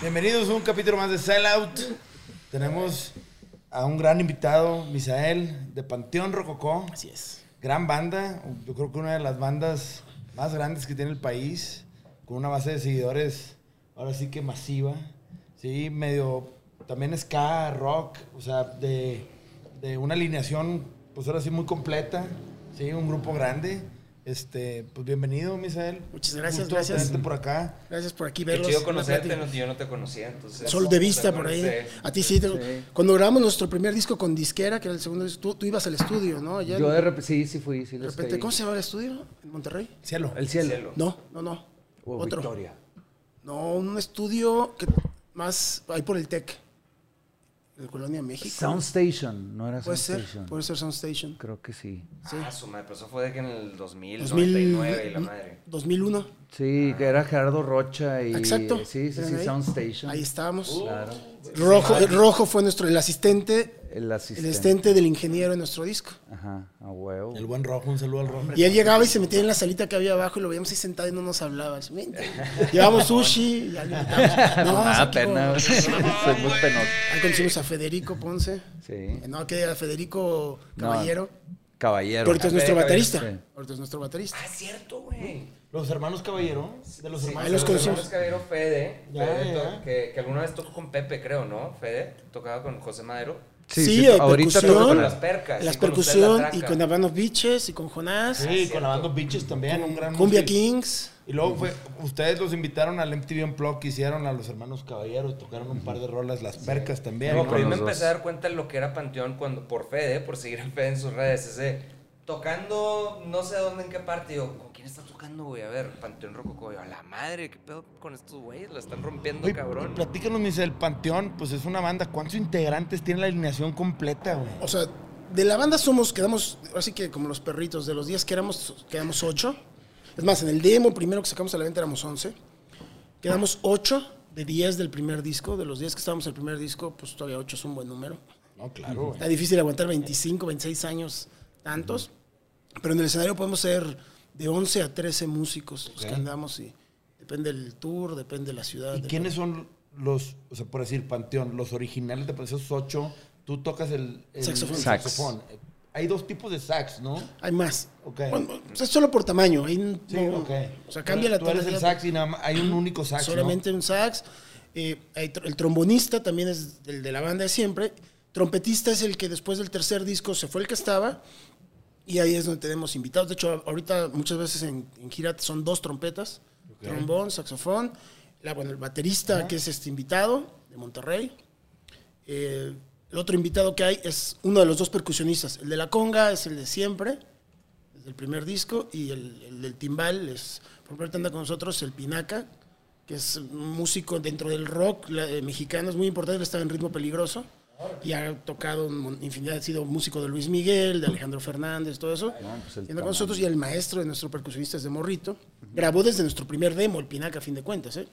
Bienvenidos a un capítulo más de Sellout. Tenemos a un gran invitado, Misael, de Panteón Rococó. Así es. Gran banda, yo creo que una de las bandas más grandes que tiene el país, con una base de seguidores ahora sí que masiva. Sí, medio también ska, rock, o sea, de, de una alineación, pues ahora sí muy completa. Sí, un grupo grande. Este, pues bienvenido, Misael. Muchas gracias, Gusto gracias. tenerte por acá. Gracias por aquí Qué verlos. chido una conocerte, no, yo no te conocía, entonces... Sol de vista por ahí. A ti sí, te- Cuando grabamos nuestro primer disco con disquera, que era el segundo disco, tú, tú ibas al estudio, ¿no? Allá Yo de repente, sí, sí fui, sí de repente, caí. ¿cómo se llama el estudio? ¿En Monterrey? Cielo. El cielo. Cielo. No, no, no. O Otro. Victoria. No, un estudio que más ahí por el TEC. En Colonia México. Sound Station, no era Puede Sound ser, Station. puede ser Soundstation. Creo que sí. Sí. Ah, su madre, pero eso fue de que en el 2000, 2000, 99 y la madre. 2001. Sí, que era Gerardo Rocha y... Exacto. Sí, sí, sí, ahí. Sound Station. Ahí estábamos. Claro. Rojo, Rojo fue nuestro, el asistente, El el asistente. del ingeniero en nuestro disco. Ajá, a huevo. El buen rojo, un saludo al rojo. Y él llegaba y se metía en la salita que había abajo y lo veíamos ahí sentado y no nos hablaba. Llevamos sushi, ya le. No, Ah, pena. Soy muy penoso. Ahí conocimos a Federico Ponce. Sí. No, que era Federico No, Caballero. Caballero. Ahorita es Ah, nuestro baterista. sí. Ahorita es nuestro baterista. Ah, es cierto, güey. Los hermanos Caballero. De los hermanos. ahí los conocimos. hermanos Caballero Fede, Ya, Fede ya. to- Que, que alguna vez tocó con Pepe, creo, ¿no? Fede, tocaba con José Madero. Sí, Sí, sí, eh, ahorita Con las las... percas. La y con ustedes percusión la y con Habanos Beaches y con Jonás. Sí, cierto. con la banda Bitches también, un gran Cumbia músico. Kings. Y luego fue, ustedes los invitaron al MTV Unplugged que hicieron a los hermanos Caballero y tocaron un par de rolas, las percas también. No, ¿no? pero yo me empecé a dar cuenta de lo que era Panteón cuando, por Fede, por seguir a Fede en sus redes. Ese, tocando no sé dónde, en qué parte. Yo, ¿con quién está tocando, güey? A ver, Panteón Rococó. Yo, a la madre, ¿qué pedo con estos güeyes? La están rompiendo, Oye, cabrón. Platícanos, mis el Panteón, pues es una banda. ¿Cuántos integrantes tiene la alineación completa, güey? O sea, de la banda somos, quedamos, así que como los perritos, de los 10 que éramos, quedamos 8. Es más, en el demo primero que sacamos a la venta éramos 11. Quedamos 8 de 10 del primer disco. De los 10 que estábamos en el primer disco, pues todavía 8 es un buen número. No, claro, güey. Está difícil aguantar 25, 26 años, tantos. Pero en el escenario podemos ser de 11 a 13 músicos los que andamos y depende del tour, depende de la ciudad. ¿Y depende- quiénes son los, o sea, por decir, Panteón, los originales de esos ocho? Tú tocas el, el Saxofón. Sax. saxofón. Hay dos tipos de sax, ¿no? Hay más. Ok. Bueno, pues es solo por tamaño. no- Sí, no- ok. O sea, cambia la Tú eres el sax y nada más, hay un único sax, ¿no? solamente un sax. Eh, hay tr- el trombonista también es el de la banda de siempre. Trompetista es el que después del tercer disco se fue el que estaba. Y ahí es donde tenemos invitados. De hecho, ahorita muchas veces en, en gira son dos trompetas. Trombón, saxofón. La, bueno, el baterista que es este invitado de Monterrey. Eh, el otro invitado que hay es uno de los dos percusionistas. El de la conga es el de siempre, desde el primer disco, y el, el del timbal es, por ejemplo, anda con nosotros el Pinaca, que es un músico dentro del rock la- eh, mexicano, es muy importante, él estaba en ritmo peligroso, y ha tocado un mon- infinidad, ha sido músico de Luis Miguel, de Alejandro Fernández, todo eso. pues y con nosotros, y el maestro de nuestro percusionista es de Morrito. Grabó desde nuestro primer demo, el Pinaca, a fin de cuentas, ¿eh?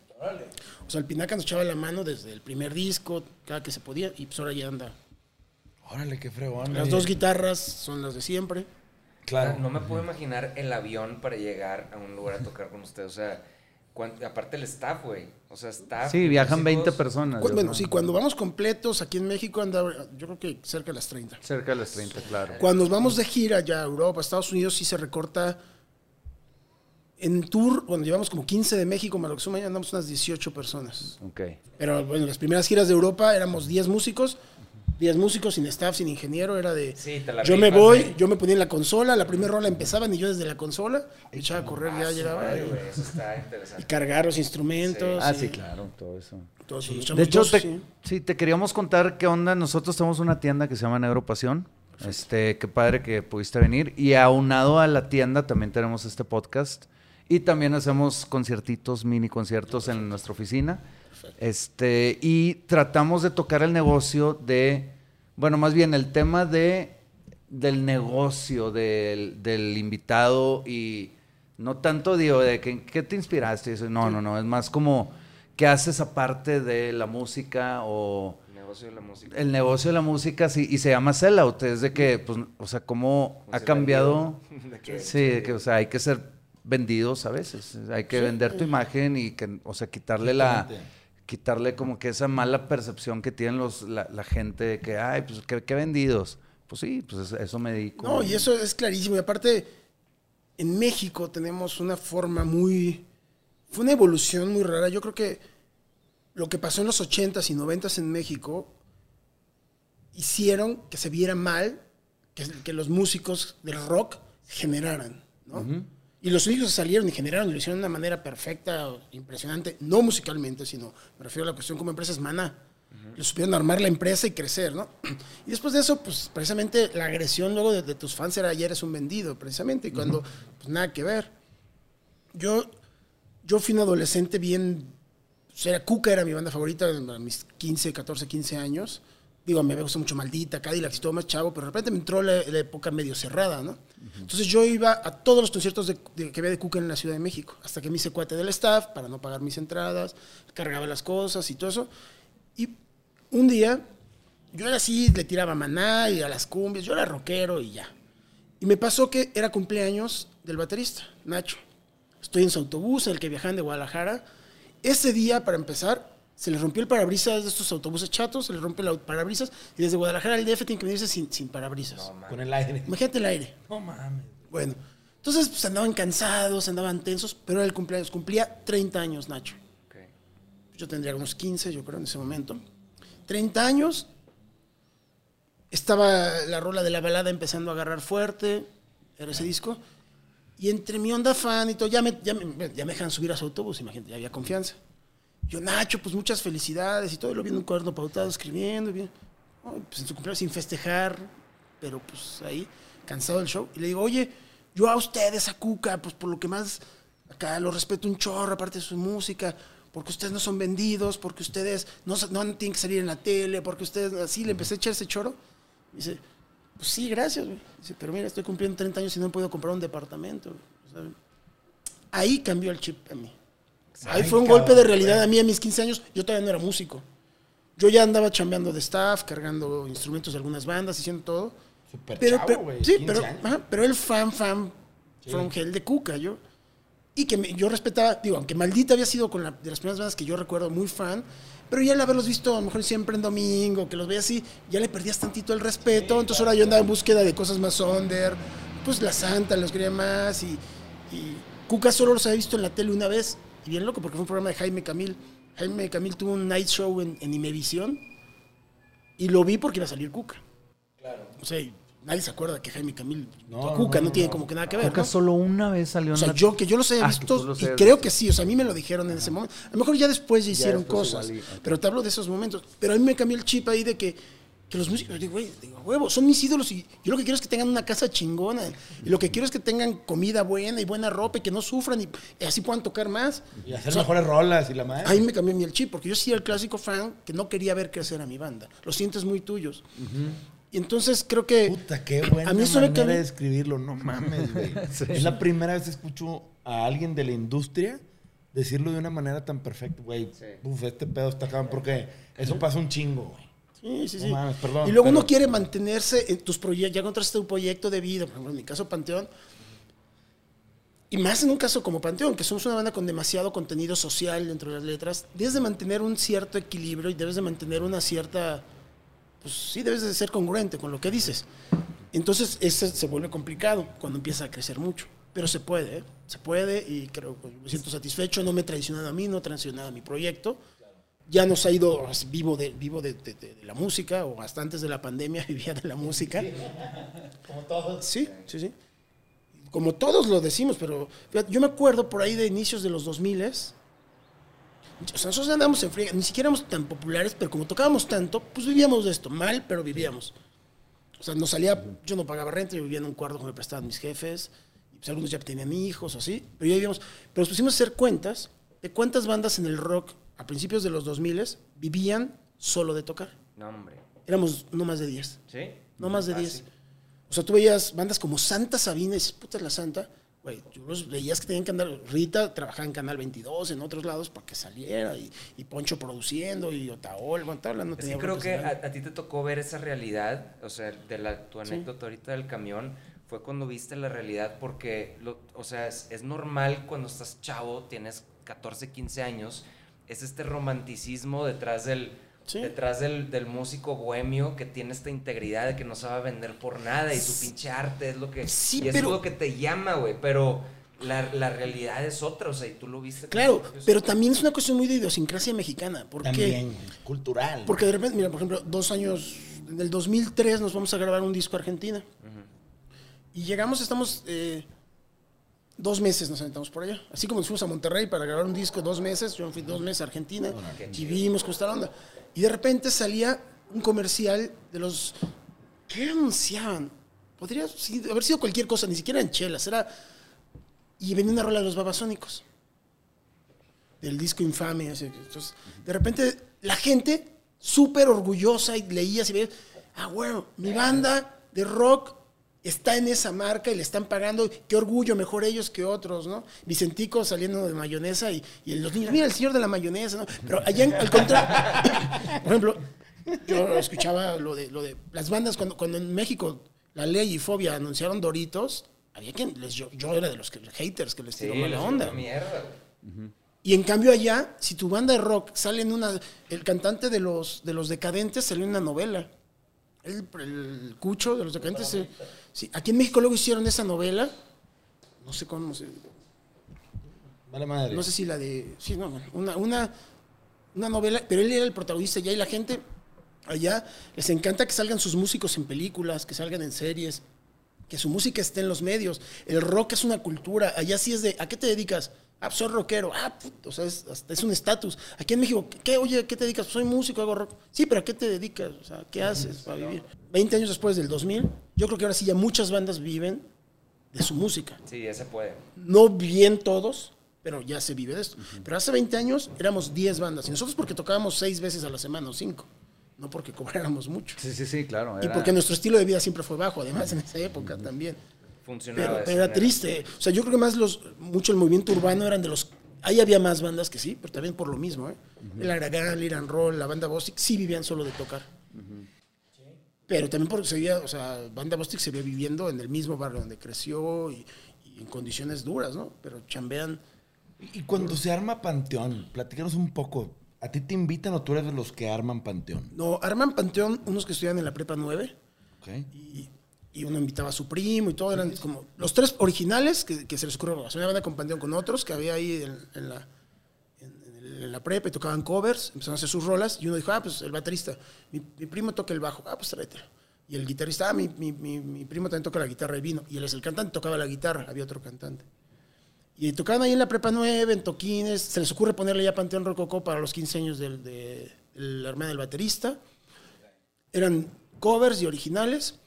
O sea, el Pinaca nos echaba la mano desde el primer disco, cada que se podía, y pues ahora ya anda. Órale, qué fregón. Las dos guitarras son las de siempre. Claro. No me puedo imaginar el avión para llegar a un lugar a tocar con ustedes. O sea, aparte el staff, güey. O sea, staff. Sí, viajan músicos. 20 personas. Cu- Bueno, creo. sí, cuando vamos completos aquí en México anda, yo creo que cerca de las 30. Cerca de las 30, claro. Cuando nos vamos de gira ya a Europa, Estados Unidos, sí se recorta. En tour, cuando llevamos como 15 de México, más lo que suma, ya andamos unas 18 personas. Ok. Pero bueno, las primeras giras de Europa éramos 10 músicos, 10 músicos sin staff, sin ingeniero, era de... Sí, te la yo me voy, güey. yo me ponía en la consola, la primera rola empezaban y yo desde la consola echaba a correr, ya Ah, llegaba. y- güey, Eso está y interesante. cargar los instrumentos. Ah, y sí, claro, todo eso. todo eso. Nos De hecho, dos, te, sí. sí, te queríamos contar qué onda. Nosotros tenemos una tienda que se llama Negro Pasión. Este, qué padre que pudiste venir. Y aunado a la tienda también tenemos este podcast. Y también hacemos conciertitos, mini conciertos en nuestra oficina. Este, y tratamos de tocar el negocio de, bueno, más bien el tema de del negocio del, del invitado y no tanto digo de que qué te inspiraste. Eso, No, no, no, es más como ¿qué haces aparte de la música o El negocio de la música. el negocio de la música? Sí, y se llama sellout, es de que, pues, o sea, cómo Como ha cambiado. De que- Sí, de que, o sea, hay que ser vendidos a veces. Hay que vender tu imagen y que, o sea, quitarle la. Quitarle como que esa mala percepción que tienen los, la, la gente de que, ay, pues, ¿qué, qué vendidos? Pues sí, pues eso, me dedico. No, y eso es clarísimo. Y aparte, en México tenemos una forma muy... Fue una evolución muy rara. Yo creo que lo que pasó en los 80s y 90s en México hicieron que se viera mal que, que los músicos del rock generaran, ¿no? Y los que salieron y generaron lo hicieron de una manera perfecta, impresionante, no musicalmente, sino me refiero a la cuestión como empresa es Maná. Le supieron armar la empresa y crecer, ¿no? Y después de eso, pues precisamente la agresión luego de, de tus fans era ayer es un vendido, precisamente, y cuando, pues nada que ver. Yo, yo fui un adolescente bien, o sea, Cuca era mi banda favorita a mis 15, 14, 15 años. Digo, me gusta mucho Maldita, Cadillac y todo más chavo, pero de repente me entró la, la época medio cerrada, ¿no? Entonces yo iba a todos los conciertos de, de- que había de Cuca en la Ciudad de México, hasta que me hice cuate del staff para no pagar mis entradas, cargaba las cosas y todo eso. Y un día, yo era así, le tiraba a maná y a las cumbias, yo era rockero y ya. Y me pasó que era cumpleaños del baterista, Nacho. Estoy en su autobús, en el que viajan de Guadalajara. Ese día, para empezar, se le rompió el parabrisas de estos autobuses chatos, se le rompe el parabrisas y desde Guadalajara al DF tiene que venirse sin, sin parabrisas. Con el aire. Imagínate el aire. No mames. Bueno, entonces pues, andaban cansados, andaban tensos, pero era el cumpleaños. Cumplía 30 años, Nacho. Ok. Yo tendría unos 15, yo creo, en ese momento. 30 años. Estaba la rola de la balada empezando a agarrar fuerte. Era ese disco. Y entre mi onda fan y todo, ya me, ya me, ya me dejan subir a su autobús, imagínate, ya había confianza. Yo, Nacho, pues muchas felicidades y todo. Y lo vi en un cuaderno pautado escribiendo. Bien, pues en su cumpleaños sin festejar, pero pues ahí, cansado del show. Y le digo, oye, yo a ustedes, a Cuca, pues por lo que más acá lo respeto un chorro, aparte de su música, porque ustedes no son vendidos, porque ustedes no, no tienen que salir en la tele, porque ustedes así, le empecé a echar ese choro. Dice, pues sí, gracias. Dice, pero mira, estoy cumpliendo 30 años y no he podido comprar un departamento. güey". O sea, ahí cambió el chip a mí. Ahí fue un cabrón, golpe de realidad güey. a mí a mis 15 años. Yo todavía no era músico. Yo ya andaba chambeando de staff, cargando instrumentos de algunas bandas, haciendo todo. Súper Pero, chavo, pero- güey. sí, 15 pero, ajá, pero el fan, fan, from hell de Cuca, yo. Y que me- yo respetaba, digo, aunque Maldita había sido con la, de las primeras bandas que yo recuerdo muy fan, pero ya al haberlos visto a lo mejor siempre en domingo, que los veía así, ya le perdías tantito el respeto. Entonces ahora yo andaba en búsqueda de cosas más under, pues La Santa los quería más y, y Cuca solo los había visto en la tele una vez, y bien loco, porque fue un programa de Jaime Camil. Jaime Camil tuvo un night show en, en Imevisión y lo vi porque iba a salir Cuca. O sea, nadie se acuerda que Jaime Camil No, Cuca no, no, tiene no. como que nada que ver. Cuca ¿no? solo una vez salió O sea, yo que yo los haya Ah, visto los y creo visto. que sí, o sea, a mí me lo dijeron en ese momento. A lo mejor ya después ya hicieron después cosas, igual pero te hablo de esos momentos. Pero a mí me cambió el chip ahí de que, que los músicos, digo, güey, digo, huevo, son mis ídolos y yo lo que quiero es que tengan una casa chingona y lo que quiero es que tengan comida buena y buena ropa y que no sufran y, y así puedan tocar más. Y hacer O sea, mejores rolas y la madre. Ahí me cambió mí el chip, porque yo sí era el clásico fan que no quería ver crecer a mi banda. Los sientes muy tuyos. Y entonces creo que... Puta, qué buena A mí eso me manera cambió- de escribirlo, no mames, güey. Es la primera vez que escucho a alguien de la industria decirlo de una manera tan perfecta, güey. Sí. Uf, este pedo está cabrón, porque eso pasa un chingo, güey. Sí, sí, No sí. mames, perdón, y luego uno pero- quiere mantenerse en tus proyectos, ya encontraste un proyecto de vida, por ejemplo, en mi caso Panteón, y más en un caso como Panteón, que somos una banda con demasiado contenido social dentro de las letras, debes de mantener un cierto equilibrio y debes de mantener una cierta, pues sí, debes de ser congruente con lo que dices. Entonces, eso se vuelve complicado cuando empieza a crecer mucho. Pero se puede, ¿eh? se puede y creo que me siento satisfecho. No me he traicionado a mí, no he traicionado a mi proyecto ya nos ha ido vivo de vivo de, de- de- de la música o hasta antes de la pandemia vivía de la música. Como todos. sí sí sí. Como todos lo decimos pero yo me acuerdo por ahí de inicios de los 2000 o sea nosotros andábamos en friega ni siquiera éramos tan populares pero como tocábamos tanto pues vivíamos de esto mal pero vivíamos. O sea nos salía yo no pagaba renta yo vivía en un cuarto que me prestaban mis jefes y pues algunos ya tenían hijos o así pero ya vivíamos pero nos pusimos a hacer cuentas de cuántas bandas en el rock a principios de los 2000 vivían solo de tocar. No, hombre. Éramos no más de 10. ¿Sí? No más de Ah, 10. sí. O sea, tú veías bandas como Santa Sabina y dices, puta la Santa. güey, yo los veías que tenían que andar. Rita trabajaba en Canal 22, en otros lados, para que saliera. Y, y Poncho produciendo, y Otaol, bueno, estaba hablando. Sí, tenía creo broncas que a, a ti te tocó ver esa realidad, o sea, de la, tu anécdota ahorita del camión, fue cuando viste la realidad porque, lo- o sea, es, es normal cuando estás chavo, tienes 14, 15 años, es este romanticismo detrás del, Sí. detrás del, del músico bohemio que tiene esta integridad de que no se va a vender por nada y su pinche arte es lo que, Sí, y es pero- lo que te llama, güey, pero la, la realidad es otra, o sea, y tú lo viste. Claro, pero también es una cuestión muy de idiosincrasia mexicana. ¿Por qué? También, cultural. Porque de repente, mira, por ejemplo, dos años, en el 2003 nos vamos a grabar un disco a Argentina. Y llegamos, estamos eh, dos meses nos aventamos por allá. Así como nos fuimos a Monterrey para grabar un disco dos meses, yo fui dos meses a Argentina y vimos cómo está la onda. Y de repente salía un comercial de los... ¿Qué anunciaban? Podría haber sido cualquier cosa, ni siquiera en chelas, era... Y venía una rola de los babasónicos del disco infame. ese. Entonces, de repente, la gente súper orgullosa y leía y veía, ah, bueno, mi banda de rock está en esa marca y le están pagando, qué orgullo, mejor ellos que otros, ¿no? Vicentico saliendo de mayonesa y, y los niños, mira el señor de la mayonesa, ¿no? Pero allá, en- al contrario, por ejemplo, yo escuchaba lo de, lo de las bandas, cuando, cuando en México la ley y Fobia anunciaron Doritos, había quien, les, yo, yo era de los que, haters que les Sí, tiró mala onda. Y en cambio allá, si tu banda de rock sale en una... El cantante de los, de los decadentes salió en una novela. El, el cucho de los decadentes... se- sí, aquí en México luego hicieron esa novela. No sé cómo se... Vale madre. No sé si la de... Sí, no, una, una, una novela, pero él era el protagonista ya y la gente allá les encanta que salgan sus músicos en películas, que salgan en series, que su música esté en los medios. El rock es una cultura. Allá sí es de, ¿a qué te dedicas? Ah, pues soy rockero. Ah, put- o sea, es, hasta es un estatus. Aquí en México, ¿qué? Oye, ¿a qué te dedicas? Soy músico, hago rock. Sí, pero ¿a qué te dedicas? O sea, ¿qué haces para vivir? 20 años después del 2000, yo creo que ahora sí ya muchas bandas viven de su música. Sí, ya se puede. No bien todos, pero ya se vive de esto. Pero hace 20 años éramos 10 bandas. Y nosotros porque tocábamos 6 veces a la semana o 5. No porque cobráramos mucho. Sí, sí, sí, claro. Y era- porque nuestro estilo de vida siempre fue bajo, además, en esa época también. Funcionaba. Pero, era manera. triste. O sea, yo creo que más los, mucho el movimiento urbano eran de los... Ahí había más bandas que sí, pero también por lo mismo, ¿eh? El Aragán, el Iran Roll, la banda Bostic, sí vivían solo de tocar. Pero también porque se veía, o sea, banda Bostic se veía viviendo en el mismo barrio donde creció y, y en condiciones duras, ¿no? Pero chambean... Y cuando se arma Panteón, platícanos un poco. ¿A ti te invitan o tú eres de los que arman Panteón? No, arman Panteón unos que estudian en la Prepa 9 ¿Ok? y, y uno invitaba a su primo y todo, eran como los tres originales que, que se les ocurrió hacer una banda con Panteón con otros que había ahí en, en la, en, la prepa y tocaban covers, empezaron a hacer sus rolas y uno dijo, ah, pues el baterista, mi, mi primo toca el bajo, ah, pues tráetelo. Y el guitarrista, ah, mi, mi, mi, mi primo también toca la guitarra y vino. Y él es el cantante, tocaba la guitarra, había otro cantante. Y tocaban ahí en la prepa 9, en toquines, se les ocurre ponerle ya Panteón Rococó para los 15 años del, de, de la hermana del baterista eran covers y originales.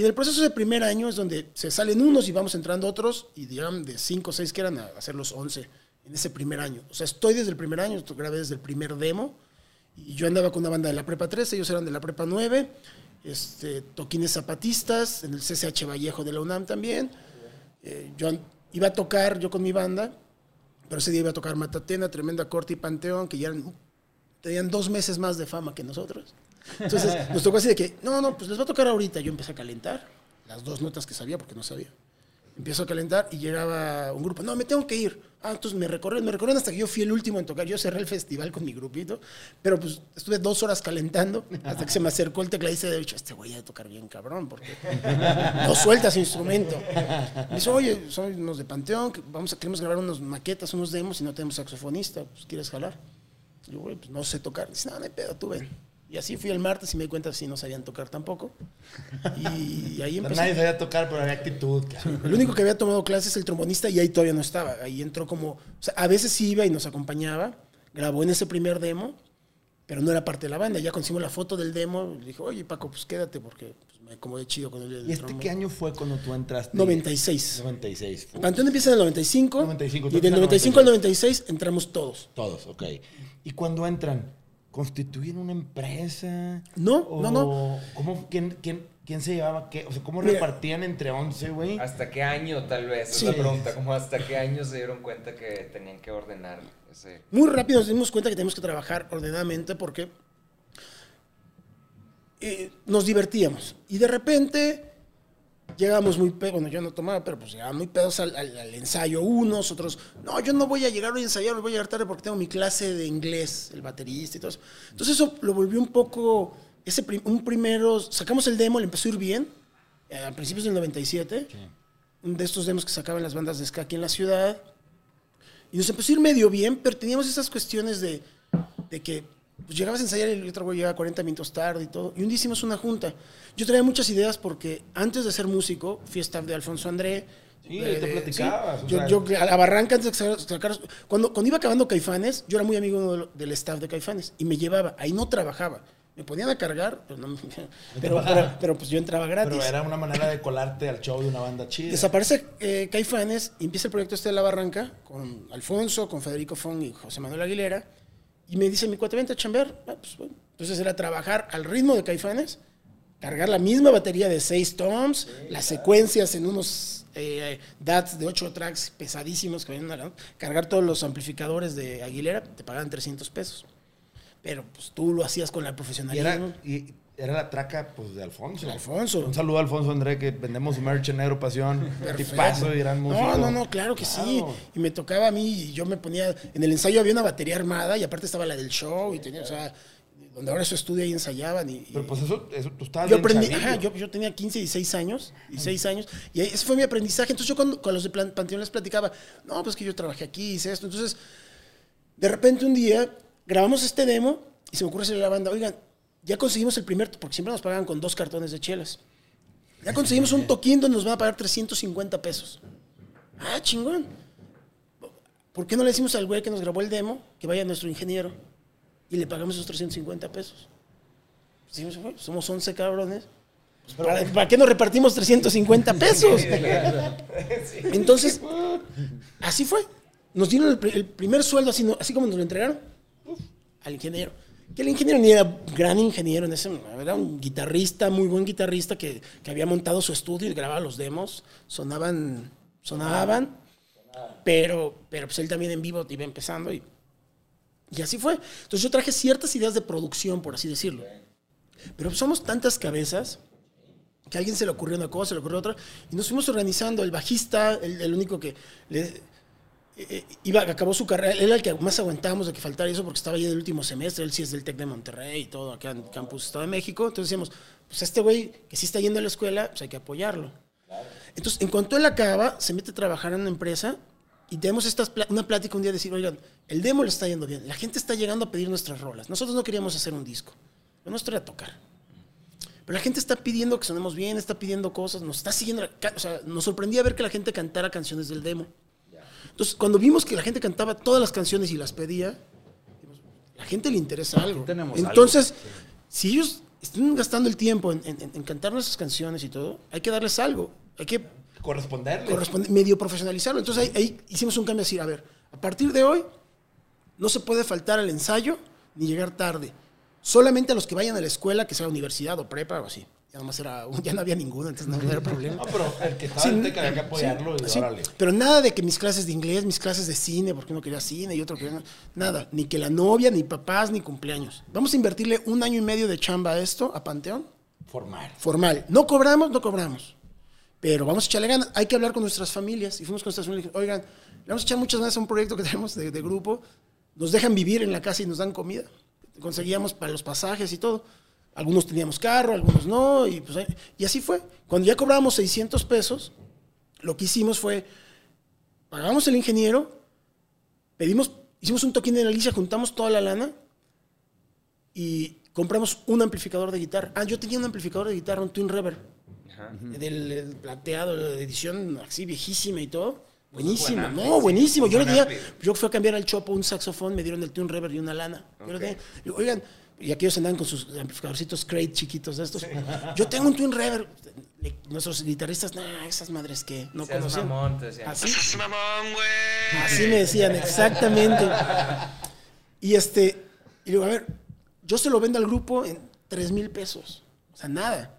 Y en el proceso de primer año es donde se salen unos y vamos entrando otros, y llegan de 5 o 6 que eran a hacer los 11 en ese primer año. O sea, estoy desde el primer año, grabé desde el primer demo, y yo andaba con una banda de la prepa 3, ellos eran de la prepa 9, este, toquines zapatistas, en el CCH Vallejo de la UNAM también. Eh, yo iba a tocar yo con mi banda, pero ese día iba a tocar Matatena, Tremenda Corte y Panteón, que ya eran- tenían dos meses más de fama que nosotros. Entonces nos tocó así de que, no, no, pues les va a tocar ahorita. Yo empecé a calentar, las dos notas que sabía, porque no sabía. Empiezo a calentar y llegaba un grupo, no, me tengo que ir. Ah, entonces me recorren, me recorren hasta que yo fui el último en tocar. Yo cerré el festival con mi grupito, pero pues estuve dos horas calentando hasta que se me acercó el tecladista y de hecho, este güey de tocar bien cabrón, porque no suelta su instrumento. Me dice, oye, son unos de Panteón, vamos a, queremos grabar unos maquetas, unos demos y no tenemos saxofonista, pues ¿quieres jalar? Y yo, güey, pues no sé tocar. Dice, no, no hay pedo, tú ven. Y así fui el martes y me di cuenta sí no sabían tocar tampoco. Y ahí empecé. nadie sabía tocar, pero había actitud. cabrón. El único que había tomado clases es el trombonista y ahí todavía no estaba. Ahí entró como. O sea, a veces sí iba y nos acompañaba. Grabó en ese primer demo, pero no era parte de la banda. Ya conseguimos la foto del demo. Le dije, oye, Paco, pues quédate porque pues, me acomodé chido con el ¿Y este qué año fue cuando tú entraste? 96. 96. Fu- Panteón empieza en el 95. 95, y del empiezas en 95 al 96 entramos todos. Todos, ok. ¿Y cuando entran? Constituyen una empresa? No, ¿O no, no. ¿Cómo, quién, quién, quién se llevaba qué? O sea, ¿cómo Mira. repartían entre 11, güey? ¿Hasta qué año, tal vez? Sí. Es la pregunta. Como hasta qué año se dieron cuenta que tenían que ordenar ese. Muy rápido nos dimos cuenta que tenemos que trabajar ordenadamente porque eh, nos divertíamos. Y de repente llegábamos muy pedos, bueno, yo no tomaba, pero pues llegábamos muy pedos al, al- al ensayo unos, otros, no, yo no voy a llegar hoy a ensayar, voy a llegar tarde porque tengo mi clase de inglés, el baterista y todo eso. Entonces eso lo volvió un poco, ese prim- un primero, sacamos el demo, le empezó a ir bien, eh, a principios del 97, un de estos demos que sacaban las bandas de ska aquí en la ciudad, y nos empezó a ir medio bien, pero teníamos esas cuestiones de, de que pues, llegabas a ensayar y el otro güey llegaba 40 minutos tarde y todo. Y un día hicimos una junta. Yo traía muchas ideas porque antes de ser músico fui staff de Alfonso André. Sí, eh, ahí te de- platicabas, o Yo, yo a la barranca antes de sacar- cuando, cuando iba acabando Caifanes, yo era muy amigo del, del staff de Caifanes y me llevaba. Ahí no trabajaba. Me ponían a cargar, pero, no pero, pero- pero, pues yo entraba gratis. Pero era una manera de colarte al show de una banda chida. Desaparece eh, Caifanes empieza el proyecto este de La Barranca con Alfonso, con Federico Fong y José Manuel Aguilera. Y me dice, mi cuate, vente a chambear. Ah, pues, bueno. Entonces era trabajar al ritmo de Caifanes, cargar la misma batería de seis toms, las secuencias en unos eh, DATs de ocho tracks pesadísimos que venían, ¿no? cargar todos los amplificadores de Aguilera, te pagaban 300 pesos. Pero pues tú lo hacías con la y profesionalidad. era, y era la traca pues, de Alfonso. De Alfonso. Un saludo a Alfonso André, que vendemos merch en Negro Pasión. Tipazo y gran músico. No, no, no, claro que sí. Y me tocaba a mí y yo me ponía. En el ensayo había una batería armada y aparte estaba la del show y tenía, o sea, donde ahora su estudio ahí ensayaban. Y, Pero pues eso, eso tú estabas yo aprendí, ajá, yo, yo tenía 15, 16 años, 16 años, y ese fue mi aprendizaje. Entonces yo cuando, con los de Panteón les platicaba, no, pues que yo trabajé aquí, hice esto. Entonces, de repente un día grabamos este demo y se me ocurre decirle a la banda, oigan, ya conseguimos el primer, porque siempre nos pagaban con dos cartones de chelas. Ya conseguimos un toquín donde nos van a pagar 350 pesos. Ah, chingón. ¿Por qué no le decimos al güey que nos grabó el demo que vaya nuestro ingeniero y le pagamos esos 350 pesos? Decimos, "Güey, somos 11 cabrones. pues, ¿para, para qué nos repartimos 350 pesos? Entonces, así fue. Nos dieron el, pri- el primer sueldo, así, como nos lo entregaron, al ingeniero. Que el ingeniero ni era gran ingeniero en ese era un guitarrista, muy buen guitarrista que, que había montado su estudio y grababa los demos. Sonaban, sonaban, pero, pero pues él también en vivo iba empezando y, y así fue. Entonces yo traje ciertas ideas de producción, por así decirlo. Pero somos tantas cabezas que a alguien se le ocurrió una cosa, se le ocurrió otra, y nos fuimos organizando. El bajista, el, único que eh, iba, acabó su carrera, él era el que más aguantábamos de que faltara eso porque estaba ya en el último semestre, él sí es del TEC de Monterrey y todo, acá en Campus Estado de México. Entonces decíamos, pues este güey que sí está yendo a la escuela, pues hay que apoyarlo. Entonces, en cuanto él acaba, se mete a trabajar en una empresa y tenemos estas pla- una plática un día de decir, oigan, el demo le está yendo bien, la gente está llegando a pedir nuestras rolas. Nosotros no queríamos hacer un disco, lo nuestro era tocar. Pero la gente está pidiendo que sonemos bien, está pidiendo cosas, nos está siguiendo. O sea, nos sorprendía ver que la gente cantara canciones del demo. Entonces, cuando vimos que la gente cantaba todas las canciones y las pedía, la gente le interesa algo. Entonces, si ellos están gastando el tiempo en, en- en cantar nuestras canciones y todo, hay que darles algo. Hay que Corresponderle. corresponde- medio profesionalizarlo. Entonces ahí, ahí hicimos un cambio así, a ver, a partir de hoy no se puede faltar al ensayo ni llegar tarde. Solamente a los que vayan a la escuela, que sea universidad o prepa o así. Ya, nomás era, ya no había ninguno, entonces no, no era problema. No, pero el que estaba Sí, en Teca había que apoyarlo y sí, pero nada de que mis clases de inglés, mis clases de cine, porque uno quería cine y otro quería... Nada, ni que la novia, ni papás, ni cumpleaños. Vamos a invertirle un año y medio de chamba a esto, a Panteón, Formal. formal. No cobramos, no cobramos. Pero vamos a echarle ganas. Hay que hablar con nuestras familias. Y fuimos con nuestras familias oigan, le vamos a echar muchas ganas a un proyecto que tenemos de, de grupo. Nos dejan vivir en la casa y nos dan comida. Conseguíamos para los pasajes y todo. Algunos teníamos carro, algunos no. Y, pues, y así fue. Cuando ya cobrábamos 600 pesos, lo que hicimos fue, pagamos el ingeniero, pedimos, hicimos un toquín de Alicia, juntamos toda la lana y compramos un amplificador de guitarra. Ah, yo tenía un amplificador de guitarra, un Twin Reverb, Ajá. del, plateado, de edición así viejísima y todo. Buenísimo, buen ampli, no, buenísimo. Yo le ampli. yo fui a cambiar al chopo un saxofón, me dieron el Tune Reverb y una lana. Yo le digo, oigan, y aquellos andaban con sus amplificadorcitos Crate chiquitos de estos. Yo tengo un Twin Reverb. Nuestros guitarristas, nah, esas madres que no Seas conocían. mamón, te decían. Así. Así me decían, exactamente. Y este, y digo, a ver, Yo se lo vendo al grupo en 3 mil pesos. O sea, nada.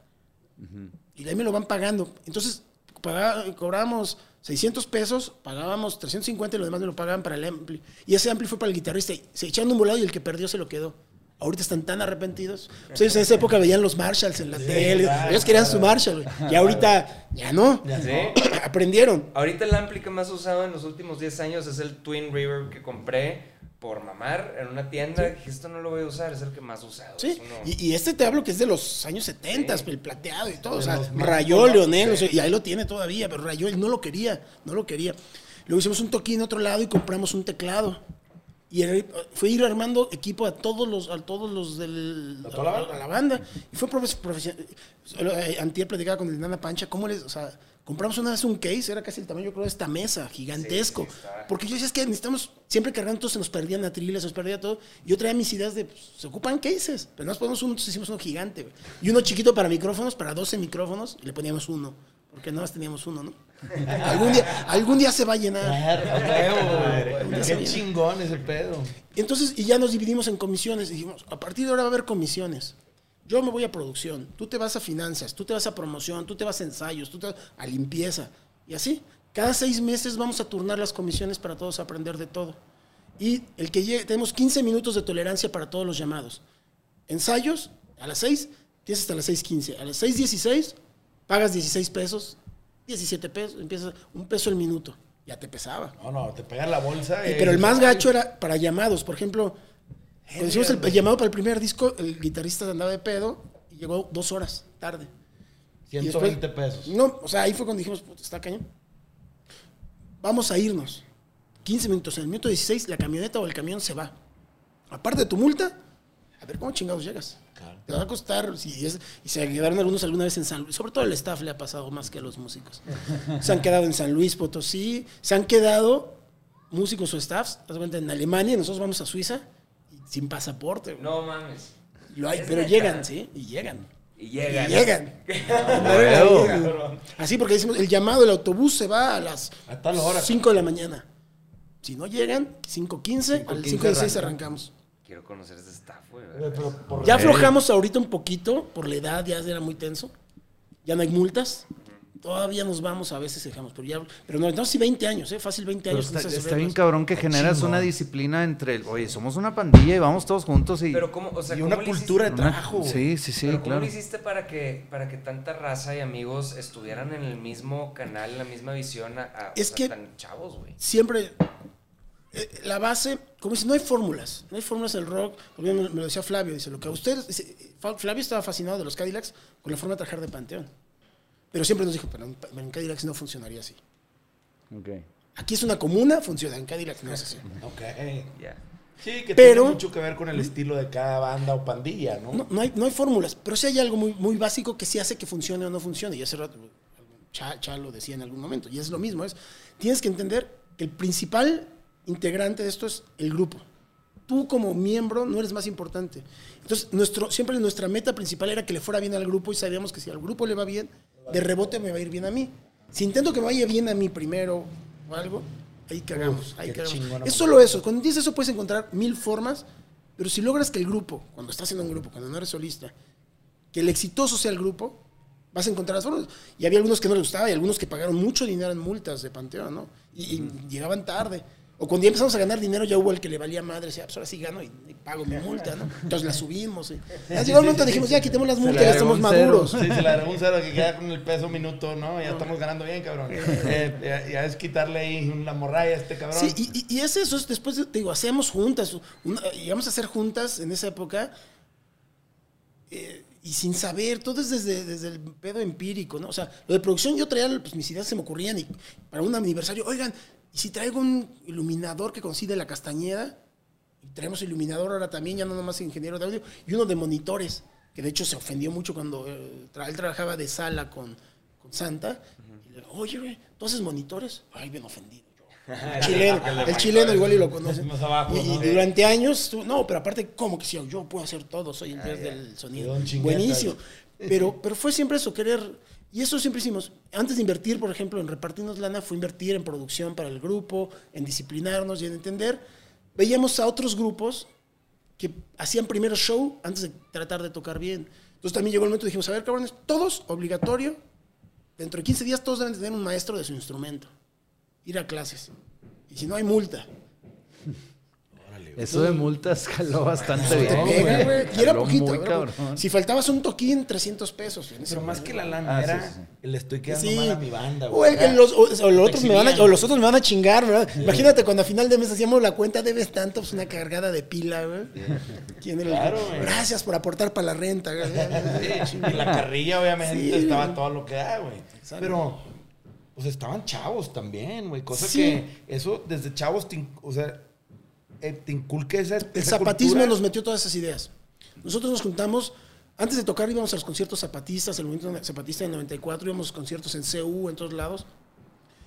Y de ahí me lo van pagando. Entonces, pagá- cobrábamos 600 pesos, pagábamos 350 y lo demás me lo pagaban para el ampli. Y ese ampli fue para el guitarrista. y Se echaron un volado y el que perdió se lo quedó. Ahorita están tan arrepentidos. Pues ellos en esa época veían los Marshalls en la tele. claro, ellos querían su Marshall. Y ahorita ya no. ¿Sí? Aprendieron. Ahorita el ampli que más usado en los últimos 10 años es el Twin River que compré por mamar en una tienda. Dije, esto no lo voy a usar, es el que más usado. Sí, uno- y, y este te hablo que es de los años 70, Sí. el plateado y todo. O De sea, los más rayó Leonel, o sí. sea, y ahí lo tiene todavía, pero rayó, él no lo quería, no lo quería. Luego hicimos un toquín en otro lado y compramos un teclado. Y fue ir armando equipo a todos los, a todos los del, ¿A toda la banda? a la banda. Y fue profesional. Antier platicaba con el Nana Pancha, ¿cómo les, o sea, compramos una vez un case, era casi el tamaño, yo creo, de esta mesa, gigantesco. Sí, sí, está. Porque yo decía, es que necesitamos, siempre cargando, entonces se nos perdían atriles, se nos perdía todo. Yo traía mis ideas de, pues, se ocupan cases, pero nos ponemos uno, entonces hicimos uno gigante. Y uno chiquito para micrófonos, para 12 micrófonos, y le poníamos uno. Porque nada más teníamos uno, ¿no? Algún, día, algún día se va a llenar. Claro, güey. Qué chingón ese pedo. Entonces, y ya nos dividimos en comisiones. Y dijimos, a partir de ahora va a haber comisiones. Yo me voy a producción, tú te vas a finanzas, tú te vas a promoción, tú te vas a ensayos, tú te vas a limpieza. Y así, cada seis meses vamos a turnar las comisiones para todos aprender de todo. Y el que llegue, tenemos 15 minutos de tolerancia para todos los llamados. Ensayos, a las 6, tienes hasta las 6.15. A las 6.16, pagas 16 pesos, 17 pesos, empiezas un peso el minuto. Ya te pesaba. No, no, te pegan la bolsa. Y- y- pero el más gacho era para llamados. Por ejemplo, cuando hicimos el, el llamado para el primer disco, el guitarrista andaba de pedo y llegó dos horas tarde. Y 120 después- pesos. No, o sea, ahí fue cuando dijimos, puta, está cañón. Vamos a irnos. 15 minutos. En el minuto 16, la camioneta o el camión se va. Aparte de tu multa, a ver cómo chingados llegas. Claro. Te va a costar, si es- y se quedaron algunos alguna vez en San Luis, sobre todo el staff le ha pasado más que a los músicos. Se han quedado en San Luis, Potosí, se han quedado músicos o staffs, de en Alemania, nosotros vamos a Suiza y sin pasaporte. güey. No mames. Lo hay, Es pero llegan, sí, y llegan. Y llegan. Y llegan. Huevo. Cabrón. Así porque decimos, el llamado, el autobús se va a las A tal hora. 5 de la mañana. Si no llegan, 5.15, al 5:15 5.16 arrancan. arrancamos. Quiero conocer ese staff, güey. Ya aflojamos ahorita un poquito, por la edad ya era muy tenso. Ya no hay multas. Todavía nos vamos, a veces dejamos, pero ya, pero no, no, sí 20 años, ¿eh? fácil 20 Pero años. está, está bien cabrón que generas una disciplina entre, el, oye, somos una pandilla y vamos todos juntos y... Pero cómo, o sea, Y ¿cómo una cultura de hiciste- una- trabajo. güey. Sí, sí, sí, pero ¿Cómo claro. lo hiciste para que, para que tanta raza y amigos estuvieran en el mismo canal, en la misma visión, a, a- Es o sea, que- tan chavos, güey? Siempre, la base, como dice, no hay fórmulas. No hay fórmulas del rock. Me, me lo decía Flavio, dice, lo que a ustedes, dice, Flavio estaba fascinado de los Cadillacs con la forma de trabajar de Panteón. Pero siempre nos dijo, pero en, en Cadillacs no funcionaría así. Ok. Aquí es una comuna, funciona. En Cadillacs no es así. Ok. Ya. Sí, que Pero- tiene mucho que ver con el estilo de cada banda o pandilla, ¿no? No, no hay, no hay fórmulas, pero sí hay algo muy, muy básico que sí hace que funcione o no funcione. Y hace rato, Cha, Cha lo decía en algún momento, y es lo mismo. Es, tienes que entender que el principal integrante de esto es el grupo. Tú como miembro no eres más importante. Entonces, nuestro, siempre nuestra meta principal era que le fuera bien al grupo y sabíamos que si al grupo le va bien, de rebote me va a ir bien a mí. Si intento que me vaya bien a mí primero o algo, ahí cagamos. Uf, ahí cagamos. chingona Es solo eso. Cuando dices eso puedes encontrar mil formas, pero si logras que el grupo, cuando estás en un grupo, cuando no eres solista, que el exitoso sea el grupo, vas a encontrar las formas. Y había algunos que no les gustaba y algunos que pagaron mucho dinero en multas de Panteón, ¿no? Y, y llegaban tarde. O cuando ya empezamos a ganar dinero, ya hubo el que le valía madre, decía, pues ahora sí gano y, y pago mi multa, ¿no? Entonces la subimos. Y, llegó el momento, dijimos, ya quitemos las multas, ya estamos un maduros. Sí, se le agregó un cero que queda con el peso minuto, ¿no? Ya estamos ganando bien, cabrón. Eh, ya, ya es quitarle ahí una morralla a este cabrón. Sí, y, y- y es eso, es después, de- te digo, hacemos juntas, una- llegamos a hacer juntas en esa época, eh, y sin saber, todo es desde, desde el pedo empírico, ¿no? O sea, lo de producción yo traía, pues mis ideas se me ocurrían, y para un aniversario, oigan, ¿y si traigo un iluminador que consigue la Castañeda? Y traemos iluminador ahora también, ya no nomás ingeniero de audio, y uno de monitores, que de hecho se ofendió mucho cuando eh, él trabajaba de sala con, con Santa. Y le digo, oye, ¿tú haces monitores? Ay, bien ofendido yo. El chileno, el chileno igual y lo conoce. Abajo, y, durante años, tú- no, pero aparte, ¿cómo que si yo, yo puedo hacer todo? Soy el dios del sonido. Buenísimo. Pero, pero fue siempre eso, querer. Y eso siempre hicimos. Antes de invertir, por ejemplo, en repartirnos lana, fue invertir en producción para el grupo, en disciplinarnos y en entender. Veíamos a otros grupos que hacían primero show antes de tratar de tocar bien. Entonces también llegó el momento y dijimos, a ver, cabrones, todos, obligatorio, dentro de 15 días todos deben tener un maestro de su instrumento. Ir a clases. Y si no hay multa. Eso de multas caló bastante bien. Güey. Y era Caló poquito. era. Si faltabas un toquín, 300 pesos. en ese Pero más que la lana, Ah, era sí, sí. le estoy quedando Sí. mal a mi banda, O, güey. el- el- los, o- o los otros me van a, o los otros me van a chingar, ¿verdad? Imagínate cuando a final de mes hacíamos la cuenta, debes tanto, pues una cargada de pila, güey. ¿Quién era el- Claro, güey. Gracias por aportar para la renta. güey. Sí, y la carrilla, obviamente, Sí, estaba güey. todo lo que da, güey. Exacto. Pero, pues estaban chavos también, güey. Cosa Sí. que eso desde chavos, te, in- o sea, te inculca esa. El esa zapatismo cultura. nos metió todas esas ideas. Nosotros nos juntamos, antes de tocar íbamos a los conciertos zapatistas, el movimiento zapatista del 94, íbamos a conciertos en CU, en todos lados.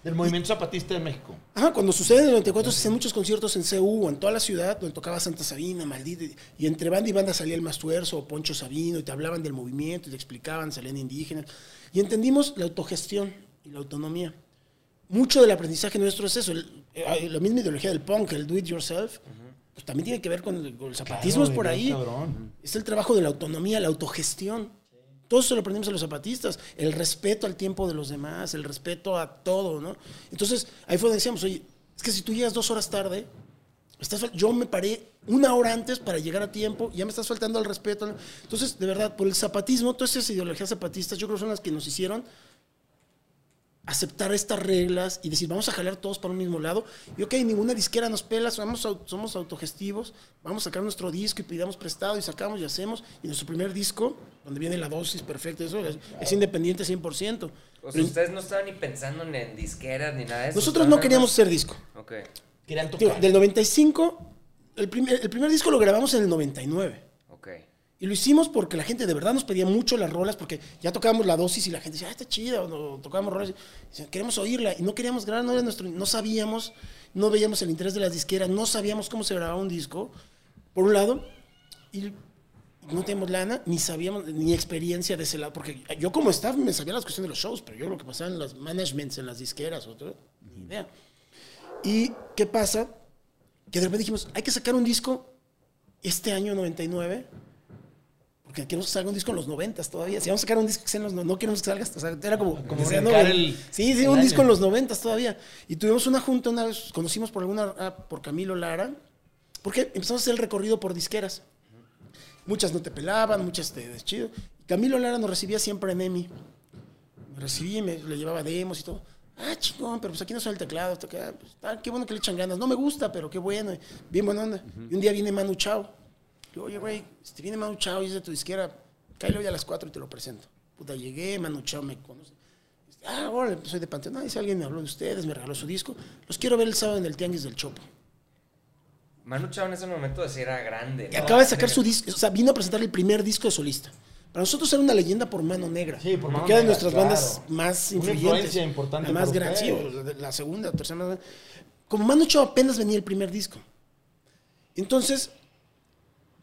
Del movimiento zapatista de México. Ajá, cuando sucede en el 94 se hacían muchos conciertos en CU, en toda la ciudad, donde tocaba Santa Sabina, maldita, y entre banda y banda salía el Mastuerzo o Poncho Sabino, y te hablaban del movimiento, y te explicaban, salían indígenas, y entendimos la autogestión y la autonomía. Mucho del aprendizaje nuestro es eso, el- eh, la misma ideología del punk, el do it yourself, pues también tiene que ver con el, con el zapatismo, Claro, es por ahí. cabrón. Es el trabajo de la autonomía, la autogestión. Todo eso lo aprendimos a los zapatistas. El respeto al tiempo de los demás, el respeto a todo, ¿no? Entonces, ahí fue donde decíamos, oye, es que si tú llegas dos horas tarde, estás yo me paré una hora antes para llegar a tiempo, ya me estás faltando al respeto. Entonces, de verdad, por el zapatismo, todas esas ideologías zapatistas, yo creo que son las que nos hicieron aceptar estas reglas y decir, vamos a jalar todos para un mismo lado. Y ok, ninguna disquera nos pela, somos, somos autogestivos, vamos a sacar nuestro disco y pidamos prestado y sacamos y hacemos. Y nuestro primer disco, donde viene la dosis perfecta, eso es, es independiente 100%. O sea, Pero ustedes no estaban ni pensando ni en disqueras ni nada de eso. nosotros no queríamos hacer disco. Ok. Querían tocar. del 95, el primer, el primer disco lo grabamos en el 99. Y lo hicimos porque la gente de verdad nos pedía mucho las rolas, porque ya tocábamos la dosis y la gente decía, ah, está chida, o tocábamos rolas, decían, queremos oírla, y no queríamos grabar, no, era nuestro, no sabíamos, no veíamos el interés de las disqueras, no sabíamos cómo se grababa un disco, por un lado, y no teníamos lana, ni sabíamos, ni experiencia de ese lado, porque yo como staff me sabía las cuestiones de los shows, pero yo lo que pasaba en los managements, en las disqueras, o todo, ni idea. ¿Y qué pasa? Que de repente dijimos, hay que sacar un disco este año 99, porque queremos que salga un disco en los 90 todavía. Si vamos a sacar un disco que sea en los no, no queremos que salga hasta, o sea, era como, como que sea, ¿no? brincar el- Sí, sí, el un disco en los 90 todavía. Y tuvimos una junta una vez, conocimos por alguna ah, por Camilo Lara, porque empezamos a hacer el recorrido por disqueras. Muchas no te pelaban, muchas te des chido. Camilo Lara nos recibía siempre en EMI. Me recibía y me, le llevaba demos y todo. Ah, chingón, pero pues aquí no suena el teclado. acá, pues, ah, qué bueno que le echan ganas. No me gusta, pero qué bueno. Bien buena onda. Y un día viene Manu Chao. Le digo, oye, güey, este viene Manu Chao y es de tu disquera. Cállate hoy a las 4 y te lo presento. Puta, llegué, Manu Chao me conoce. Ah, órale, pues soy de Panteón. Ah, dice alguien me habló de ustedes, me regaló su disco. Los quiero ver el sábado en el Tianguis del Chopo. Manu Chao en ese momento decía era grande. ¿no? acaba de sacar su disco, o sea, vino a presentar el primer disco de solista. Para nosotros era una leyenda por Mano Negra. Sí, por Mano porque era de Negra, nuestras claro. bandas más Una influyentes. influencia importante La más grande, sí, la, la segunda, tercera más grande. Como Manu Chao apenas venía el primer disco. Entonces,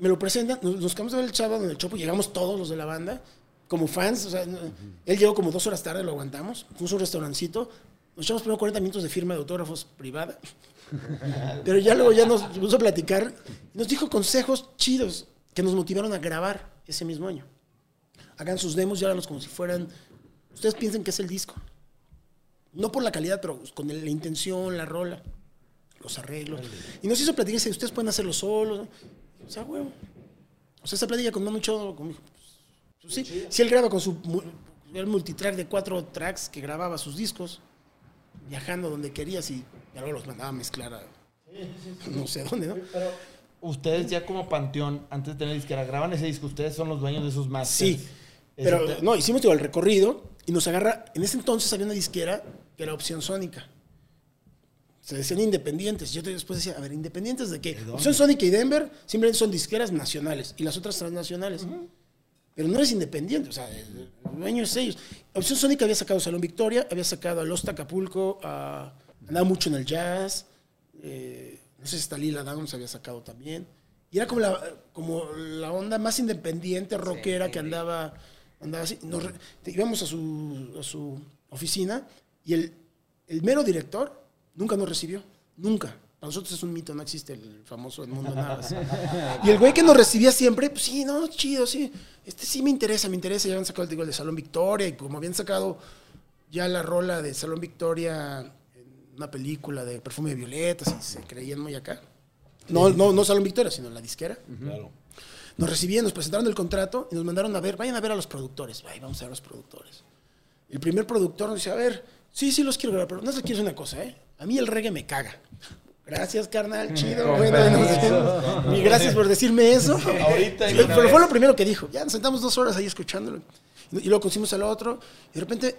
me lo presentan, nos, nos quedamos a ver el sábado en el Chopo, llegamos todos los de la banda, como fans, o sea, él llegó como dos horas tarde, lo aguantamos, a un restaurancito, nos echamos primero 40 minutos de firma de autógrafos privada, pero ya luego ya nos puso a platicar, y nos dijo consejos chidos que nos motivaron a grabar ese mismo año. Hagan sus demos y háganlos como si fueran, ustedes piensen que es el disco. No por la calidad, pero con la intención, la rola, los arreglos. Y nos hizo platicar, dice, ustedes pueden hacerlo solos. ¿no? O sea, huevo. O sea, esa plática con Manu Chao conmigo. Pues, sí, si él graba con su el multitrack de cuatro tracks que grababa sus discos, viajando donde querías y, y luego los mandaba a mezclar a no sé dónde, ¿no? Pero ustedes ya como Panteón, antes de tener disquera, graban ese disco. Ustedes son los dueños de esos masters. Sí, pero no, hicimos digo, el recorrido y nos agarra, en ese entonces había una disquera que era Opción Sónica. Se decían independientes. Yo después decía, a ver, ¿independientes de qué? Opción Sónica y Denver simplemente son disqueras nacionales y las otras transnacionales. Pero no eres independiente, o sea, el dueño es ellos. Opción Sónica había sacado Salón Victoria, había sacado a Los Acapulco, a, andaba mucho en el jazz, eh, no sé si hasta Lila Downs había sacado también. Y era como la, como la onda más independiente, rockera, que andaba, andaba así. Nos íbamos a su, a su oficina y el, el mero director nunca nos recibió, nunca. Para nosotros es un mito, no existe el famoso Edmundo Navas. Y el güey que nos recibía siempre, pues sí, no, chido, sí. Este sí me interesa, me interesa. Ya habían sacado el, digo, el de Salón Victoria y como habían sacado ya la rola de Salón Victoria en una película de perfume de violetas y se creían muy acá. No, no, no Salón Victoria, sino la disquera. Claro. Nos recibían, nos presentaron el contrato y nos mandaron a ver, vayan a ver a los productores. Ay, vamos a ver a los productores. El primer productor nos dice, a ver, sí, sí los quiero grabar, pero no se quiero una cosa, ¿eh? A mí el reggae me caga. Gracias, carnal, chido. Bueno, y gracias por decirme eso. Ahorita una pero fue lo primero que dijo. Ya nos sentamos dos horas ahí escuchándolo. Y luego conocimos al otro. Y de repente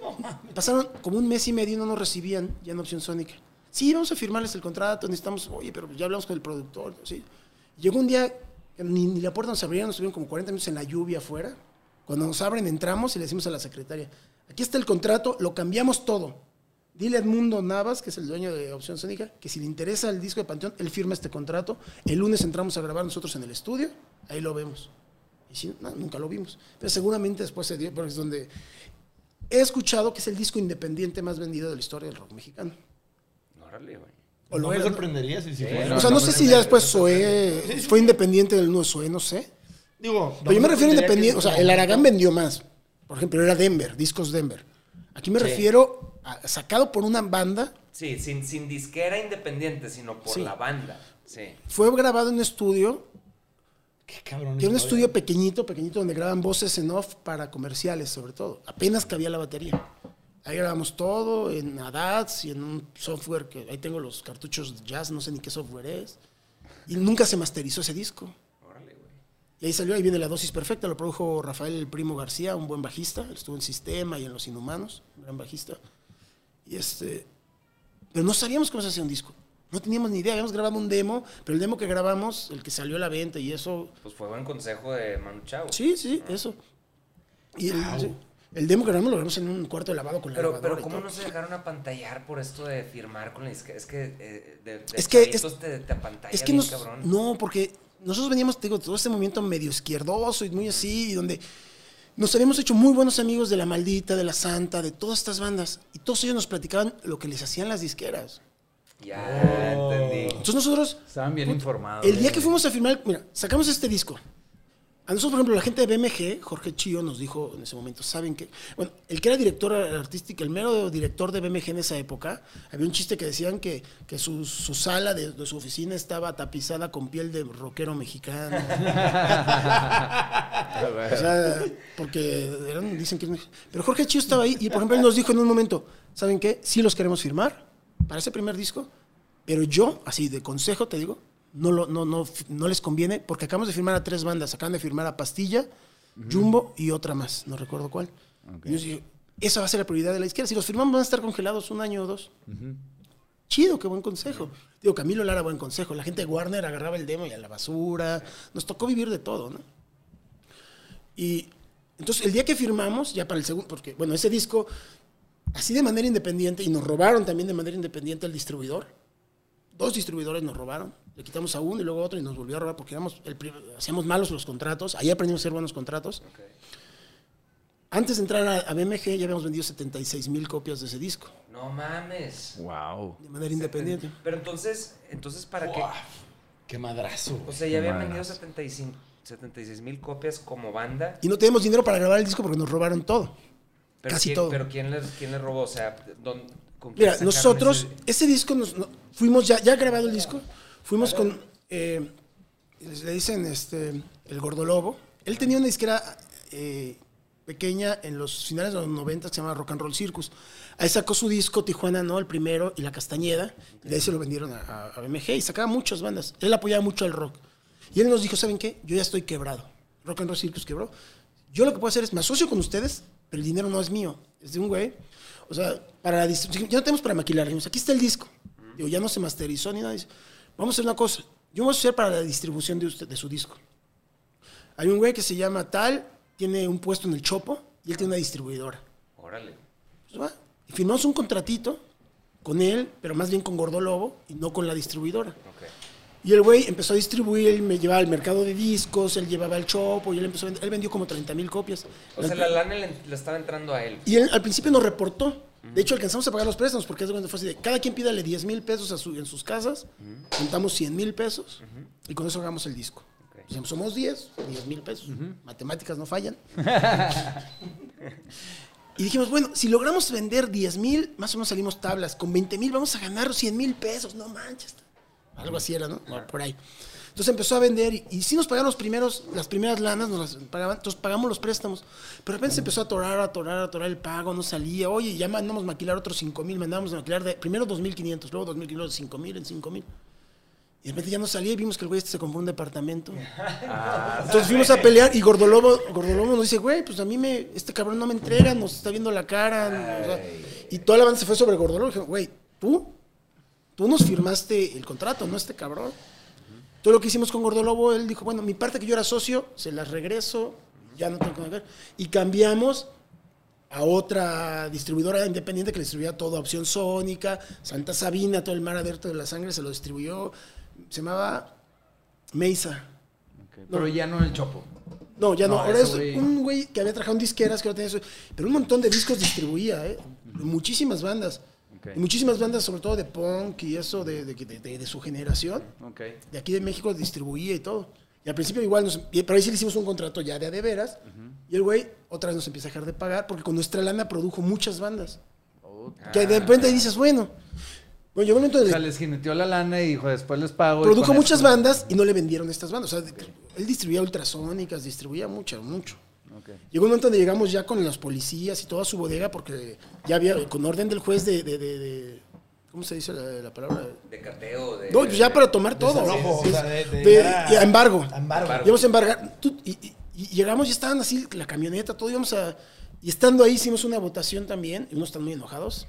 pasaron como un mes y medio y no nos recibían ya en Opción Sónica. Sí, vamos a firmarles el contrato, necesitamos, oye, pero ya hablamos con el productor. ¿sí? Llegó un día, ni la puerta nos abrieron, nos estuvieron como 40 minutos en la lluvia afuera. Cuando nos abren, entramos y le decimos a la secretaria, aquí está el contrato, lo cambiamos todo. Dile a Edmundo Navas, que es el dueño de Opción Sónica, que si le interesa el disco de Panteón, él firma este contrato. El lunes entramos a grabar nosotros en el estudio, ahí lo vemos. Y si no, nunca lo vimos. Pero seguramente después se dio, porque es donde he escuchado que es el disco independiente más vendido de la historia del rock mexicano. Órale, güey. O lo no me era, ¿no? sorprendería si sí Sí, fuera. no, o sea, no, no sé me si ya después Zoé fue independiente del nuevo Zoé, no sé. Digo, Pero yo me refiero a independiente, o sea, el Aragán vendió más. Por ejemplo, era Denver, discos Denver. Aquí me Sí. refiero sacado por una banda, Sí, sin, sin disquera independiente, sino por Sí. la banda. Sí. fue grabado en un estudio, Qué cabrón. era un estudio pequeñito, pequeñito, donde graban voces en off para comerciales, sobre todo. Apenas cabía la batería. Ahí grabamos todo en ADATS y en un software que ahí tengo los cartuchos de jazz, no sé ni qué software es. Y nunca se masterizó ese disco. Órale, güey. Y ahí salió, ahí viene la dosis perfecta, lo produjo Rafael el Primo García, un buen bajista, estuvo en Sistema y en Los Inhumanos, un gran bajista. Y este, pero no sabíamos cómo se hacía un disco. No teníamos ni idea, habíamos grabado un demo, pero el demo que grabamos, el que salió a la venta y eso, Pues fue buen consejo de Manu Chao. sí, sí, eso. Y el, demo que grabamos lo grabamos en un cuarto de lavado con la Pero, pero ¿cómo no se dejaron apantallar por esto de firmar con la disquera? Es que eh, de, de Es que es- te, te apantalla Es que bien nos, cabrón. no, porque nosotros veníamos, te digo, todo este movimiento medio izquierdoso y muy así, y donde nos habíamos hecho muy buenos amigos de La Maldita, de La Santa, de todas estas bandas, y todos ellos nos platicaban lo que les hacían las disqueras. Ya entendí. Entonces nosotros, Estaban bien informados. el día que fuimos a firmar, mira, sacamos este disco. A nosotros, por ejemplo, la gente de BMG, Jorge Chío, nos dijo en ese momento, ¿saben qué? Bueno, el que era director artístico, el mero director de BMG en esa época, había un chiste que decían que, que su, su sala de, de su oficina estaba tapizada con piel de rockero mexicano. O sea, porque eran- dicen que... Pero Jorge Chío estaba ahí y, por ejemplo, él nos dijo en un momento, ¿saben qué? Sí los queremos firmar para ese primer disco, pero yo, así de consejo te digo, no, lo, no, no, no les conviene porque acabamos de firmar a tres bandas. Acaban de firmar a Pastilla, Jumbo y otra más, no recuerdo cuál. Y yo dije, esa va a ser la prioridad de la izquierda. Si los firmamos van a estar congelados un año o dos. Chido, qué buen consejo. Digo, Camilo Lara, buen consejo. La gente de Warner agarraba el demo y a la basura. Nos tocó vivir de todo, ¿no? Y entonces el día que firmamos, ya para el segundo, porque bueno, ese disco, así de manera independiente, y nos robaron también de manera independiente el distribuidor. Dos distribuidores nos robaron. Le quitamos a uno y luego a otro y nos volvió a robar porque éramos el hacíamos malos los contratos. Ahí aprendimos a hacer buenos contratos. Antes de entrar a, a BMG ya habíamos vendido 76 mil copias de ese disco, No mames. Wow. de manera independiente. Pero entonces, entonces ¿para qué? Buah, Qué madrazo. O sea, ya habían vendido 75 76 mil copias como banda. Y no teníamos dinero para grabar el disco porque nos robaron todo. Pero Casi ¿quién, todo. Pero ¿quién les, quién les robó? O sea, ¿dónde, con quién Mira, nosotros, ese- ese disco, nos, no- fuimos ya, ya grabado el disco, fuimos con, eh, le dicen este, el Gordolobo. Él tenía una disquera eh, pequeña en los finales de los 90 que se llama Rock and Roll Circus. Ahí sacó su disco Tijuana, ¿no? El primero, y La Castañeda. Y de ahí se lo vendieron a, a- BMG y sacaba muchas bandas. Él apoyaba mucho al rock. Y él nos dijo, ¿saben qué? Yo ya estoy quebrado. Rock and Roll Circus quebró. Yo lo que puedo hacer es, me asocio con ustedes, pero el dinero no es mío, es de un güey. O sea, para la ya no tenemos para maquilar. Aquí está el disco. Digo, ya no se masterizó ni nada. Vamos a hacer una cosa. Yo voy a hacer para la distribución de, usted, de su disco. Hay un güey que se llama Tal, tiene un puesto en el Chopo y él tiene una distribuidora. Órale. Pues va. Y firmamos un contratito con él, pero más bien con Gordo Lobo y no con la distribuidora. Ok. Y el güey empezó a distribuir, él me llevaba al mercado de discos, él llevaba al Chopo y él empezó a vender- él vendió como 30 mil copias. O sea, la lana le, le estaba entrando a él. Y él al principio nos reportó. De hecho, alcanzamos a pagar los préstamos porque es cuando fue así de cada quien pídale 10 mil pesos a su- en sus casas, juntamos 100 mil pesos y con eso hagamos el disco. Ok. Dijimos, somos 10, 10 mil pesos. Matemáticas no fallan. y dijimos, bueno, si logramos vender 10 mil, más o menos salimos tablas. Con 20 mil vamos a ganar 100 mil pesos. No manches. Algo así era, ¿no? Por ahí. Entonces empezó a vender y, y sí nos pagaron los primeros, las primeras lanas, nos las pagaban, entonces pagamos los préstamos. Pero de repente se empezó a atorar, a atorar, a atorar el pago, no salía. Oye, ya mandamos maquilar otros 5 mil, mandamos maquilar de, primero 2.500, luego 2.500, luego 5 mil, en 5 mil. Y de repente ya no salía y vimos que el güey este se compró un departamento. Entonces fuimos a pelear y Gordolobo, Gordolobo nos dice, güey, pues a mí me, este cabrón no me entrega, nos está viendo la cara. o sea, y toda la banda se fue sobre Gordolobo. Y dije, güey, tú, tú nos firmaste el contrato, no este cabrón. Todo lo que hicimos con Gordolobo, él dijo, bueno, mi parte que yo era socio, se las regreso, ya no tengo que ver. Y cambiamos a otra distribuidora independiente que le distribuía todo, Opción Sónica, Santa Sabina, todo el mar abierto de la sangre, se lo distribuyó. Se llamaba Mesa. Pero ya no el Chopo. No, ya no. No, Ahora ese es güey- un güey que había trabajado en disqueras, que ahora tenía eso. Pero un montón de discos distribuía, ¿eh? Muchísimas bandas. Y muchísimas bandas, sobre todo de punk y eso, de, de, de- de- de su generación. De aquí de México distribuía y todo. Y al principio igual, nos, pero ahí sí le hicimos un contrato ya de a de veras. Y el güey otra vez nos empieza a dejar de pagar porque con nuestra lana produjo muchas bandas. Que de repente ahí dices, bueno. Bueno, llegó un momento O sea, les jineteó la lana y dijo, después les pago. produjo muchas esto- bandas y no le vendieron estas bandas. O sea, él distribuía ultrasónicas, distribuía mucho, mucho. Llegó un momento donde llegamos ya con los policías y toda su bodega porque ya había, con orden del juez de... de- de- de- ¿Cómo se dice la, la palabra? De cateo, de. No, pues ya para tomar todo. O sea, de- a embargo. a embargo. Íbamos a embargar. Tú- y, y- y llegamos y estaban así, la camioneta, todo íbamos a... Y estando ahí hicimos una votación también, y unos están muy enojados,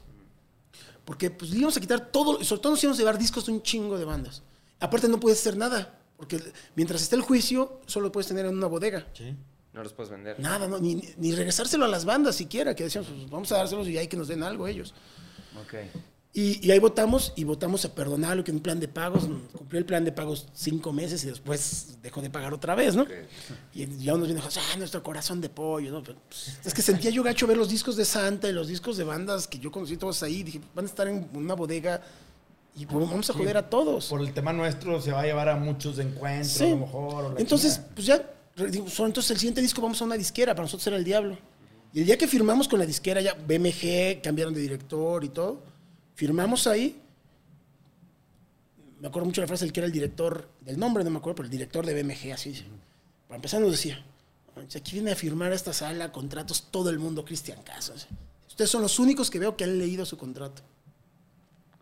porque pues le íbamos a quitar todo, y sobre todo nos íbamos a llevar discos de un chingo de bandas. Aparte no puedes hacer nada, porque mientras esté el juicio, solo puedes tener en una bodega. Sí. No los puedes vender. Nada, no, ni, ni regresárselo a las bandas siquiera, que decíamos, pues vamos a dárselos y hay que nos den algo ellos. Ok. Y, y ahí votamos y votamos a perdonarlo, que en un plan de pagos, cumplió el plan de pagos cinco meses y después dejó de pagar otra vez, ¿no? Ok. Y ya unos vienen ah, nuestro corazón de pollo, ¿no? Pero, pues, es que sentía yo gacho ver los discos de Santa y los discos de bandas que yo conocí todos ahí. Dije, van a estar en una bodega y pues, vamos a joder a todos. Por el tema nuestro se va a llevar a muchos de encuentros, Sí. a lo mejor. o la Entonces, chingada. pues ya, entonces el siguiente disco vamos a una disquera, para nosotros era el diablo. Y el día que firmamos con la disquera, ya BMG, cambiaron de director y todo, firmamos ahí. Me acuerdo mucho la frase del que era el director, del nombre no me acuerdo, pero el director de BMG, así. Para empezar nos decía, "Manches, aquí viene a firmar a esta sala contratos todo el mundo, Cristian Casas. Ustedes son los únicos que veo que han leído su contrato.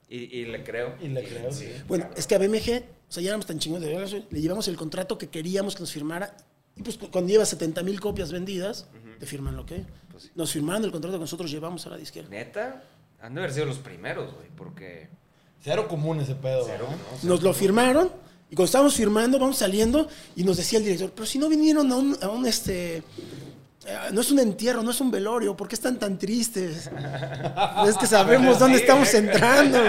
Y, y le creo. Y le creo. Sí. Bueno, es que a BMG, o sea, ya éramos tan chingones de veras, le llevamos el contrato que queríamos que nos firmara. Y pues cu- cuando llevas 70 mil copias vendidas, te firman lo que. Pues sí. Nos firmaron el contrato que nosotros llevamos a la disquera. Neta, han de haber sido los primeros, güey, porque. Cero común ese pedo. Cero. ¿no? Nos lo firmaron y cuando estábamos firmando, vamos saliendo y nos decía el director, pero si no vinieron a un, a un, este... eh, No es un entierro, no es un velorio, ¿por qué están tan tristes? es que sabemos dónde estamos entrando.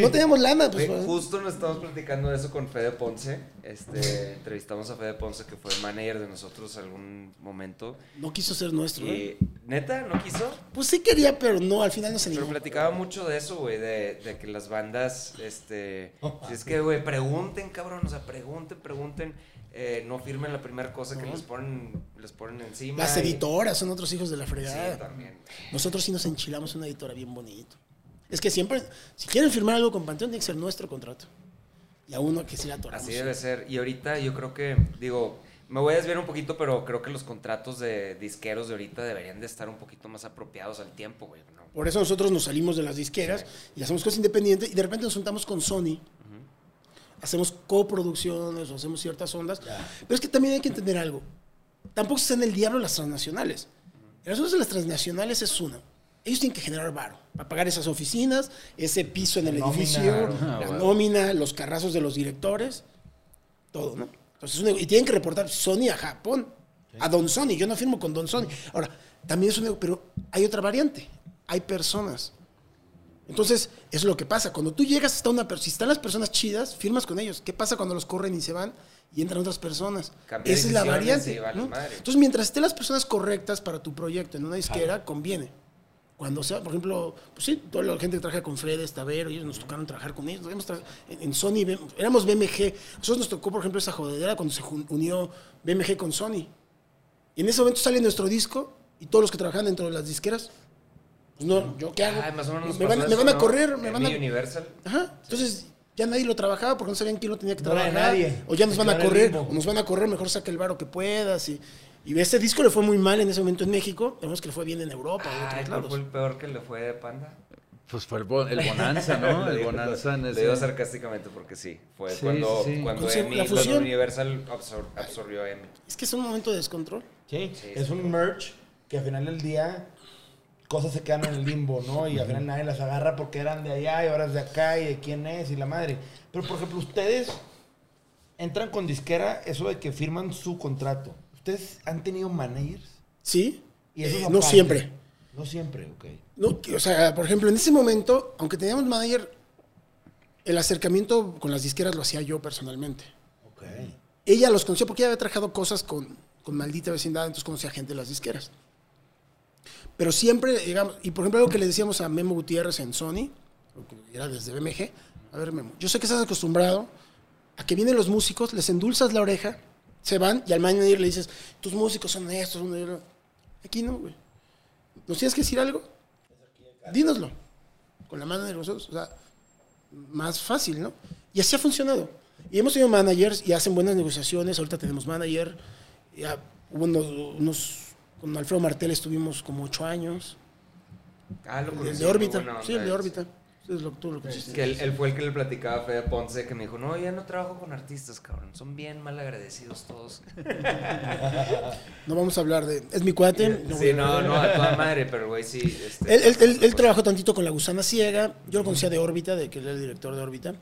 No tenemos lana, pues. Güey, justo nos estamos platicando de eso con Fede Ponce. Este, entrevistamos a Fede Ponce, que fue manager de nosotros algún momento. No quiso ser nuestro. ¿eh? Y, ¿Neta? ¿No quiso? Pues sí quería, pero no, al final no se Pero platicaba mucho de eso, güey, de, de que las bandas, este... si es que, güey, pregunten, cabrón, o sea, pregunten, pregunten. Eh, no firmen la primera cosa que les ponen, les ponen encima. Las y- editoras son otros hijos de la Sí, fregada. también. Nosotros sí nos enchilamos una editora bien bonito. Es que siempre, si quieren firmar algo con Panteón, tiene que ser nuestro contrato. Y a uno que sí la atoramos. Así debe ser. Y ahorita yo creo que, digo, me voy a desviar un poquito, pero creo que los contratos de disqueros de ahorita deberían de estar un poquito más apropiados al tiempo, güey. ¿no? Por eso nosotros nos salimos de las disqueras y hacemos cosas independientes y de repente nos juntamos con Sony. Hacemos coproducciones o hacemos ciertas ondas. Pero es que también hay que entender algo. Tampoco se en el diablo las transnacionales. El asunto de las transnacionales es una. Ellos tienen que generar varo para pagar esas oficinas, ese piso en el nómina, edificio, la Ah, bueno. nómina, los carrazos de los directores, todo, ¿no? Entonces, es un nego- y tienen que reportar Sony a Japón, a Don Sony. Yo no firmo con Don Sony. Ahora, también es un pero hay otra variante. Hay personas. Entonces, eso es lo que pasa. Cuando tú llegas hasta una persona, si están las personas chidas, firmas con ellos. ¿Qué pasa cuando los corren y se van y entran otras personas? Cambia Esa es la variante. Entonces, mientras estén las personas correctas para tu proyecto en una disquera, conviene. Cuando sea, por ejemplo, pues sí, toda la gente que trabaja con Fred, Estavero, ellos nos tocaron trabajar con ellos. En, Sony, éramos BMG. Nosotros nos tocó, por ejemplo, esa jodedera cuando se unió BMG con Sony. Y en ese momento sale nuestro disco y todos los que trabajan dentro de las disqueras, pues no, ¿yo qué hago? Ay, más o menos nos me van, me a ¿no? correr, me En van a... Universal. Ajá. Entonces ya nadie lo trabajaba porque no sabían quién lo tenía que No trabajar. nadie. O ya nos Se van a en correr, o nos van a correr, mejor saca el varo que puedas. Y, y este disco le fue muy mal en ese momento en México. Vemos que le fue bien en Europa en Ay, otros ¿cuál lados. fue el peor que le fue de Panda? Pues fue el, bo- el Bonanza, ¿no? El Bonanza en ese... digo sarcásticamente porque sí. Fue Sí, cuando, sí, cuando Emi- la cuando fusión. Universal absor- absorbió a Emi. Es que es un momento de descontrol. Sí, Sí, es sí. un merch que al final del día cosas se quedan en el limbo, ¿no? Y al final nadie las agarra porque eran de allá y ahora es de acá y de quién es y la madre. Pero por ejemplo, ustedes entran con disquera, eso de que firman su contrato. ¿Ustedes han tenido managers? ¿Sí? Y eso Eh, no siempre. No siempre, ok. No, o sea, por ejemplo, en ese momento, aunque teníamos manager, el acercamiento con las disqueras lo hacía yo personalmente. Ok. Ella los conocía porque ella había trabajado cosas con, con maldita vecindad, entonces conocía gente de las disqueras. Pero siempre, digamos, y por ejemplo, algo que le decíamos a Memo Gutiérrez en Sony, era desde BMG, a ver, Memo, yo sé que estás acostumbrado a que vienen los músicos, les endulzas la oreja, se van y al manager le dices, tus músicos son estos, son de-". Aquí no, güey. ¿Nos tienes que decir algo? Dínoslo. Con la mano de nosotros. O sea, más fácil, ¿no? Y así ha funcionado. Y hemos tenido managers y hacen buenas negociaciones. Ahorita tenemos manager. Ya hubo unos- con Alfredo Martel estuvimos como ocho años. Ah, lo El, conocí, de órbita. Sí, el de órbita. Es lo, tú lo conociste. Que él, él fue el que le platicaba a Fede Ponce que me dijo, no, ya no trabajo con artistas, cabrón. Son bien mal agradecidos todos. No vamos a hablar de. Es mi cuate. no sí, no, no, a toda madre, pero güey, sí. Este, Él, él- él- él trabajó tantito con la gusana ciega. Yo lo conocía de órbita, de que él era el director de órbita.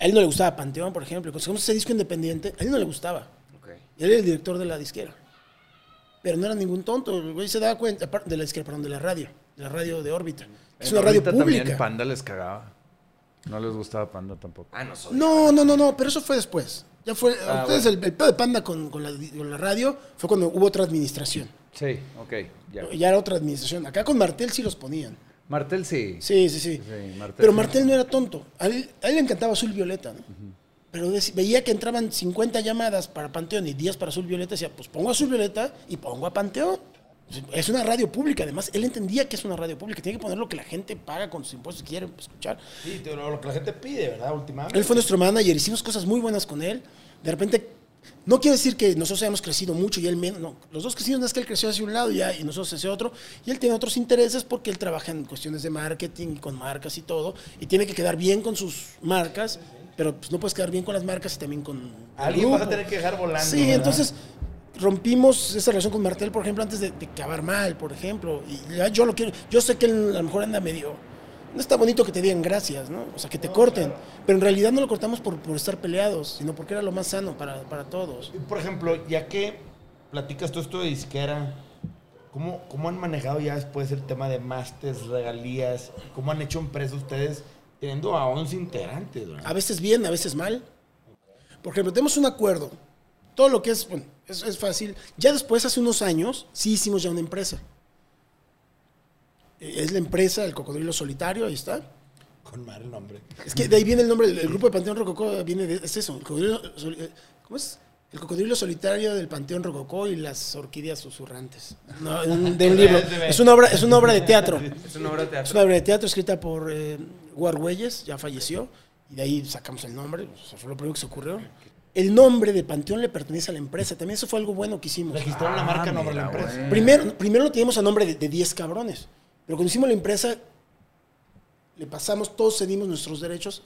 A él no le gustaba Panteón, por ejemplo. Conseguimos ese disco independiente. A él no le gustaba. Ok. Él era el director de la disquera. Pero no era ningún tonto. El güey se daba cuenta, aparte de la perdón, de la radio. De la radio de órbita. Es En una radio Ahorita también pública. Panda les cagaba. No les gustaba Panda tampoco. Ah, no soy. No, no, no, no, pero eso fue después. Ya fue. Ah, ustedes, bueno. el, el pedo de Panda con, con la, con la radio fue cuando hubo otra administración. Sí, ok, ya. Ya era otra administración. Acá con Martel sí los ponían. Martel sí. Sí, sí, sí. Sí, Martel Pero sí. Martel no era tonto. A él, a él le encantaba Azul Violeta, ¿no? Pero veía que entraban 50 llamadas para Panteón y 10 para Azul Violeta. Decía, pues pongo Azul Violeta y pongo a Panteón. Es una radio pública, además. Él entendía que es una radio pública. Tiene que poner lo que la gente paga con sus impuestos y quiere escuchar. Sí, lo, que la gente pide, ¿verdad? Últimamente. Él fue nuestro manager, hicimos cosas muy buenas con él. De repente, no quiere decir que nosotros hayamos crecido mucho y él menos. No, los dos crecimos, no es que él creció hacia un lado y, y nosotros hacia otro. Y él tiene otros intereses porque él trabaja en cuestiones de marketing, con marcas y todo. Y tiene que quedar bien con sus marcas, pero pues, no puedes quedar bien con las marcas y también con. Alguien vas a tener que dejar volando. Sí, ¿verdad? entonces rompimos esa relación con Martel, por ejemplo, antes de, de acabar mal, por ejemplo. Y ya yo lo quiero, yo sé que él a lo mejor anda medio. No está bonito que te digan gracias, ¿no? O sea, que te corten. Pero en realidad no lo cortamos por, por estar peleados, sino porque era lo más sano para, para todos. Por ejemplo, ya que platicas todo esto de disquera, ¿cómo, ¿cómo han manejado ya después el tema de masters, regalías? ¿Cómo han hecho empresa ustedes teniendo a 11 integrantes? ¿verdad? A veces bien, a veces mal. Por ejemplo, tenemos un acuerdo. Todo lo que es, bueno, es, es fácil. Ya después, hace unos años, sí hicimos ya una empresa. Eh, Es la empresa El Cocodrilo Solitario, ahí está. Con mal nombre. Es que de ahí viene el nombre, el, el grupo de Panteón Rococó viene de, es eso, el cocodrilo, eh, ¿cómo es? El cocodrilo solitario del Panteón Rococó y las orquídeas susurrantes. No, de un libro. Es una obra, es una obra de teatro. Es una obra de Es teatro. una obra de teatro escrita por eh, Guargüelles, ya falleció, y de ahí sacamos el nombre, o sea, fue lo primero que se ocurrió. El nombre de Panteón le pertenece a la empresa, también eso fue algo bueno que hicimos. Registraron la marca, nombre de la empresa. Primero, primero lo teníamos a nombre de, de 10 cabrones. Pero cuando hicimos la empresa, le pasamos, todos cedimos nuestros derechos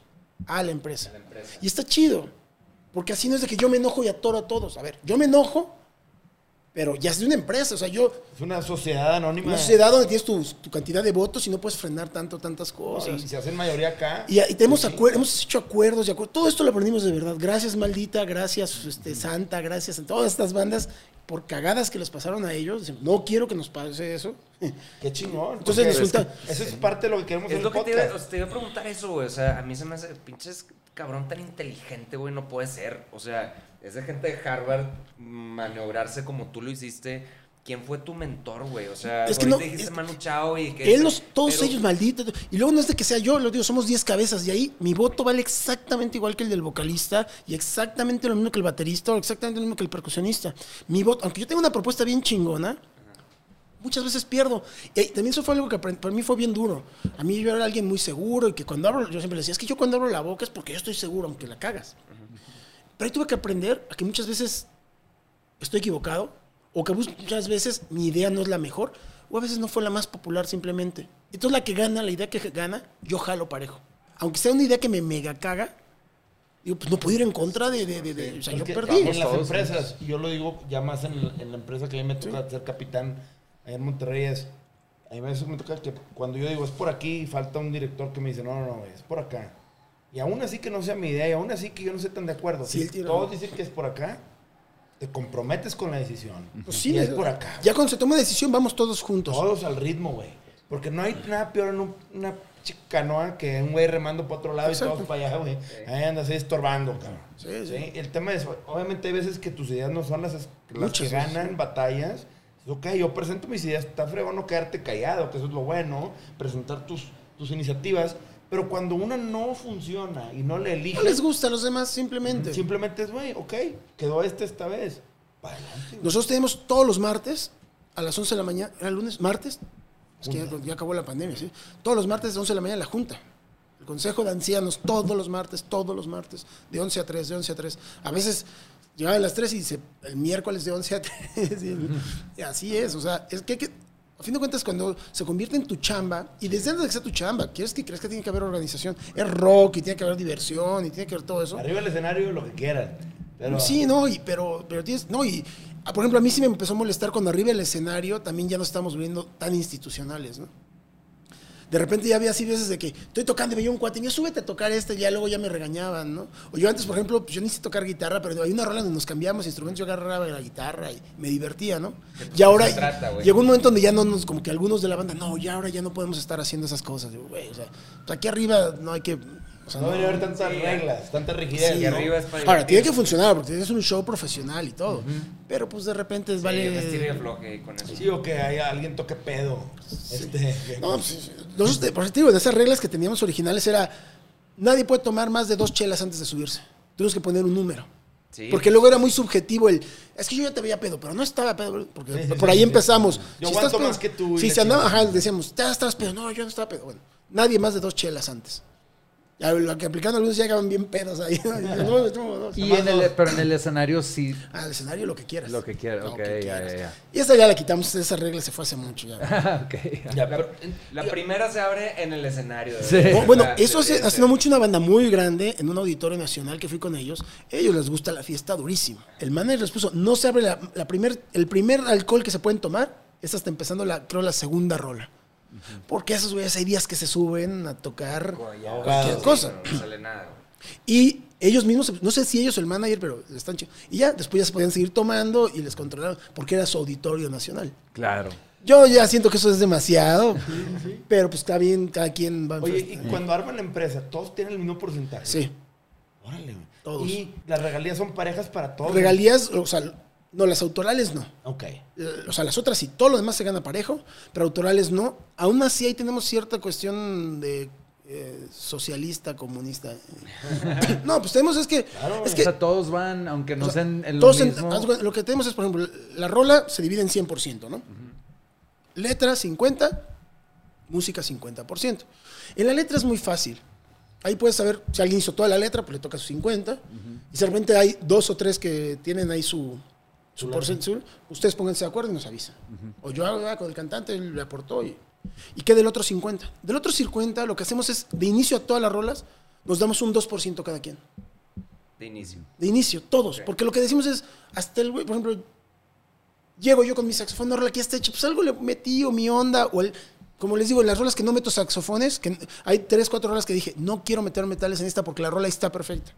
a la empresa. la empresa. Y está chido. Porque así no es de que yo me enojo y atoro a todos. A ver, yo me enojo, pero ya es de una empresa. O sea, yo, Es una sociedad anónima. una sociedad donde tienes tu, tu cantidad de votos y no puedes frenar tanto, tantas No, cosas. y se hacen mayoría acá. Y, y tenemos Sí. acuer- hemos hecho acuerdos y acuerdos. Todo esto lo aprendimos de verdad. Gracias, maldita, gracias, este, Santa, gracias a todas estas bandas por cagadas que les pasaron a ellos. Dicen, No quiero que nos pase eso. Qué chingón. Entonces resulta- Eso es parte de lo que queremos Es en lo el que te iba, podcast. o sea, te iba a preguntar eso, güey. O sea, a mí se me hace, pinches cabrón tan inteligente, güey, no puede ser. O sea, es de gente de Harvard maniobrarse como tú lo hiciste ¿quién fue tu mentor, güey? O sea, Es que no, dijiste es- Manu Chao y que... Él, los, todos pero- ellos malditos. Y luego no es de que sea yo, lo digo, somos 10 cabezas. Y ahí mi voto vale exactamente igual que el del vocalista y exactamente lo mismo que el baterista o exactamente lo mismo que el percusionista. Mi voto, aunque yo tenga una propuesta bien chingona, muchas veces pierdo. Y también eso fue algo que para mí fue bien duro. A mí yo era alguien muy seguro y que cuando hablo, yo siempre decía, es que yo cuando abro la boca es porque yo estoy seguro, aunque la cagas. Pero ahí tuve que aprender a que muchas veces estoy equivocado o que muchas veces mi idea no es la mejor o a veces no fue la más popular simplemente. Entonces la que gana, la idea que gana, yo jalo parejo. Aunque sea una idea que me mega caga, digo, pues no puedo ir en contra de... de, de- de- o sea, yo perdí. En las empresas, yo lo digo ya más en, en la empresa que a mí me toca ser capitán allá en Monterrey, es, a mí a veces me toca que cuando yo digo es por aquí, falta un director que me dice, no, no, no, es por acá. Y aún así que no sea mi idea, y aún así que yo no sé tan de acuerdo. Sí, si todos dicen que es por acá, te comprometes con la decisión. Pues sí, y es por acá. Ya cuando se toma decisión, vamos todos juntos. Todos al ritmo, güey. Porque no hay nada peor en un- una chica canoa que un güey remando para otro lado Exacto. y todos para allá, güey. Ahí andas ahí estorbando, cabrón. Sí, sí. El tema es, obviamente hay veces que tus ideas no son las, las Muchas que veces, ganan batallas. Ok, yo presento mis ideas, está fregón no quedarte callado, que eso es lo bueno, presentar tus, tus iniciativas. Pero cuando una no funciona y no le No eliges, les gusta a los demás simplemente. simplemente es, güey, ok, quedó este esta vez. Para adelante. Nosotros tenemos todos los martes a las 11 de la mañana, ¿era lunes? ¿Martes? Es que ya, ya acabó la pandemia, ¿sí? Todos los martes de 11 de la mañana la Junta. El Consejo de Ancianos, todos los martes, todos los martes, de 11 a 3, de 11 a 3. A veces llegaban a las 3 y se, el miércoles de 11 a 3. Y, y así es, o sea, es que, hay que a fin de cuentas, cuando se convierte en tu chamba, y desde antes de que sea tu chamba, quieres que crees que tiene que haber organización, es rock y tiene que haber diversión y tiene que haber todo eso. Arriba del escenario, lo que quieran. Pero, Sí, no, y, pero, pero tienes, no, y por ejemplo, a mí sí me empezó a molestar cuando arriba del escenario también ya no estamos viendo tan institucionales, ¿no? De repente ya había así veces de que estoy tocando y veía un cuate y me súbete a tocar este, y ya luego ya me regañaban, ¿no? O yo antes, por ejemplo, pues yo ni sé tocar guitarra, pero hay una rola donde nos cambiamos instrumentos, yo agarraba la guitarra y me divertía, ¿no? Y ahora trata, llegó un momento donde ya no nos, como que algunos de la banda, no, ya ahora ya no podemos estar haciendo esas cosas. Digo, güey, o sea, pues aquí arriba no hay que... o sea, no debería haber tantas Sí. reglas, tanta rigidez. Sí, Y ¿no? arriba es para Ahora, tiene que funcionar porque es un show profesional y todo. Pero pues de repente Sí, vale. con eso. Sí, o que haya alguien toque pedo. Este, No, pues, nosotros, te- por te digo, de esas reglas que teníamos originales era nadie puede tomar más de dos chelas antes de subirse. Tuvimos que poner un número. Sí. Porque luego era muy subjetivo el. Es que yo ya te veía pedo, pero no estaba pedo. Porque Sí, sí, por ahí sí. empezamos. Yo Si aguanto estás pedo- más que tú Si se andaba, ajá, decíamos, ya estás pedo. No, yo no estaba pedo. Bueno, nadie más de dos chelas antes. Lo que aplicando algunos ya llegaban bien pedos ahí. ¿no? Y en el, pero en el escenario sí Al escenario lo que quieras. lo que quieras. Lo Ok, que ya, quieras. ya, ya. Y esa ya la quitamos, esa regla se fue hace mucho ya. ok, ya. Ya, La, pero- la primera se abre en el escenario. Sí. Oh, bueno, la- eso hace, haciendo mucho una banda muy grande en un auditorio nacional que fui con ellos. Ellos les gusta la fiesta durísima. El manager les puso, no se abre la, la primer, el primer alcohol que se pueden tomar es hasta empezando la, creo, la segunda rola. Porque esos güeyes hay días que se suben a tocar cualquier cosa. No sale nada. güey. Y ellos mismos, no sé si ellos o el manager, pero están ch- Y ya, después ya se podían seguir tomando y les controlaron, porque era su auditorio nacional. Claro. Yo ya siento que eso es demasiado, pero pues está bien, cada quien va a Oye, y cuando arman la empresa, todos tienen el mismo porcentaje. Sí. Órale, güey. Todos. Y las regalías son parejas para todos. Regalías, o sea, no, las autorales no. Ok. Eh, O sea, las otras sí, todo lo demás se gana parejo, pero autorales no. Aún así ahí tenemos cierta cuestión de eh, socialista, comunista. no, pues tenemos es que... Claro, es o que sea, todos van, aunque no o sea, sean en lo todos mismo. lo que tenemos es, por ejemplo, la rola se divide en 100%, ¿no? Letra 50, música 50%. En la letra es muy fácil. Ahí puedes saber, si alguien hizo toda la letra, pues le toca su 50. Y de repente hay dos o tres que tienen ahí su, su Su porcentaje, ustedes pónganse de acuerdo y nos avisan. O yo hago ah, con el cantante, él le aportó y, y queda el otro 50. Del otro 50 lo que hacemos es, de inicio a todas las rolas, nos damos un 2% cada quien. De inicio. De inicio, todos. Porque lo que decimos es, hasta el güey, por ejemplo, llego yo con mi saxofón, rola que está hecha, pues algo le metí o mi onda, o el, como les digo, en las rolas que no meto saxofones, que hay tres, cuatro rolas que dije, no quiero meter metales en esta porque la rola está perfecta.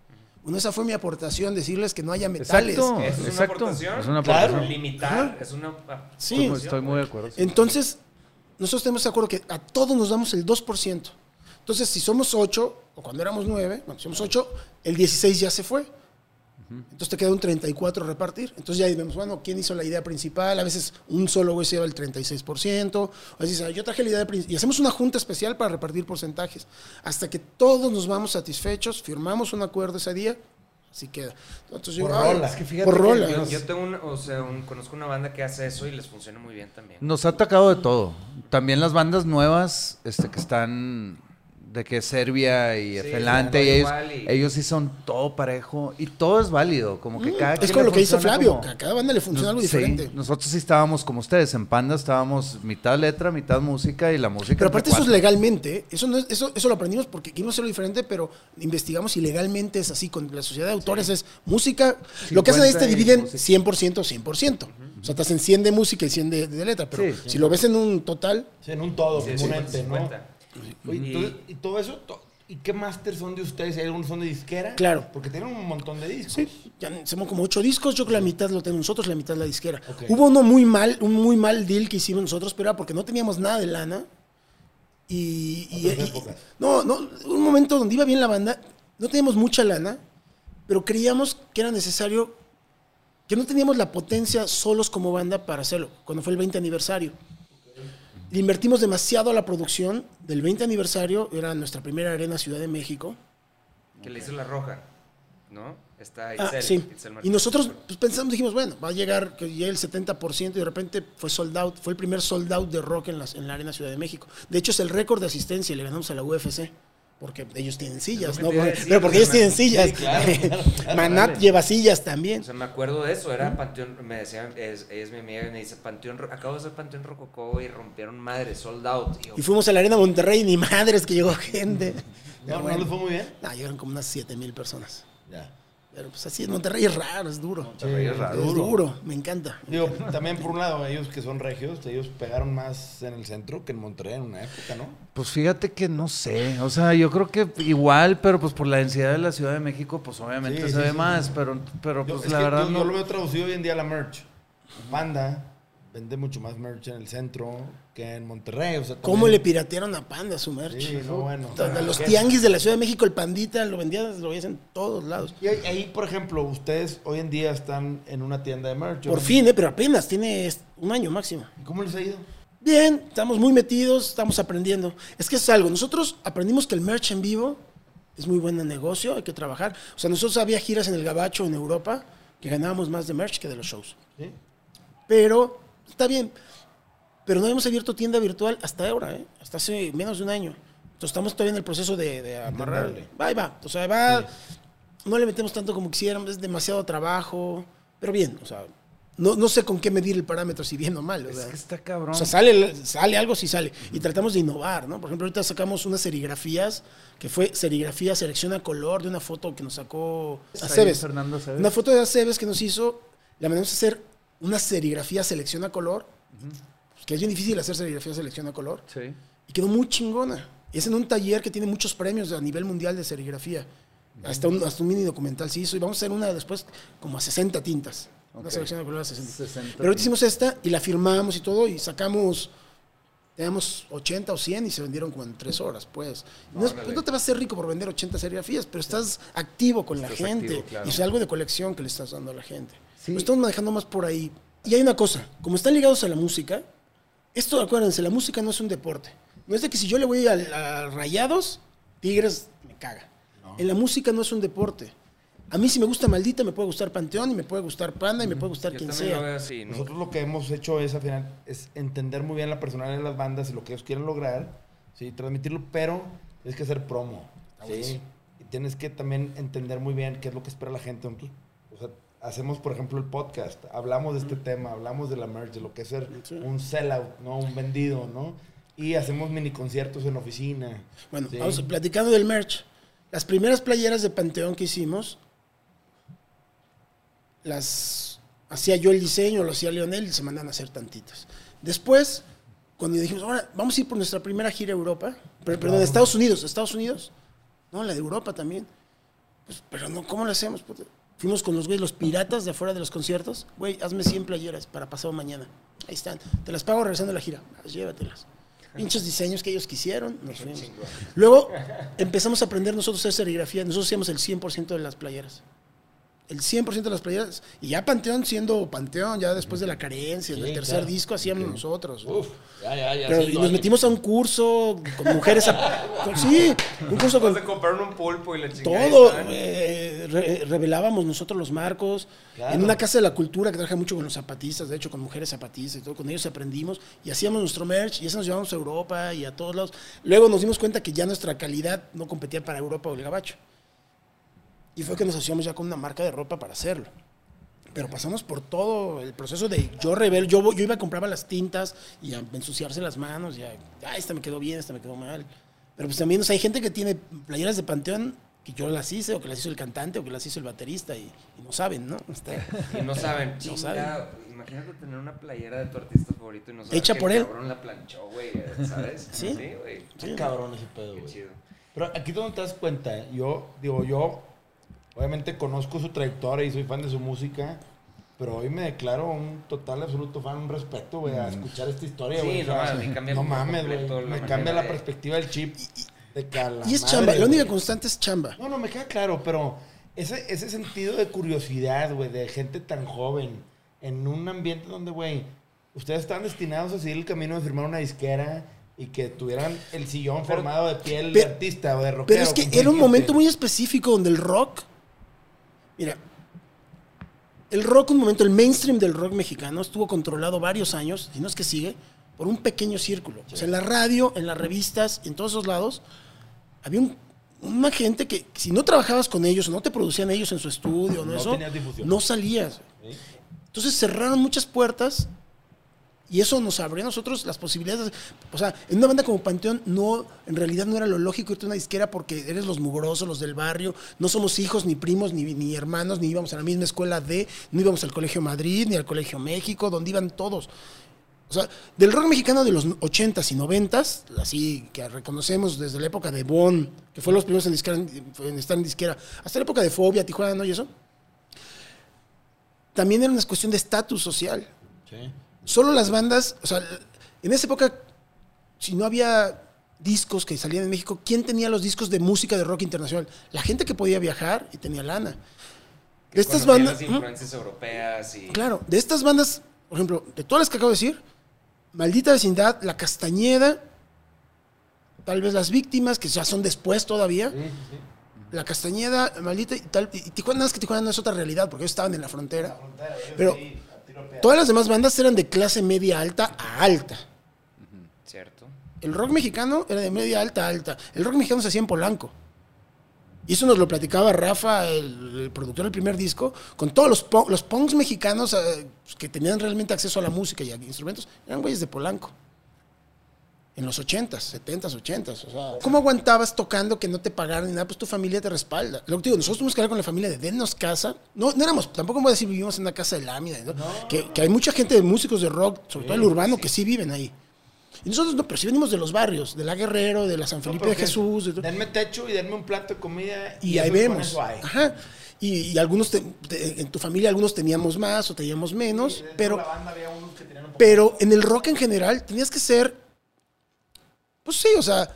Bueno, esa fue mi aportación, decirles que no haya metales. Exacto. Eso es una exacto. aportación. Es una Claro. aportación. Limitar es una. Sí. Estoy, estoy muy de acuerdo. Entonces, nosotros tenemos de acuerdo que a todos nos damos el 2%. Entonces, si somos 8, o cuando éramos 9, bueno, si somos 8, el 16 ya se fue. Entonces te queda un 34 a repartir. Entonces ya vemos, bueno, ¿quién hizo la idea principal? A veces un solo güey se lleva el 36%. A veces "Ah, yo traje la idea principal. Y hacemos una junta especial para repartir porcentajes. Hasta que todos nos vamos satisfechos, firmamos un acuerdo ese día, así queda. Entonces, Por ay, rolas, que fíjate por que rolas. Yo, yo tengo un, o sea, un- conozco una banda que hace eso y les funciona muy bien también. Nos ha atacado de todo. También las bandas nuevas este, que están de que Serbia y Sí, Finlandia, y ellos, y- ellos sí son todo parejo y todo es válido. Como que cada es como lo que hizo Flavio, como- que a cada banda le funciona algo Sí, diferente. nosotros sí estábamos como ustedes, en Panda estábamos mitad letra, mitad música y la música. Pero aparte eso es legalmente, eso, no es- eso, eso lo aprendimos porque quisimos hacerlo diferente, pero investigamos y legalmente es así, con la sociedad de autores es música, lo que hacen es te 50 y dividen música. 100%, 100%. O sea, te hacen 100 de música y 100 de, de letra, pero Sí, si lo ves en un total, Sí, en un todo, Sí, como un 50, ente, ¿no? 50. Oye, Y- entonces, y todo eso, to- ¿y qué máster son de ustedes? ¿Hay algunos son de disquera? Claro. Porque tienen un montón de discos. sí, ya hacemos como 8 discos, yo creo que la mitad lo tenemos nosotros, la mitad la disquera. Ok. Hubo uno muy mal, un muy mal deal que hicimos nosotros, pero era porque no teníamos nada de lana. Y, y- y- no, no, un momento donde iba bien la banda, no teníamos mucha lana, pero creíamos que era necesario, que no teníamos la potencia solos como banda para hacerlo, cuando fue el 20 aniversario. Le invertimos demasiado a la producción del 20 aniversario, era nuestra primera arena Ciudad de México. Que le hizo la roja, ¿no? Está Ah, Itzel, sí. Itzel Y nosotros pues, pensamos, dijimos, bueno, va a llegar, que llegue el 70% y de repente fue sold out. Fue el primer sold out de rock en, las- en la Arena Ciudad de México. De hecho, es el récord de asistencia y le ganamos a la UFC. Porque ellos tienen sillas, ¿no? Porque- decir, pero porque ellos tienen sillas. sí, claro, Manat Vale. lleva sillas también. O sea, me acuerdo de eso, era Panteón, me decían, es, ella es mi amiga y me dice, Panteón, acabo de hacer Panteón Rococó y rompieron madre, sold out. Y yo, Y fuimos a la Arena Monterrey y ni madres que llegó gente. ¿No, bueno. ¿No les fue muy bien? No, llegaron como unas 7 mil personas. Ya. Pero pues así, en Monterrey es raro, es duro. Monterrey es raro. Es Duro. duro, me encanta. Digo, también por un lado, ellos que son regios, ellos pegaron más en el centro que en Monterrey en una época, ¿no? Pues fíjate que no sé, o sea, yo creo que igual, pero pues por la densidad de la Ciudad de México, pues obviamente Sí, se sí, ve sí. más, pero, pero Yo, pues es la que verdad yo, no. yo lo veo traducido hoy en día a la merch. Panda vende mucho más merch en el centro que en Monterrey. O sea, ¿Cómo le piratearon a Panda su merch? Sí, no, bueno. De los tianguis de la Ciudad de México, el pandita lo vendía, lo veías en todos lados. Y ahí, por ejemplo, ustedes hoy en día están en una tienda de merch. Por fin, ¿eh? pero apenas, tiene un año máximo. ¿Cómo les ha ido? Bien, estamos muy metidos, estamos aprendiendo. Es que es algo, nosotros aprendimos que el merch en vivo es muy buen negocio, hay que trabajar. O sea, nosotros había giras en el Gabacho, en Europa, que ganábamos más de merch que de los shows. ¿Sí? Pero está bien. Pero no hemos abierto tienda virtual hasta ahora, ¿eh? hasta hace menos de un año. Entonces estamos todavía en el proceso de, de amarrar. Entenderle. Va y va. O sea, va. No le metemos tanto como quisiéramos, es demasiado trabajo. Pero bien, o sea, no, no sé con qué medir el parámetro, si bien o mal. o Es sea. que está cabrón. O sea, sale, sale algo, sí sale. Y tratamos de innovar, ¿no? Por ejemplo, ahorita sacamos unas serigrafías, que fue serigrafía selección a color de una foto que nos sacó Aceves. Fernando Aceves. Una foto de Aceves que nos hizo, la mandamos a hacer una serigrafía selección a color, pues, que es bien difícil hacer serigrafía selección a color, Sí. y quedó muy chingona. Y es en un taller que tiene muchos premios a nivel mundial de serigrafía. Hasta un, hasta un mini documental se hizo, y vamos a hacer una después como a 60 tintas. Una selección a color a 60. 60 Pero ahorita hicimos esta y la firmamos y todo y sacamos, teníamos 80 o 100 y se vendieron como en 3 horas, pues. No, es- pues no te vas a hacer rico por vender 80 serigrafías, pero estás activo con la gente. activo, claro. Y es algo de colección que le estás dando a la gente. Sí. Lo estamos manejando más por ahí. Y hay una cosa, como están ligados a la música, esto acuérdense, la música no es un deporte. No es de que si yo le voy a, a Rayados, Tigres me caga. En la música no es un deporte. A mí si me gusta Maldita, me puede gustar Panteón y me puede gustar Panda y me puede gustar yo quien sea. lo así, ¿no? Nosotros lo que hemos hecho es, al final, es entender muy bien la personalidad de las bandas y lo que ellos quieren lograr, ¿sí? transmitirlo, pero tienes que hacer promo. ¿sí? Y tienes que también entender muy bien qué es lo que espera la gente. Entonces, o sea, hacemos, por ejemplo, el podcast, hablamos de este tema, hablamos de la merch, de lo que es ser Sí. un sellout, ¿no? un vendido, ¿no? Y hacemos mini conciertos en la oficina. Bueno, ¿sí? vamos platicando del merch. Las primeras playeras de Panteón que hicimos, las hacía yo el diseño, lo hacía Leonel y se mandan a hacer tantitas. Después, cuando dijimos, ahora vamos a ir por nuestra primera gira a Europa, pero, perdón, Estados Unidos, Estados Unidos, no, la de Europa también. Pues, pero no, ¿cómo lo hacemos? puta? Fuimos con los güeyes, los piratas de afuera de los conciertos. Güey, hazme 100 playeras para pasado mañana. Ahí están. Te las pago regresando a la gira. Pues, llévatelas. Pinches diseños que ellos quisieron. nos fuimos. Luego empezamos a aprender nosotros a hacer serigrafía. Nosotros hacíamos el 100% de las playeras. El 100% de las playeras. Y ya Panteón siendo Panteón, ya después de la carencia, en Sí, el tercer claro. disco hacíamos nosotros. Uf, ya, ya, ya. Pero y nos metimos a un curso con mujeres. a- con- sí, un curso con Se compraron un pulpo y la todo. eh, re- revelábamos nosotros los marcos. Claro. En una casa de la cultura que trabaja mucho con los zapatistas, de hecho, con mujeres zapatistas y todo. Con ellos aprendimos y hacíamos nuestro merch y eso nos llevamos a Europa y a todos lados. Luego nos dimos cuenta que ya nuestra calidad no competía para Europa o el Gabacho. Y fue que nos asociamos ya con una marca de ropa para hacerlo. Pero pasamos por todo el proceso de yo revel, yo, yo iba a compraba las tintas y a ensuciarse las manos, y a, ah, esta me quedó bien, esta me quedó mal. Pero pues también, o sea, hay gente que tiene playeras de Panteón que yo las hice, o que las hizo el cantante, o que las hizo el baterista, y, y no saben, ¿no? Está- Y no saben, No chinga, saben. Imagínate tener una playera de tu artista favorito y no saber Hecha que por el él. cabrón la planchó, güey, ¿sabes? Sí. güey. Cabrón ese pedo, Qué güey. chido. Pero aquí donde te das cuenta, yo, digo, yo obviamente conozco su trayectoria y soy fan de su música, pero hoy me declaro un total, absoluto fan, un respeto, güey, a escuchar esta historia, Sí, güey. no O sea, mames, me cambia no mames, güey. Me cambia la de- perspectiva del chip. de que a la Y es madre, chamba, la única constante es chamba. No, no, me queda claro, pero ese, ese sentido de curiosidad, güey, de gente tan joven, en un ambiente donde, güey, ustedes están destinados a seguir el camino de firmar una disquera y que tuvieran el sillón Pero- formado de piel de artista o de rockero. Pero es que era un momento muy específico donde el rock. Mira, el rock, un momento, el mainstream del rock mexicano estuvo controlado varios años, si no es que sigue, por un pequeño círculo. O sea, en la radio, en las revistas, en todos esos lados, había un- una gente que si no trabajabas con ellos no te producían ellos en su estudio, no, No eso, no salías. Sí. Entonces cerraron muchas puertas y eso nos abrió a nosotros las posibilidades. O sea, en una banda como Panteón, no, en realidad no era lo lógico irte a una disquera porque eres los mugrosos, los del barrio. No somos hijos, ni primos, ni, ni hermanos, ni íbamos a la misma escuela de, no íbamos al Colegio Madrid, ni al Colegio México, donde iban todos. O sea, del rock mexicano de los 80s y 90s, así que reconocemos desde la época de Bon, que fue los primeros en, estar en disquera, hasta la época de Fobia, Tijuana, ¿no? Y eso. También era una cuestión de estatus social. Sí. Solo las bandas, o sea, en esa época, si no había discos que salían en México, ¿quién tenía los discos de música de rock internacional? La gente que podía viajar y tenía lana. De estas bandas, las ¿Mm? influencias europeas y... claro, de estas bandas, por ejemplo, de todas las que acabo de decir, Maldita Vecindad, La Castañeda, tal vez Las Víctimas, que ya son después todavía, La Castañeda, Maldita y tal, y Tijuana, nada más que Tijuana no es otra realidad, porque ellos estaban en la frontera. Pero todas las demás bandas eran de clase media alta a alta. ¿Cierto? El rock mexicano era de media alta a alta. El rock mexicano se hacía en Polanco. Y eso nos lo platicaba Rafa, el, el productor del primer disco, con todos los, los punks mexicanos eh, que tenían realmente acceso a la música y a instrumentos, eran güeyes de Polanco. En los 80s, 70s, 80s. O sea, ¿cómo aguantabas tocando que no te pagaran ni nada? Pues tu familia te respalda. Lo que digo, nosotros tuvimos que hablar con la familia de denos casa. No, no éramos, tampoco voy a decir vivimos en una casa de lámina. ¿no? que, que hay mucha gente de músicos de rock, sobre todo el urbano, que sí viven ahí. Y nosotros no, pero sí venimos de los barrios, de la Guerrero, de la San Felipe de Jesús. de todo. Denme techo y denme un plato de comida. Y, ahí vemos. Ajá. Y, y algunos, te- te- en tu familia algunos teníamos más o teníamos menos, Sí, pero, de la banda había unos que un poco- pero en el rock en general tenías que ser, pues sí, o sea,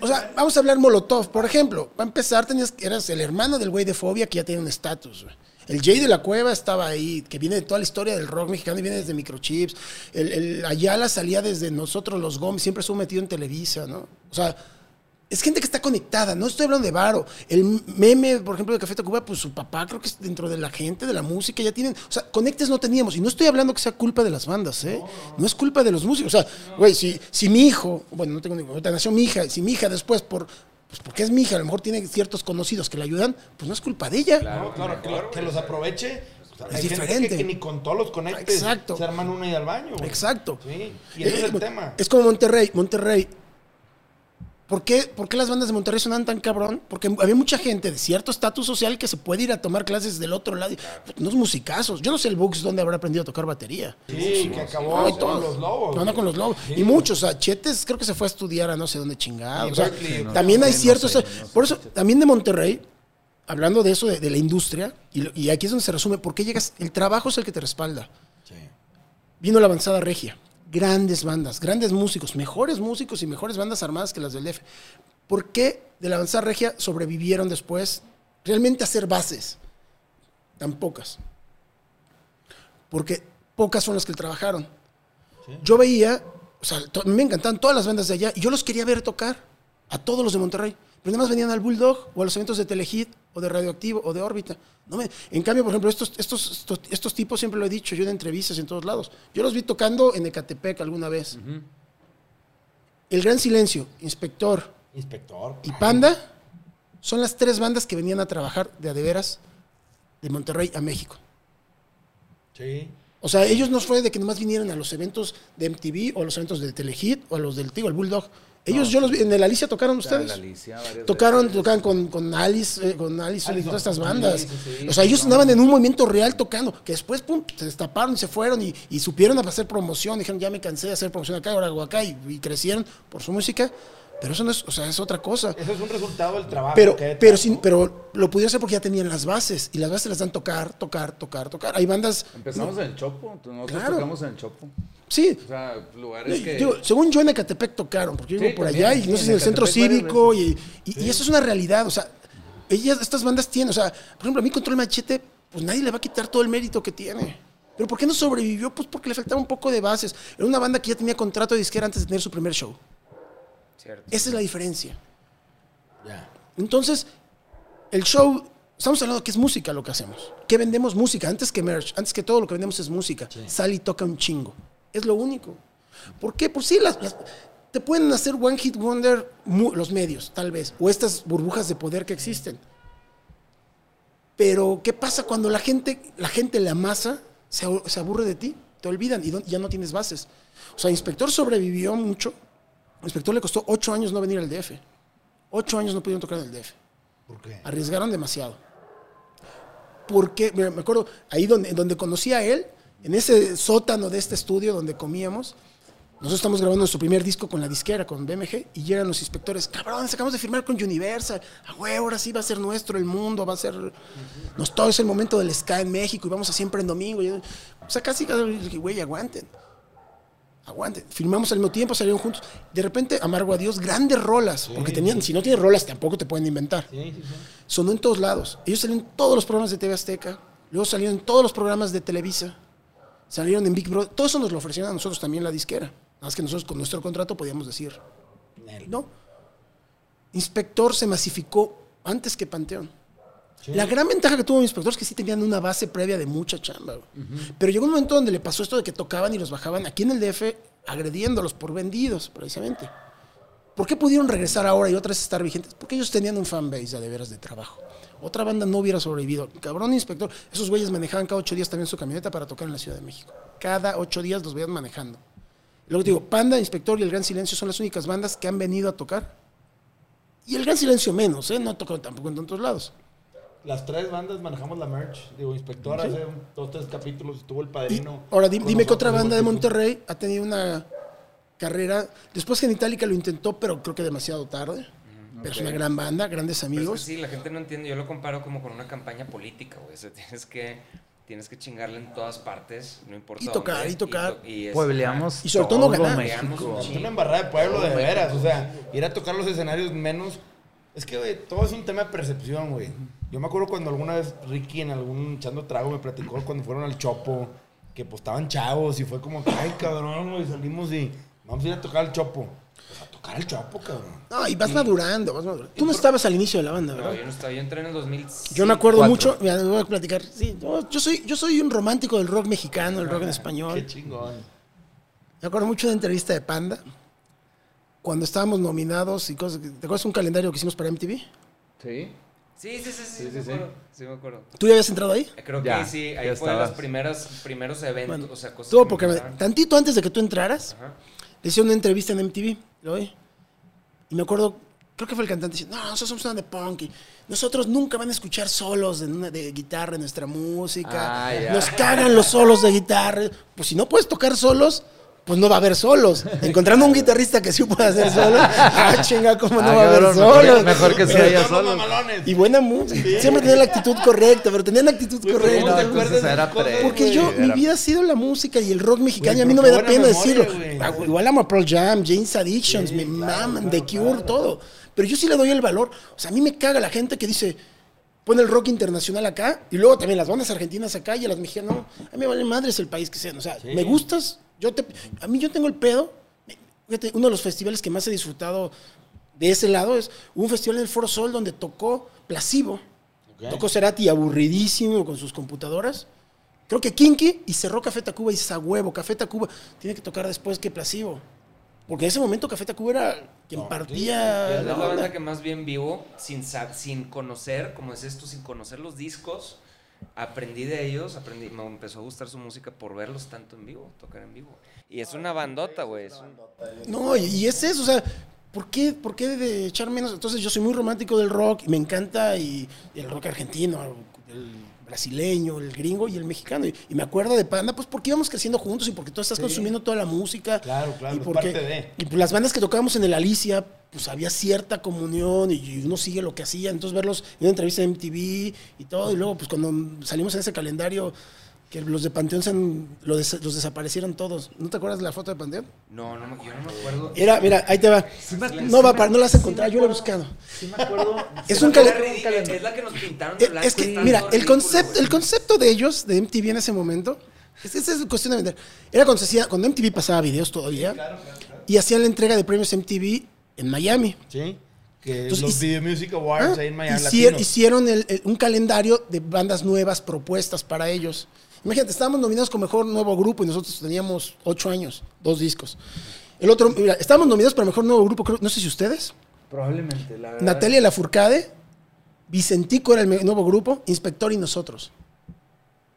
o sea, vamos a hablar Molotov, por ejemplo. Para empezar, tenías, eras el hermano del güey de Fobia que ya tiene un estatus. El Jay de la Cueva estaba ahí, que viene de toda la historia del rock mexicano y viene desde Microchips. El Ayala salía desde nosotros, los Gómez, siempre estuvo metido en Televisa, ¿no? O sea, es gente que está conectada, no estoy hablando de Varo. El meme, por ejemplo, de Café Tacuba, pues su papá creo que es dentro de la gente, de la música, ya tienen. O sea, conectes no teníamos. Y no estoy hablando que sea culpa de las bandas, ¿eh? No, es culpa de los músicos. O sea, güey, si, si mi hijo, bueno, no tengo ningún, ahorita nació mi hija, si mi hija después, por, pues porque es mi hija, a lo mejor tiene ciertos conocidos que la ayudan, pues no es culpa de ella. Claro. Claro, que, lo- que los aproveche. O sea, Es hay gente diferente. Que, que ni con todos los conectes Exacto. se arman una y al baño. güey. Exacto. Sí, y ese Eh, es el tema. Es como Monterrey. Monterrey. ¿Por qué, por qué las bandas de Monterrey sonan tan cabrón? Porque había mucha gente de cierto estatus social que se puede ir a tomar clases del otro lado. pues, Unos musicazos. Yo no sé el Bux dónde habrá aprendido a tocar batería. Sí, que acabó No, y con todos. los lobos. No, con los lobos. Sí. Y muchos, o sea, Chetes creo que se fue a estudiar a no sé dónde chingado. Sí, O sea, Berkeley, no, también hay ciertos. sé, no sé, por eso, también de Monterrey, hablando de eso, de, de la industria, y, y aquí es donde se resume, ¿por qué llegas? El trabajo es el que te respalda. Sí. Vino la avanzada regia. Grandes bandas, grandes músicos, mejores músicos y mejores bandas armadas que las del DF. ¿Por qué de la avanzada regia sobrevivieron después realmente a hacer bases? tan pocas. Porque pocas son las que trabajaron. Yo veía, o sea, me encantaban todas las bandas de allá y yo los quería ver tocar a todos los de Monterrey. Pero nada más venían al Bulldog o a los eventos de Telehit o de Radioactivo o de Órbita. No me- en cambio, por ejemplo, estos, estos, estos, estos tipos, siempre lo he dicho, yo en entrevistas en todos lados. Yo los vi tocando en Ecatepec alguna vez. El Gran Silencio, Inspector Inspector. y Panda son las tres bandas que venían a trabajar de a de veras de Monterrey a México. Sí. O sea, ellos no fue de que nomás vinieran a los eventos de MTV o a los eventos de Telehit o a los del Tigo, el Bulldog. Ellos, yo los vi, en el Alicia tocaron ustedes. La Alicia, Tocaron, veces. tocaban con, con Alice, eh, con Alice y todas estas bandas. Sí, sí, sí. o sea, ellos andaban en un movimiento real tocando, que después, pum, se destaparon y se fueron y, y supieron hacer promoción. Dijeron, ya me cansé de hacer promoción acá, ahora hago acá, y, y crecieron por su música. Pero eso no es, o sea, es otra cosa. Eso es un resultado del trabajo. Pero, que pero, sin, pero lo pudieron hacer porque ya tenían las bases. Y las bases las dan tocar, tocar, tocar, tocar. Hay bandas. Empezamos en el Chopo. Nosotros Claro. tocamos en el Chopo. Sí. O sea, lugares que. Digo, según yo en Ecatepec tocaron, porque yo Sí, vivo por también, allá y sí, no sé si en el centro cívico y, y- y eso es una realidad. O sea, ellas, estas bandas tienen, o sea, por ejemplo, a mí Control Machete, pues nadie le va a quitar todo el mérito que tiene. ¿Pero por qué no sobrevivió? Pues porque le faltaba un poco de bases. Era una banda que ya tenía contrato de disquera antes de tener su primer show. Cierto. Esa es la diferencia. Ya. Entonces, el show, estamos hablando que es música lo que hacemos. Que vendemos música, antes que merch, antes que todo lo que vendemos es música. Sale y toca un chingo. Es lo único. ¿Por qué? Pues sí, las, las- te pueden hacer One Hit Wonder los medios, tal vez, o estas burbujas de poder que existen. Pero, ¿qué pasa cuando la gente, la gente, la masa, se, se aburre de ti? Te olvidan y ya no tienes bases. O sea, Inspector sobrevivió mucho. Inspector le costó ocho años no venir al DF. Ocho años no pudieron tocar en el DF. ¿Por qué? Arriesgaron demasiado. Porque, me acuerdo, ahí donde, donde conocí a él, en ese sótano de este estudio donde comíamos, nosotros estamos grabando nuestro primer disco con la disquera, con BMG, y llegan los inspectores, cabrón, acabamos de firmar con Universal, a huevo, ahora sí va a ser nuestro el mundo, va a ser, nos, todo es el momento del ska en México, y vamos a siempre en domingo. Y o sea, casi, güey, aguanten. Aguanten. Filmamos al mismo tiempo, salieron juntos. De repente, amargo a Dios, grandes rolas. Porque tenían, si no tienes rolas, tampoco te pueden inventar. Sí, sí, sí. Sonó en todos lados. Ellos salieron en todos los programas de TV Azteca. Luego salieron en todos los programas de Televisa. Salieron en Big Brother. Todo eso nos lo ofrecieron a nosotros también la disquera. Nada más que nosotros con nuestro contrato podíamos decir, no. Inspector se masificó antes que Panteón. La gran ventaja que tuvo Inspector es que sí tenían una base previa de mucha chamba. Pero llegó un momento donde le pasó esto de que tocaban y los bajaban aquí en el DF agrediéndolos por vendidos, precisamente. ¿Por qué pudieron regresar ahora y otra vez estar vigentes? Porque ellos tenían un fanbase de veras de trabajo. Otra banda no hubiera sobrevivido. Cabrón inspector. Esos güeyes manejaban cada ocho días también su camioneta para tocar en la Ciudad de México. Cada ocho días los veían manejando. Y Luego digo, Panda, Inspector y El Gran Silencio son las únicas bandas que han venido a tocar. Y El Gran Silencio menos, ¿eh? No ha tocado tampoco en tantos lados. Las tres bandas manejamos la merch. Digo, Inspector hace un- dos, tres capítulos estuvo el Y padrino. ahora di- con dime que otra nosotros, banda de. Monterrey ha tenido una carrera. Después Genitalica lo intentó, pero creo que demasiado tarde. Pero es una gran banda, grandes Pero es que amigos. sí, la gente no entiende. Yo lo comparo como con una campaña política, güey. O sea, tienes que, tienes que chingarle en todas partes, no importa Y tocar, dónde, y tocar. to- y es- Puebleamos Y sobre todo no ganar. Es una embarrada de pueblo, de veras. O sea, ir a tocar los escenarios menos. Es que, güey, todo es un tema de percepción, güey. Yo me acuerdo cuando alguna vez Ricky en algún echando trago me platicó cuando fueron al Chopo, que pues estaban chavos y fue como, que, ay, cabrón, güey, salimos y vamos a ir a tocar al Chopo. Pues a tocar al Chopo, cabrón. No, y vas madurando, vas madurando. Tú no estabas al inicio de la banda, No, ¿verdad? yo no estaba. Yo entré en el 2000. Yo me acuerdo mucho, mira, voy a platicar. Sí, yo, yo soy, yo soy un romántico del rock mexicano, el rock en Qué español. chingón. Me acuerdo mucho de una entrevista de Panda, cuando estábamos nominados y cosas. ¿Te acuerdas un calendario que hicimos para MTV? Sí. Sí, sí, sí, sí, Sí, sí, sí, me sí. acuerdo. Sí, me acuerdo. ¿Tú ya habías entrado ahí? Creo que Ya, sí, ahí fue de los primeros, primeros eventos, Bueno, o sea, cosas Tuvo que porque me tantito antes de que tú entraras, Ajá. Le hicieron una entrevista en MTV, lo oí. Y me acuerdo, creo que fue el cantante diciendo, no, nosotros somos una de punk y nosotros nunca van a escuchar solos de, una- de guitarra en nuestra música. Ah. Nos cagan los solos de guitarra. Pues si no puedes tocar solos, pues no va a haber solos. Encontrando un guitarrista que sí pueda hacer solos, ah, chinga, ¿cómo no Ah, va a haber mejor- solos? mejor que se Pero- haya Todos solo. los mamalones. Y buena música. Siempre tenían la actitud correcta, pero tenían la actitud Güey, pero correcta. ¿cómo te No, acuerdas entonces de era Porque yo, mi era- vida ha sido la música y el rock mexicano, y a mí pero no me da pena memoria, decirlo. güey. Ah, Igual amo a Pearl Jam, James Addictions, Sí, me claro, maman, claro, The Cure, claro. todo. Pero yo sí le doy el valor. O sea, a mí me caga la gente que dice, pone el rock internacional acá y luego también las bandas argentinas acá y a las mexicanas. No, a mí me vale madres el país que sean. O sea, me gustas, yo te, a mí yo tengo el pedo. Fíjate, uno de los festivales que más he disfrutado de ese lado es un festival en el Foro Sol donde tocó Placebo. Tocó Cerati aburridísimo con sus computadoras. Creo que Kinky y cerró Café Tacuba y huevo, Café Tacuba tiene que tocar después que Placebo. Porque en ese momento Café Tacuba era quien No, partía. Es la banda que más bien vivo, sin, sin conocer, como es esto, sin conocer los discos. Aprendí de ellos, aprendí, me empezó a gustar su música por verlos tanto en vivo, tocar en vivo. Y es una bandota, güey. es un- No, y, y es eso, o sea, ¿por qué, ¿por qué de echar menos? Entonces yo soy muy romántico del rock y me encanta y, y el rock argentino, el brasileño, el gringo y el mexicano. Y, y me acuerdo de Panda, pues porque íbamos creciendo juntos y porque tú estás consumiendo toda la música. Claro, claro, Y porque parte de. y pues las bandas que tocábamos en el Alicia, pues había cierta comunión y, y uno sigue lo que hacía. Entonces verlos en una entrevista de MTV y todo. Y luego pues cuando salimos en ese calendario... Que los de Panteón se han- lo des- los desaparecieron todos. ¿No te acuerdas de la foto de Panteón? No, no, me- yo no me acuerdo. Era, mira, ahí te va. no va para, no la has encontrado, yo la he buscado. Sí me acuerdo. Es sí un calendario. es la que nos pintaron de blanco. Es que, mira, el ridículo, concepto, el concepto de ellos, de MTV en ese momento, es, es, es cuestión de vender. Era cuando, se hacía, cuando MTV pasaba videos todavía y hacían la entrega de premios MTV en Miami. Sí. Que Entonces, los Video Music Awards Ah, ahí en Miami. hicieron el- el- un calendario de bandas nuevas propuestas para ellos. Imagínate, estábamos nominados como mejor nuevo grupo y nosotros teníamos ocho años, dos discos. El otro, mira, estábamos nominados para mejor nuevo grupo, creo- no sé si ustedes. Probablemente, la verdad. Natalia Lafourcade, Vicentico era el nuevo grupo, Inspector y nosotros.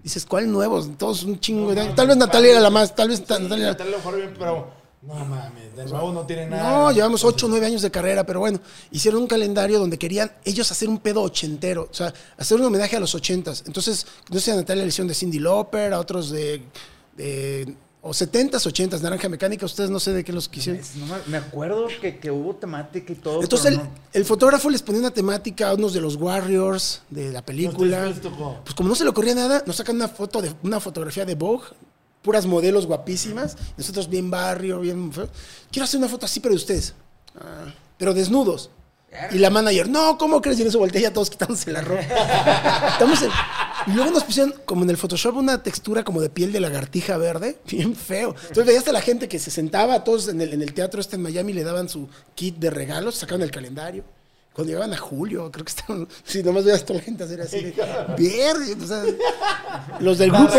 Dices, ¿cuál nuevo? Todos un chingo. de- tal vez Natalia era la más, tal vez Sí, Natalia Natalia lo fue bien, pero no mames, de nuevo no tiene nada. No, llevamos 8 o 9 años de carrera, pero bueno, hicieron un calendario donde querían ellos hacer un pedo ochentero, o sea, hacer un homenaje a los ochentas. Entonces, no sé, a Natalia le hicieron de Cindy Lauper, a otros de, de o 70s, 80s, Naranja Mecánica, ustedes no sé de qué los quisieron. No me, acuerdo que, que hubo temática y todo. Entonces, el, no. el fotógrafo les ponía una temática a unos de los Warriors de la película. Pues como no se le ocurría nada, nos sacan una foto de una fotografía de Vogue, puras modelos guapísimas, nosotros bien barrio, bien feo. Quiero hacer una foto así pero de ustedes. Ah, pero desnudos. Y la manager, no, ¿cómo crees? Y en eso volteé ya todos quitándose la ropa. Estamos en- y luego nos pusieron, como en el Photoshop, una textura como de piel de lagartija verde, bien feo. Entonces veías a la gente que se sentaba, todos en el, en el teatro este en Miami le daban su kit de regalos, sacaban el calendario. Cuando llegaban a julio, creo que estaban, sí, nomás veías toda la gente hacer así de verde. o sea, los del La grupo.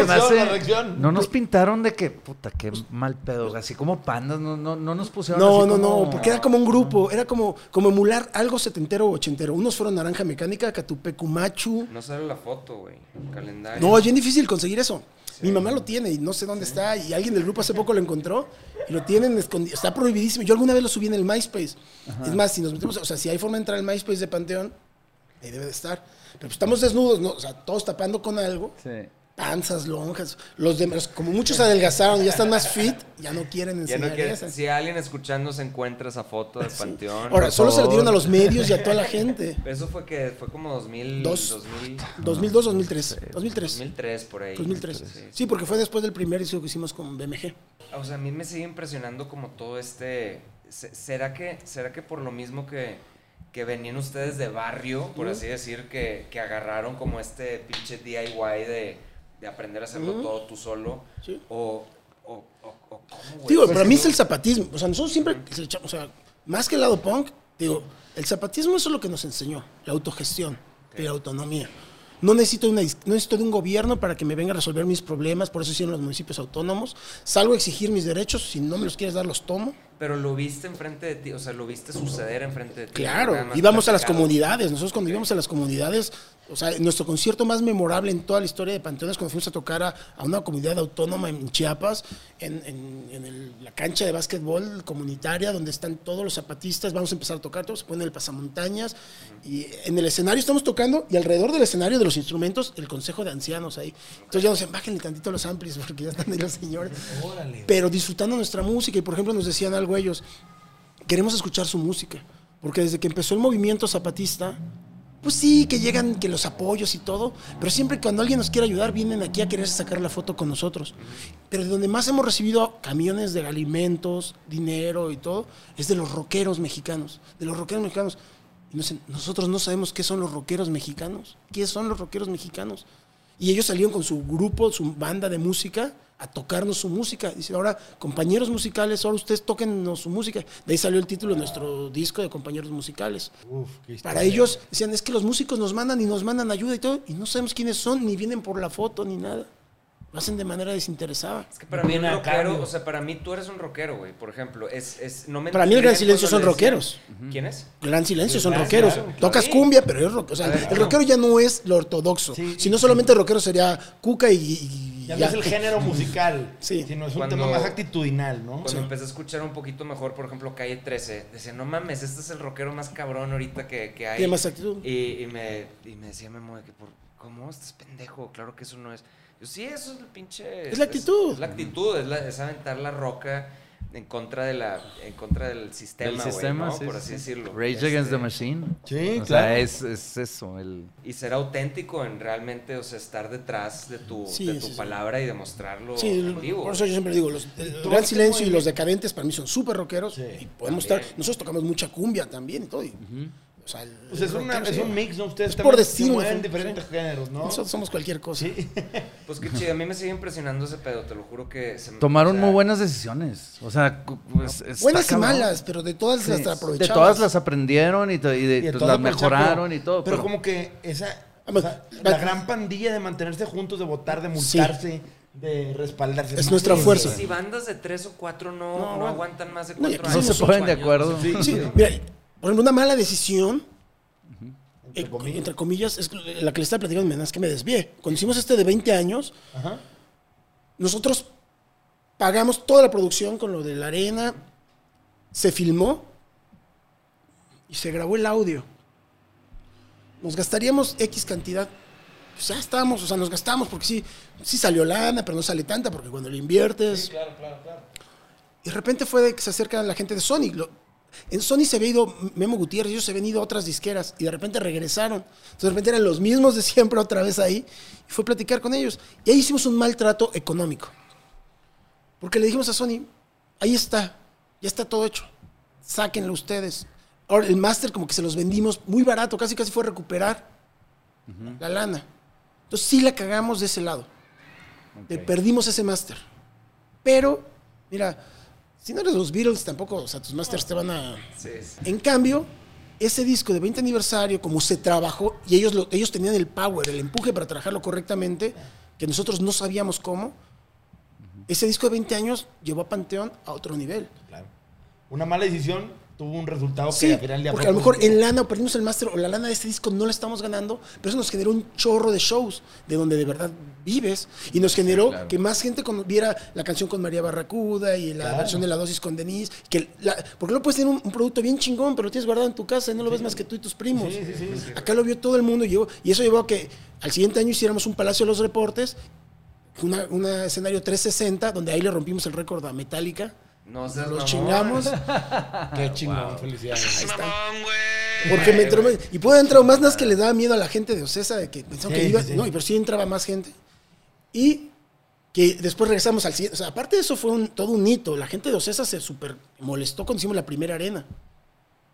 No nos pintaron de que, puta, qué mal pedo. Así como pandas, no, no, no nos pusieron No, así no, como- no, porque era como un grupo, era como, como emular algo setentero o ochentero. Unos fueron Naranja Mecánica, Catupecumachu. No sale la foto, güey. Calendario. No, es bien difícil conseguir eso. Mi mamá lo tiene y no sé dónde está. Y alguien del grupo hace poco lo encontró y lo tienen escondido. Está prohibidísimo. Yo alguna vez lo subí en el MySpace. Es más, si nos metemos, o sea, si hay forma de entrar al MySpace de Panteón, ahí debe de estar. Pero pues estamos desnudos, ¿no? O sea, todos tapando con algo. Sí. Panzas, lonjas. Los demás, como muchos adelgazaron, ya están más fit, ya no quieren Ya enseñar no esas. Si alguien escuchando se encuentra esa foto del panteón. Ahora, solo se favor. dieron a los medios y a toda la gente. Eso fue que fue como 2000, Dos. 2000, 2002, 2003. 2003. 2003 por ahí. 2003. Sí. Sí, porque fue después del primer disco que hicimos con BMG. O sea, a mí me sigue impresionando como todo este... se- ¿Será que, será que por lo mismo que, que venían ustedes de barrio, por así decir, que, que agarraron como este pinche DIY de, de aprender a hacerlo Ujú. todo tú solo? Sí. O, o, o, o ¿cómo, güey? Digo, Pues para mí es el zapatismo. O sea, nosotros siempre, le echamos- o sea, más que el lado punk, digo, el zapatismo eso es lo que nos enseñó, la autogestión y la autonomía. No necesito, una, no necesito de un gobierno para que me venga a resolver mis problemas, por eso hicieron los municipios autónomos. Salgo a exigir mis derechos, si no me los quieres dar, los tomo. Pero lo viste enfrente de ti, o sea, lo viste suceder enfrente de ti. Claro, íbamos a las platicado. comunidades. Nosotros cuando Ok. íbamos a las comunidades, o sea, nuestro concierto más memorable en toda la historia de Panteón es cuando fuimos a tocar a, a una comunidad autónoma en Chiapas, en, en- en el- la cancha de básquetbol comunitaria, donde están todos los zapatistas. Vamos a empezar a tocar, todos se ponen el pasamontañas. Y en el escenario estamos tocando, y alrededor del escenario de los instrumentos, el consejo de ancianos ahí. Entonces ya nos dicen, bájenle tantito los amplis, porque ya están ahí los señores. Pero disfrutando nuestra música, y por ejemplo nos decían algo ellos queremos escuchar su música. Porque desde que empezó el movimiento zapatista, pues sí, que llegan que los apoyos y todo, pero siempre cuando alguien nos quiere ayudar, vienen aquí a querer sacar la foto con nosotros. Pero de donde más hemos recibido camiones de alimentos, dinero y todo, es de los rockeros mexicanos. De los rockeros mexicanos. Nosotros no sabemos qué son los rockeros mexicanos. ¿Qué son los rockeros mexicanos? Y ellos salieron con su grupo, su banda de música, a tocarnos su música. Dicen, ahora, compañeros musicales, ahora ustedes toquennos su música. De ahí salió el título de nuestro disco de compañeros musicales. Uf. Para ellos, decían, es que los músicos nos mandan y nos mandan ayuda y todo, y no sabemos quiénes son, ni vienen por la foto, ni nada. Lo hacen de manera desinteresada. Es que para mí un rockero, o sea, para mí tú eres un rockero, güey. Por ejemplo, es, es, no me Para mí el Gran Silencio son rockeros. ¿Quién es? Gran silencio, son rockeros. claro, claro. Tocas Sí. cumbia, pero es rock. O sea, ver, el claro. rockero ya no es lo ortodoxo. Sí, si no sí, solamente rockero sería Cuca y. y- Ya y no es el género musical, Sí. sino es un Cuando- tema más actitudinal, ¿no? Cuando empecé a escuchar un poquito mejor, por ejemplo, Calle 13, decía, no mames, este es el rockero más cabrón ahorita que, que hay. Tiene más actitud. Y, y me, y me decía Memo de que, por, ¿cómo? Estás pendejo, claro que eso no es. Yo, sí, eso es el pinche... Es la actitud. Es, la actitud, es, la- es aventar la roca en contra, de la, en contra del sistema, Del por sí, así sí. decirlo. Rage Este, Against the Machine. Sí, o claro. sea, es, es eso. El... Y ser auténtico en realmente, o sea, estar detrás de tu, Sí, de tu sí. palabra y demostrarlo Sí, en vivo. por eso yo siempre digo, los, el Tú Gran Silencio y los decadentes para mí son súper rockeros Sí, y podemos también. estar, nosotros tocamos mucha cumbia también y todo. y, O sea, el- Pues es, una- sí. un mix, ¿no? Ustedes Es también por sí. diferentes géneros, ¿no? Nosotros somos cualquier cosa. Sí. Pues qué chido, a mí me sigue impresionando ese pedo, te lo juro que... se me- Tomaron o sea, muy buenas decisiones. O sea, pues, Buenas y malas, pero de todas Sí, las De aprovechamos. todas las aprendieron y, to- y de- Y de pues, las mejoraron y todo. Pero, Pero, como que esa. O sea, va- la gran pandilla de mantenerse juntos, de votar, de Sí. multarse, de respaldarse. Es nuestra sí, fuerza. Si bandas de tres o cuatro no, No, no, bueno. aguantan más de cuatro años. no se ponen de acuerdo. sea, Sí, mira, por ejemplo, una mala decisión, Entre eh, comillas. entre comillas, es la que le estaba platicando, es que me desvié. Cuando hicimos este de 20 años, Ajá. nosotros pagamos toda la producción con lo de la arena, se filmó y se grabó el audio. Nos gastaríamos X cantidad. Pues ya estábamos, o sea, nos gastamos porque sí, sí salió lana, pero no sale tanta porque cuando le inviertes. Claro, claro, claro. Y de repente fue de que se acerca la gente de Sony. Lo- en Sony se había ido Memo Gutiérrez, ellos se habían ido a otras disqueras y de repente regresaron. Entonces de repente eran los mismos de siempre otra vez ahí y fue a platicar con ellos. Y ahí hicimos un maltrato económico. Porque le dijimos a Sony, ahí está, ya está todo hecho, sáquenlo ustedes. Ahora el máster como que se los vendimos muy barato, casi casi fue recuperar la lana. Entonces sí la cagamos de ese lado. De Ok. perdimos ese máster. Pero, mira, si no eres los Beatles tampoco, o sea, tus masters te van a... sí, sí. En cambio, ese disco de 20 aniversario, como se trabajó, y ellos, lo- ellos tenían el power, el empuje para trabajarlo correctamente, que nosotros no sabíamos cómo, ese disco de 20 años llevó a Panteón a otro nivel. Claro. Una mala decisión tuvo un resultado Sí, que al final porque a lo mejor en lana o perdimos el máster o la lana de este disco no la estamos ganando, pero eso nos generó un chorro de shows de donde de verdad vives y nos generó claro. que más gente con- viera la canción con María Barracuda y la Claro. versión de la dosis con Denise, que la- porque no puedes tener un, un producto bien chingón, pero lo tienes guardado en tu casa y no lo ves más que tú y tus primos. Sí, sí, sí, sí. Acá lo vio todo el mundo y, llegó- y eso llevó a que al siguiente año hiciéramos un Palacio de los Reportes, una- un escenario 360, donde ahí le rompimos el récord a Metallica. No seas Los chingamos. Qué chingón, felicidades. Ahí. Porque me entró, y pudo entrar más nada que le daba miedo a la gente de Ocesa de que pensaban que iba, sí, no, y pero sí entraba más gente. Y que después regresamos al siguiente, o sea, aparte de eso fue un- todo un hito, la gente de Ocesa se súper molestó cuando hicimos la primera arena.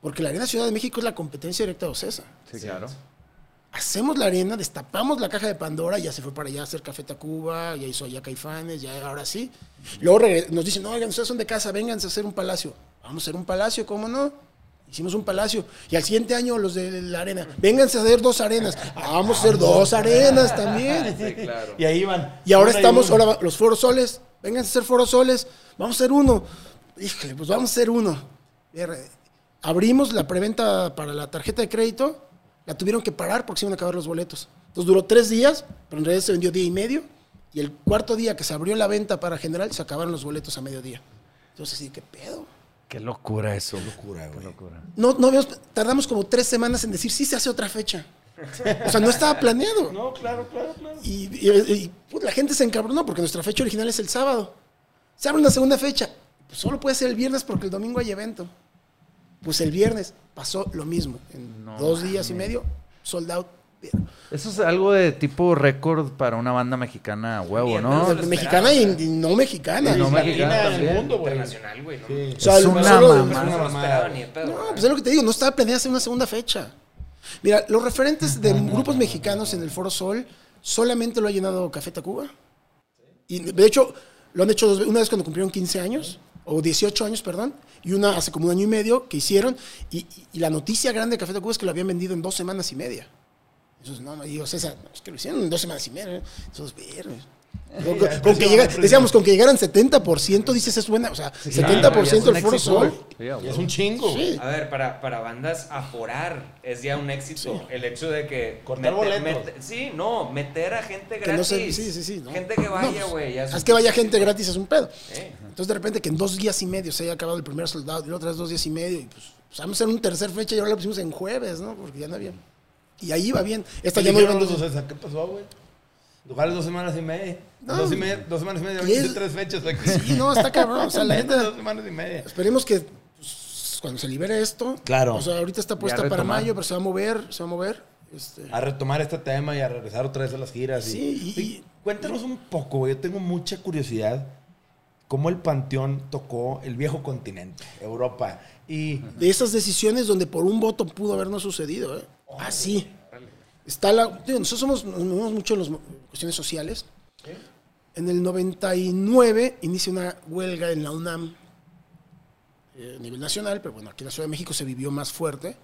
Porque la Arena Ciudad de México es la competencia directa de Ocesa. Sí, claro. Hacemos la arena, destapamos la caja de Pandora, ya se fue para allá a hacer Café Tacuba, ya hizo allá Caifanes, ya ahora sí. Luego nos dicen, no, oigan, ustedes son de casa, vénganse a hacer un palacio. Vamos a hacer un palacio, ¿cómo no? Hicimos un palacio. Y al siguiente año los de la arena, vénganse a hacer dos arenas. Ah, vamos a hacer dos arenas también. Sí, claro. Y ahí van. Y ahora estamos, ahora los foros soles, vénganse a hacer foros soles, vamos a hacer uno. Híjole, pues vamos a hacer uno. Abrimos la preventa para la tarjeta de crédito, la tuvieron que parar porque se iban a acabar los boletos. Entonces duró tres días, pero en realidad se vendió día y medio. Y el cuarto día que se abrió la venta para general, se acabaron los boletos a mediodía. Entonces, sí, ¿qué pedo? Qué locura eso. Locura, Qué güey. locura. No, no habíamos- tardamos como tres semanas en decir, sí, se hace otra fecha. O sea, no estaba planeado. No, claro, claro, claro. Y, y- y, pues, la gente se encabronó porque nuestra fecha original es el sábado. Se abre una segunda fecha. Pues solo puede ser el viernes porque el domingo hay evento. Pues el viernes pasó lo mismo. En No dos días y medio, sold out Eso es algo de tipo récord para una banda mexicana a huevo, ¿no? mexicana y, no mexicana. Y no mexicana en el también. mundo, güey. Internacional, güey. ¿no? Sí. O sea, Es una solo- mamada. No se lo mamada. esperaba ni de pedo. No, ¿verdad? pues es lo que te digo, no estaba planeada hacer una segunda fecha. Mira, los referentes de grupos mexicanos en el Foro Sol solamente lo ha llenado Café Tacuba. Y de hecho, lo han hecho dos una vez cuando cumplieron 15 años, o 18 años, perdón, y una hace como un año y medio que hicieron. Y, y- y la noticia grande de Café Tacuba es que lo habían vendido en dos semanas y media. Eso es, no, no, digo, César, es que lo hicieron en dos semanas y media. ¿eh? Eso es verga. Con, con- con que llega- decíamos, con que llegaran 70%, dices, es buena. O sea, 70% es del un Foro. Sol. Sí, es un chingo. Sí. A ver, para, para bandas aforar es ya un éxito. El hecho de que. Cortar boletos. sí, no, meter a gente Que no gratis. se- sí, sí, sí, no. Gente que No, vaya, pues, güey. ya Es que vaya gente gratis es un pedo. Entonces de repente que en dos días y medio se haya acabado el primer soldado y la otra vez dos días y medio y pues, pues, vamos a hacer un tercer fecha y ahora la pusimos en jueves, ¿no? Porque ya no había. Y ahí va bien. Esta ya no ¿Qué pasó, güey? Lugares dos semanas y media. No. dos, y media dos semanas y media. Y es- hice tres fechas aquí. Sí, no, está cabrón. O sea, la Neta, dos semanas y media. esperemos que pues, cuando se libere esto. Claro. O sea, ahorita está puesta para mayo, pero se va a mover, se va a mover. Este, A retomar este tema y a regresar otra vez a las giras. Sí, y- y cuéntanos un poco, güey. Yo tengo mucha curiosidad. Cómo el Panteón tocó el viejo continente, Europa. Y de esas decisiones donde por un voto pudo habernos sucedido, ¿eh? Así. Está la. digo, nosotros somos, nos movemos mucho en las cuestiones sociales. En el 99 inicia una huelga en la UNAM eh, a nivel nacional, pero bueno, aquí en la Ciudad de México se vivió más fuerte.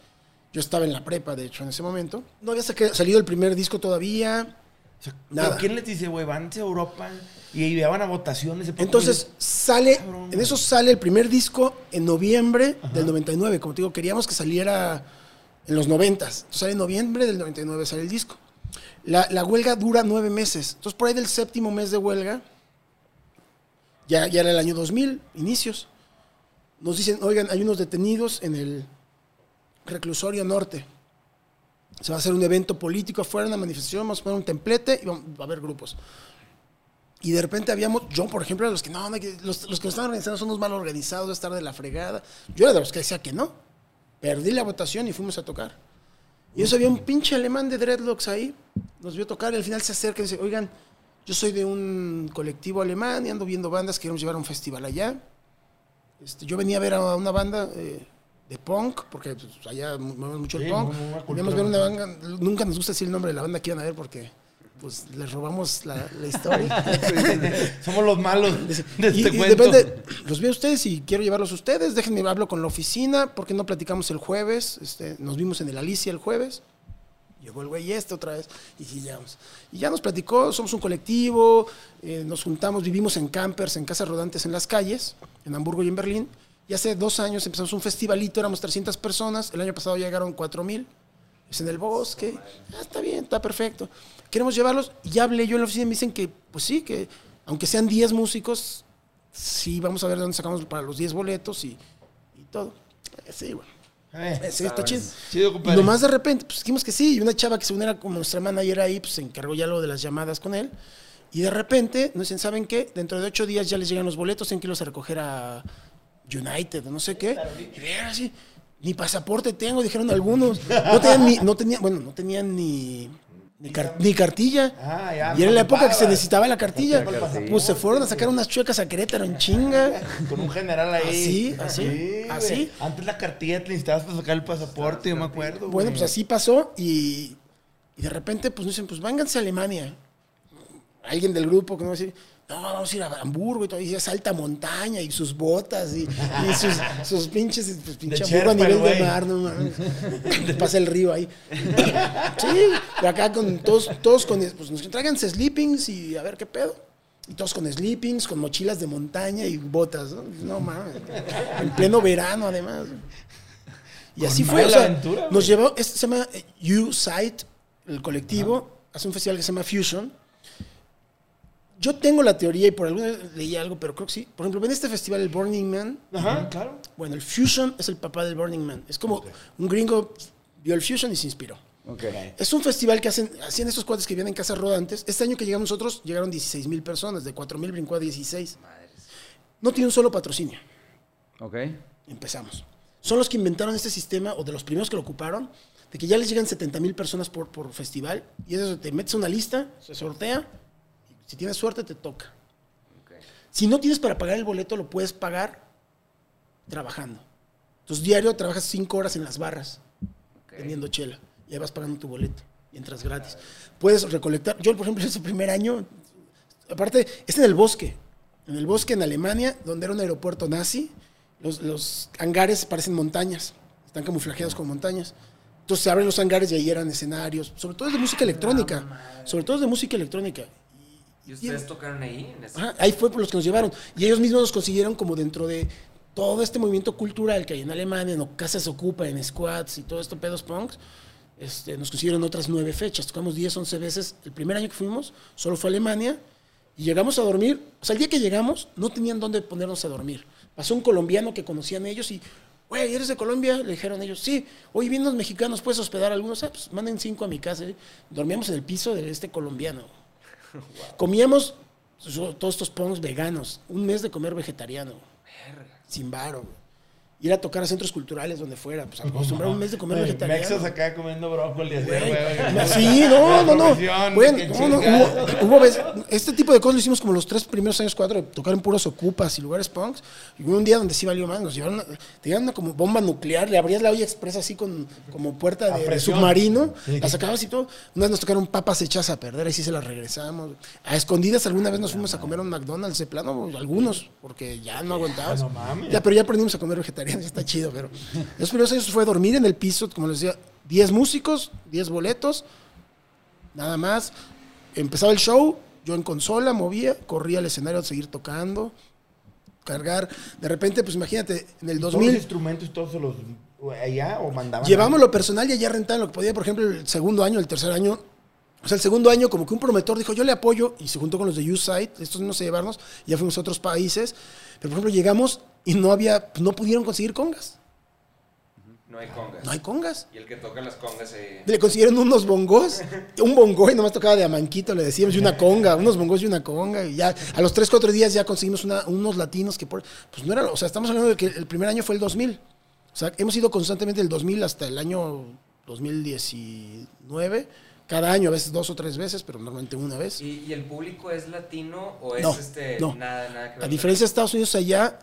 Yo estaba en la prepa, de hecho, en ese momento. No había salido el primer disco todavía. o sea, Nada. ¿pero ¿quién les dice, güey? Van a Europa y llevaban a votaciones. Entonces sale, Cabrón, en eso sale el primer disco en noviembre del 99. Como te digo, queríamos que saliera en los 90. Entonces sale en noviembre del 99, sale el disco. La, la huelga dura nueve meses. Entonces por ahí del séptimo mes de huelga, ya, ya era el año 2000, inicios, nos dicen, oigan, hay unos detenidos en el reclusorio norte. Se va a hacer un evento político afuera, una manifestación, vamos a poner un templete y va a haber grupos. Y de repente habíamos, yo por ejemplo, los que no, los, los que nos están organizando son unos mal organizados, estar de la fregada. Yo era de los que decía que no. Perdí la votación y fuimos a tocar. Y eso había un pinche alemán de dreadlocks ahí, nos vio tocar y al final se acerca y dice, oigan, yo soy de un colectivo alemán y ando viendo bandas, queremos llevar a un festival allá. Este, yo venía a ver a una banda eh, de punk, porque pues, allá movemos mucho el Sí, punk. a ver una banda, nunca nos gusta decir el nombre de la banda que iban a ver porque pues les robamos la, la historia. Somos los malos de este y, y cuento. depende, los veo a ustedes y quiero llevarlos a ustedes. Déjenme hablo con la oficina, porque no platicamos el jueves. Este, nos vimos en el Alicia el jueves. Llegó el güey este otra vez y. Y ya nos platicó, somos un colectivo, eh, nos juntamos, vivimos en campers, en casas rodantes en las calles, en Hamburgo y en Berlín. Y hace dos años empezamos un festivalito, éramos 300 personas, el año pasado llegaron 4000. Es en el bosque. Ah, está bien, está perfecto. Queremos llevarlos. Y ya hablé yo en la oficina y me dicen que, pues sí, que aunque sean 10 músicos, sí, vamos a ver de dónde sacamos para los 10 boletos y, y todo. Eh, Sí, bueno. Eh, Eh, Sí, está chido. chido, compadre. nomás de repente, pues dijimos que sí. Y una chava que según era como nuestra manager ahí, pues se encargó ya lo de las llamadas con él. Y de repente nos dicen, ¿saben qué? Dentro de ocho días ya les llegan los boletos, tienen que irlos a recoger a United o no sé qué. Y ver así, ni pasaporte tengo, dijeron algunos. No tenían ni, no tenían, bueno, no tenían ni, ni, car- ni cartilla. Ah, ya, y era la época que se necesitaba la cartilla. Pues se fueron a sacar unas chuecas a Querétaro en chinga. Con un general ahí. Así, así, Sí, así. Antes la cartilla te necesitabas para sacar el pasaporte, yo me acuerdo. Bueno, güey. pues así pasó y, y de repente pues nos dicen, pues vénganse a Alemania. Alguien del grupo que no va a decir, no, vamos a ir a Hamburgo y todo, y es alta montaña y sus botas y, y sus, sus pinches, pues, pinche Sherpa, Hamburgo a nivel de mar, no mames. Pasa el río ahí. Sí, y acá con todos, todos con, pues nos tráiganse sleepings y a ver qué pedo. Y todos con sleepings, con mochilas de montaña y botas, ¿no? No mames. En pleno verano, además. Y así fue. o sea, aventura, nos llevó, este se llama eh, U-Site, el colectivo, hace un festival que se llama Fusion. Yo tengo la teoría y por alguna vez leí algo, pero creo que sí. Por ejemplo, ven este festival, el Burning Man. Ajá, claro. Bueno, el Fusion es el papá del Burning Man. Es como un gringo vio el Fusion y se inspiró. Ok. Es un festival que hacen, hacían estos cuates que vienen en casas rodantes. Este año que llegamos nosotros, llegaron 16 mil personas, de 4 mil brincó a 16. No tiene un solo patrocinio. Ok. Empezamos. son los que inventaron este sistema, o de los primeros que lo ocuparon, de que ya les llegan 70 mil personas por, por festival, y eso te metes a una lista, se sortea, si tienes suerte te toca. Si no tienes para pagar el boleto, lo puedes pagar trabajando. Entonces, diario trabajas cinco horas en las barras, Ok. vendiendo chela, y ahí vas pagando tu boleto, y entras gratis. Puedes recolectar. Yo, por ejemplo, ese primer año, aparte, es en el bosque, en el bosque en Alemania, donde era un aeropuerto nazi, los, los hangares parecen montañas, están camuflajeados con montañas. Entonces se abren los hangares y ahí eran escenarios, sobre todo es de música electrónica, sobre todo es de música electrónica. ¿Y ustedes tocaron ahí? En ese- Ajá, ahí fue por los que nos llevaron. Y ellos mismos nos consiguieron como dentro de todo este movimiento cultural que hay en Alemania, en Casas Ocupa, en Squats y todo esto, pedos punks. Este, nos consiguieron otras nueve fechas. Tocamos 10, 11 veces. El primer año que fuimos solo fue a Alemania y llegamos a dormir. O sea, el día que llegamos no tenían dónde ponernos a dormir. Pasó un colombiano que conocían ellos y, güey, ¿eres de Colombia? Le dijeron ellos, sí. Hoy vienen los mexicanos, ¿puedes hospedar a algunos? Ah, pues manden cinco a mi casa. Dormíamos en el piso de este colombiano. Comíamos todos estos punks veganos. Un mes de comer vegetariano. Sin varo. güey. Ir a tocar a centros culturales donde fuera. Pues acostumbrar un mes de comer vegetariano. Mexas acá comiendo brócoli así, Güey. Sí, no, no, no. Bueno, no, hubo, hubo veces- este tipo de cosas lo hicimos como los tres primeros años, cuatro, tocar en puros ocupas y lugares punks. Y hubo un día donde sí valió más, nos llevaron, tenían una como bomba nuclear, le abrías la olla expresa así con como puerta de, de submarino, Sí. la sacabas y todo. Una vez nos tocaron papas hechas a perder, ahí sí se las regresamos. A escondidas alguna vez nos fuimos a comer a un McDonald's de plano, algunos, porque ya no aguantabas. no mames. Ya, pero ya aprendimos a comer vegetariano, está chido, pero los primeros años fue dormir en el piso, como les decía, 10 músicos, 10 boletos, nada más. Empezaba el show, yo en consola movía, corría al escenario a seguir tocando, cargar. De repente, pues imagínate, en el ¿Todos los 2000 instrumentos todos los allá o mandaban? llevamos lo personal y allá rentaban lo que podía. Por ejemplo, el segundo año, el tercer año. O sea, el segundo año, como que un promotor dijo, yo le apoyo, y se juntó con los de U-Site, estos no se llevarnos, ya fuimos a otros países. Pero, por ejemplo, llegamos y no había, no pudieron conseguir congas. No hay congas. No hay congas. Y el que toca las congas ahí. Le consiguieron unos bongos, un bongo y nomás tocaba de amanquito, le decíamos, y una conga, unos bongos y una conga. Y ya a los 3, 4 días ya conseguimos una- unos latinos que, por, pues no era, o sea, estamos hablando de que el primer año fue el 2000. O sea, hemos ido constantemente del 2000 hasta el año 2019, cada año, a veces dos o tres veces, pero normalmente una vez. ¿Y, y el público es latino o es No, este no. nada, nada que ver? A diferencia de Estados Unidos, allá,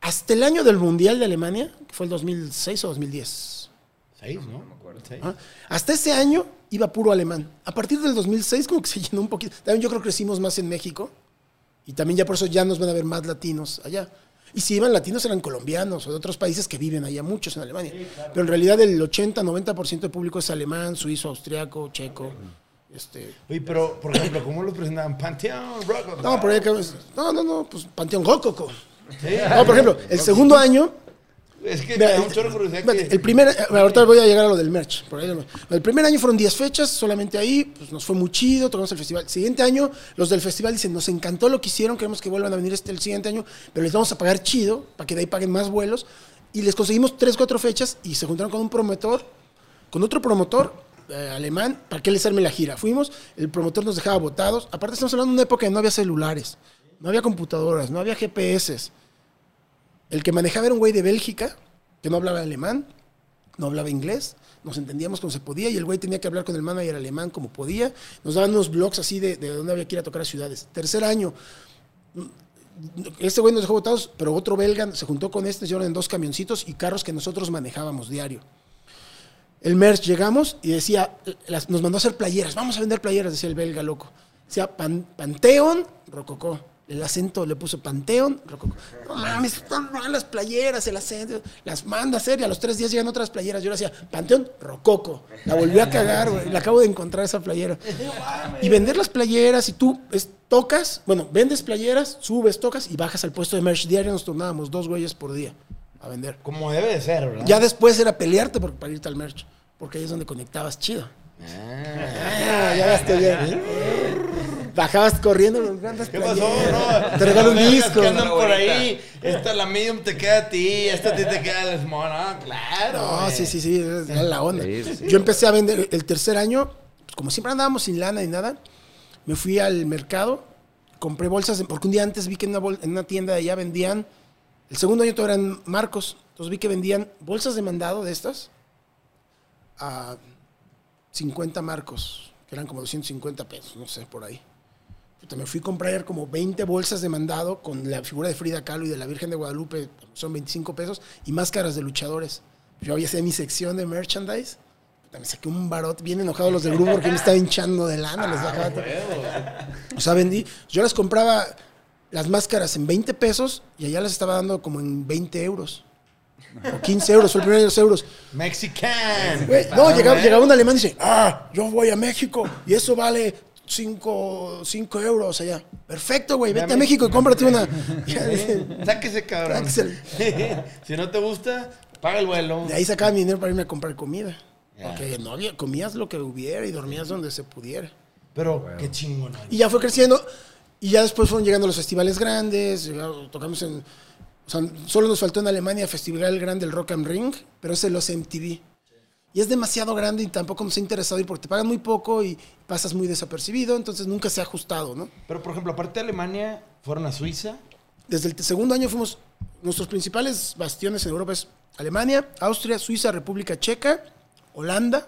hasta el año del Mundial de Alemania, que fue el 2006 o 2010. Seis, ¿no? No me acuerdo. Seis. ¿ah? Hasta ese año iba puro alemán. A partir del 2006 como que se llenó un poquito. También yo creo que crecimos más en México y también ya por eso ya nos van a ver más latinos allá. Y si iban latinos eran colombianos o de otros países que viven allá, muchos en Alemania. Pero en realidad el 80-90% del público es alemán, suizo, austriaco, checo. Este, Oye, pero, por ejemplo, ¿cómo los presentaban? Panteón, Rock. no, por ahí acá- no, no, no, pues Panteón Rococo. Sí. No, por ejemplo, el segundo año Es que Mira, un el- chorro de primer, eh, ahorita voy a llegar a lo del merch. por ahí lo- el primer año fueron 10 fechas, solamente ahí, pues nos fue muy chido, tocamos el festival. El siguiente año, los del festival dicen, nos encantó lo que hicieron, queremos que vuelvan a venir este el siguiente año, pero les vamos a pagar chido, para que de ahí paguen más vuelos. Y les conseguimos 3, 4 fechas y se juntaron con un promotor, con otro promotor eh, alemán, para que les arme la gira. Fuimos, el promotor nos dejaba votados. Aparte estamos hablando de una época que no había celulares, no había computadoras, no había GPS. El que manejaba era un güey de Bélgica, que no hablaba alemán, no hablaba inglés, nos entendíamos como se podía y el güey tenía que hablar con el manager alemán como podía. Nos daban unos blogs así de, de dónde había que ir a tocar a ciudades. Tercer año, este güey nos dejó votados, pero otro belga se juntó con este, llevaron en dos camioncitos y carros que nosotros manejábamos diario. El merch llegamos y decía, nos mandó a hacer playeras, vamos a vender playeras, decía el belga loco. Decía Pan- Panteón, Rococó. El acento le puso Panteón, Rococó. No mames, están mal las playeras, el acento. Las manda a hacer y a los tres días llegan otras playeras. Yo le decía, Panteón, Rococo. La volví a cagar, güey. La acabo de encontrar esa playera. Y vender las playeras y tú es- tocas, bueno, vendes playeras, subes, tocas y bajas al puesto de merch diario. Nos turnábamos dos güeyes por día a vender. Como debe de ser, ¿verdad? Ya después era pelearte por, para irte al merch, porque ahí es donde conectabas chido. Ah, ya bien. Bajabas corriendo los grandes ¿Qué pasó? Te regalo un disco. que andan por ahí. Esta, la medium te queda a ti, esta a ti te queda el small. Ah, claro. No, sí, sí, sí, era la onda. Sí, sí. Yo empecé a vender el tercer año, pues, como siempre andábamos sin lana ni nada, me fui al mercado, compré bolsas, porque un día antes vi que en una, bol- en una tienda de allá vendían El segundo año todavía eran marcos. Entonces vi que vendían bolsas de mandado de estas a 50 marcos, que eran como 250 pesos, no sé, por ahí. Puta, me fui a comprar como 20 bolsas de mandado con la figura de Frida Kahlo y de la Virgen de Guadalupe, son 25 pesos, y máscaras de luchadores. Yo había sido mi sección de merchandise. Puta, me saqué un barot bien enojado los del grupo porque me estaba hinchando de lana. Les bajaba todo. O sea, vendí. Yo las compraba las máscaras en 20 pesos y allá las estaba dando como en 20 euros. O 15 euros, fue el primer de los euros. Mexican. Güey, no, llegaba, llegaba un alemán y dice, ah, yo voy a México y eso vale 5 euros allá. Perfecto, güey, vete a México y cómprate una. De Sáquese, cabrón. Sáquese. si no te gusta, paga el vuelo. ahí sacaba mi dinero para irme a comprar comida. Porque no había, comías lo que hubiera y dormías donde se pudiera. Pero qué chingón. Y ya fue creciendo. Y ya después fueron llegando los festivales grandes. Tocamos en. Sea, solo nos faltó en Alemania el Festival Grande del Rock and Ring, pero ese los MTV. Y es demasiado grande y tampoco nos ha interesado ir porque te pagan muy poco y pasas muy desapercibido, entonces nunca se ha ajustado, ¿no? Pero, por ejemplo, aparte de Alemania, fueron a Suiza. Desde el segundo año fuimos. Nuestros principales bastiones en Europa es Alemania, Austria, Suiza, República Checa, Holanda.